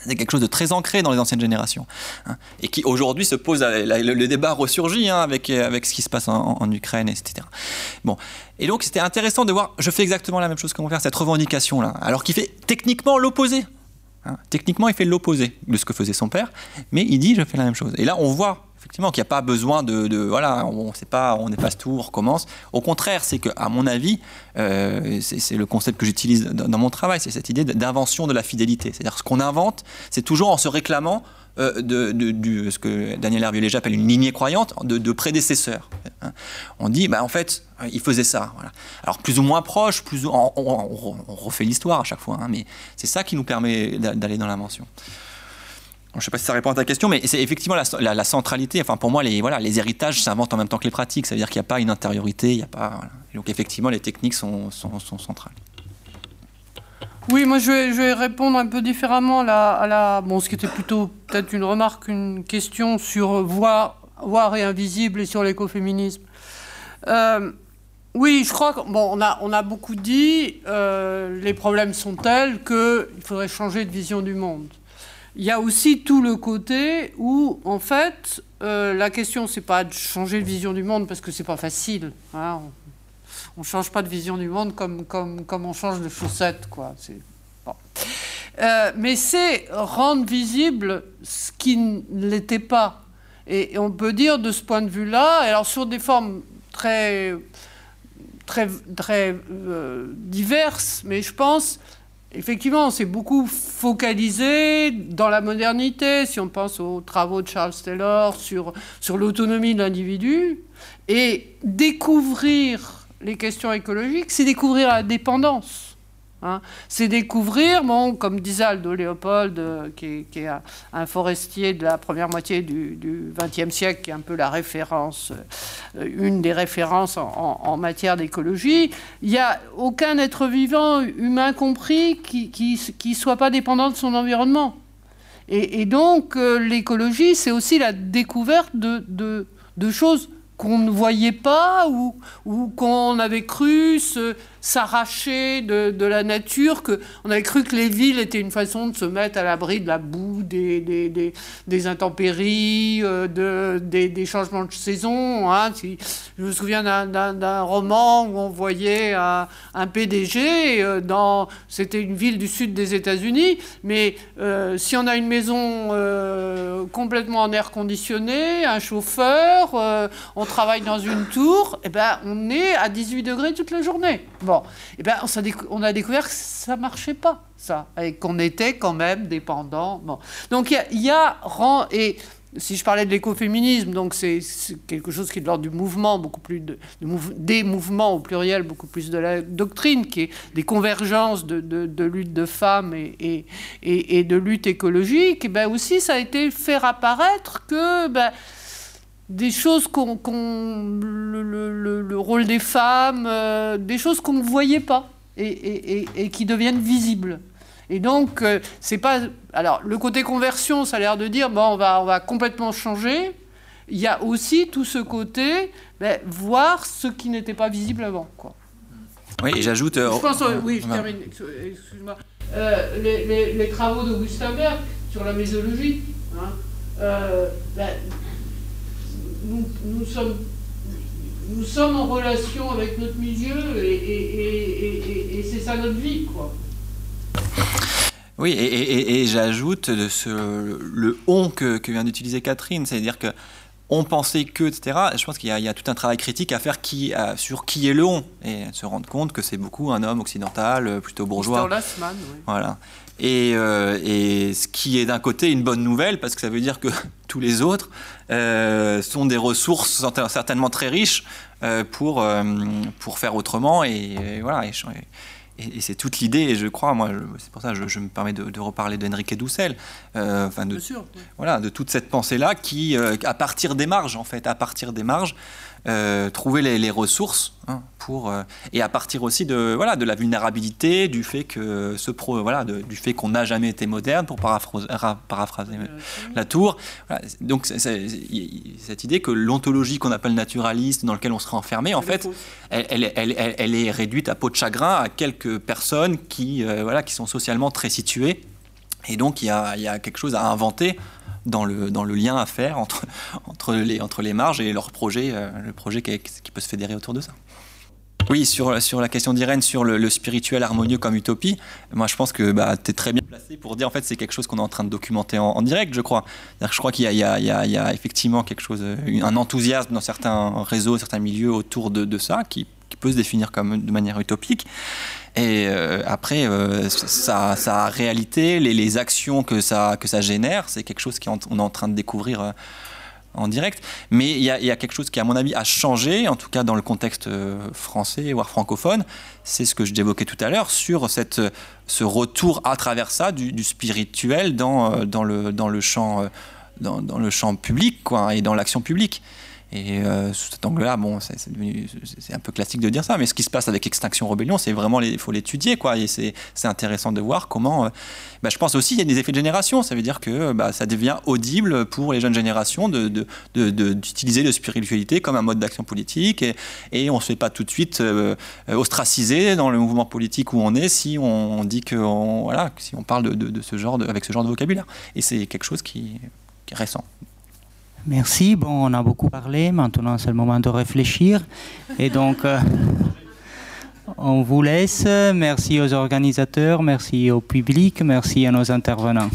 C'est quelque chose de très ancré dans les anciennes générations hein, et qui aujourd'hui se pose le, débat ressurgit hein, avec ce qui se passe en, Ukraine etc bon. Et donc c'était intéressant de voir je fais exactement la même chose que mon père cette revendication là alors qu'il fait techniquement l'opposé hein, techniquement il fait l'opposé de ce que faisait son père mais il dit je fais la même chose. Et là on voit effectivement qu'il n'y a pas besoin de, voilà on sait pas on efface tout on recommence au contraire c'est que à mon avis euh, c'est le concept que j'utilise dans, mon travail c'est cette idée d'invention de la fidélité c'est à dire ce qu'on invente c'est toujours en se réclamant euh, de, ce que Daniel Hervieux appelle une lignée croyante de, prédécesseurs. Hein. On dit, bah, en fait, il faisait ça. Alors, plus ou moins proche, plus ou, on, on, on refait l'histoire à chaque fois, hein, mais c'est ça qui nous permet d'aller dans l'invention. Je ne sais pas si ça répond à ta question, mais c'est effectivement la, centralité. Enfin, pour moi, les, voilà, les héritages s'inventent en même temps que les pratiques. Ça veut dire qu'il n'y a pas une intériorité. Il a pas. Donc, effectivement, les techniques sont, sont, sont centrales. Oui, moi je vais, je vais, répondre un peu différemment à la, bon, ce qui était plutôt peut-être une remarque, une question sur voir, voir et invisible et sur l'écoféminisme. Euh, oui, je crois qu'on a, on a beaucoup dit, euh, les problèmes sont tels qu'il faudrait changer de vision du monde. Il y a aussi tout le côté où, en fait, euh, la question, c'est pas de changer de vision du monde parce que c'est pas facile. Hein, on ne change pas de vision du monde comme, comme, comme on change de chaussettes. Quoi. Bon. Euh, mais c'est rendre visible ce qui ne l'était pas. Et, on peut dire de ce point de vue-là, alors sur des formes très, très, très euh, diverses, mais je pense effectivement, on s'est beaucoup focalisé dans la modernité, si on pense aux travaux de Charles Taylor sur, sur l'autonomie de l'individu, et découvrir les questions écologiques, c'est découvrir la dépendance. Hein. C'est découvrir, bon, comme disait Aldo Léopold, euh, qui est, un, forestier de la première moitié du XXe siècle, qui est un peu la référence, euh, une des références en, matière d'écologie, il n'y a aucun être vivant, humain compris, qui ne soit pas dépendant de son environnement. Et, donc, euh, l'écologie, c'est aussi la découverte de, choses qu'on ne voyait pas ou, ou qu'on avait cru se, s'arracher de, la nature, qu'on avait cru que les villes étaient une façon de se mettre à l'abri de la boue, des, des, des, intempéries, euh, de, des, changements de saison. Hein. Je me souviens d'un roman où on voyait un, PDG, euh, dans, c'était une ville du sud des États-Unis, mais euh, si on a une maison complètement en air conditionné, un chauffeur, on travaille dans une tour, et eh ben, on est à 18 degrés toute la journée. Eh ben, on, a découvert que ça marchait pas, ça, et qu'on était quand même dépendant. Donc il y a, et si je parlais de l'écoféminisme, donc c'est quelque chose qui est de l'ordre du mouvement, beaucoup plus de, des mouvements au pluriel, beaucoup plus de la doctrine, qui est des convergences de, de, lutte de femmes et, et, de lutte écologique. Et ben aussi, ça a été faire apparaître que ben, des choses qu'on, le, rôle des femmes, euh, des choses qu'on ne voyait pas et, qui deviennent visibles. Et donc, euh, c'est pas. Alors, le côté conversion, ça a l'air de dire, bon, on va, on va complètement changer. Il y a aussi tout ce côté, ben, voir ce qui n'était pas visible avant. Quoi. Oui, et j'ajoute. Euh, je pense, oui, je termine, excuse-moi. Les, travaux d'Augustin Berg sur la mésologie, hein, ben, nous, sommes, nous sommes en relation avec notre milieu et, c'est ça notre vie, quoi. Oui, et, j'ajoute le on que, vient d'utiliser Catherine, c'est-à-dire que on pensait que, etc. Je pense qu'il y, a tout un travail critique à faire qui, sur qui est le on et se rendre compte que c'est beaucoup un homme occidental, plutôt bourgeois. Voilà. Euh, et, ce qui est d'un côté une bonne nouvelle, parce que ça veut dire que tous les autres euh, sont des ressources certainement très riches euh, pour, pour faire autrement. Et, voilà. Et, c'est toute l'idée, et je crois, moi, c'est pour ça que je, me permets de, reparler d'Enrique Doucel, enfin de, voilà, de toute cette pensée-là qui, à partir des marges, en fait, à partir des marges, euh, trouver les, ressources hein, pour euh, et à partir aussi de voilà de la vulnérabilité du fait que ce pro voilà du fait qu'on n'a jamais été moderne pour paraphraser, paraphraser la tour. donc cette idée que l'ontologie qu'on appelle naturaliste dans laquelle on serait enfermé en fait elle, elle, elle, est réduite à peau de chagrin à quelques personnes qui euh, voilà qui sont socialement très situées. Et donc il y a, il y a quelque chose à inventer dans le, dans le lien à faire entre, entre, les, entre les marges et leur projet, euh, le projet qui, peut se fédérer autour de ça. Oui, sur, sur la question d'Irène, sur le, spirituel harmonieux comme utopie, moi je pense que bah, tu es très bien placé pour dire en fait c'est quelque chose qu'on est en train de documenter en, direct, je crois. Je crois qu'il y, a effectivement quelque chose, un enthousiasme dans certains réseaux, certains milieux autour de, de ça qui peut se définir comme de manière utopique. Et euh, après, euh, sa, réalité, les, actions que ça, que ça génère, c'est quelque chose qu'on est en train de découvrir euh, en direct. Mais il y, a quelque chose qui, à mon avis, a changé, en tout cas dans le contexte français, voire francophone. C'est ce que je dévoquais tout à l'heure sur cette, ce retour à travers ça du, spirituel dans, dans, le, dans, le champ, dans, le champ public quoi, et dans l'action publique. Et euh, sous cet angle-là, bon, c'est un peu classique de dire ça, mais ce qui se passe avec Extinction Rebellion, c'est vraiment, il faut l'étudier, quoi. Et c'est intéressant de voir comment. Euh, bah, je pense aussi qu'il y a des effets de génération. Ça veut dire que bah, ça devient audible pour les jeunes générations d'utiliser de, de, de, spiritualité comme un mode d'action politique. Et, on ne se fait pas tout de suite euh, ostraciser dans le mouvement politique où on est si on, dit que voilà, si on parle de, ce genre avec ce genre de vocabulaire. Et c'est quelque chose qui, qui est récent. Merci. Bon, on a beaucoup parlé. Maintenant, c'est le moment de réfléchir. Et donc, euh, on vous laisse. Merci aux organisateurs, merci au public, merci à nos intervenants.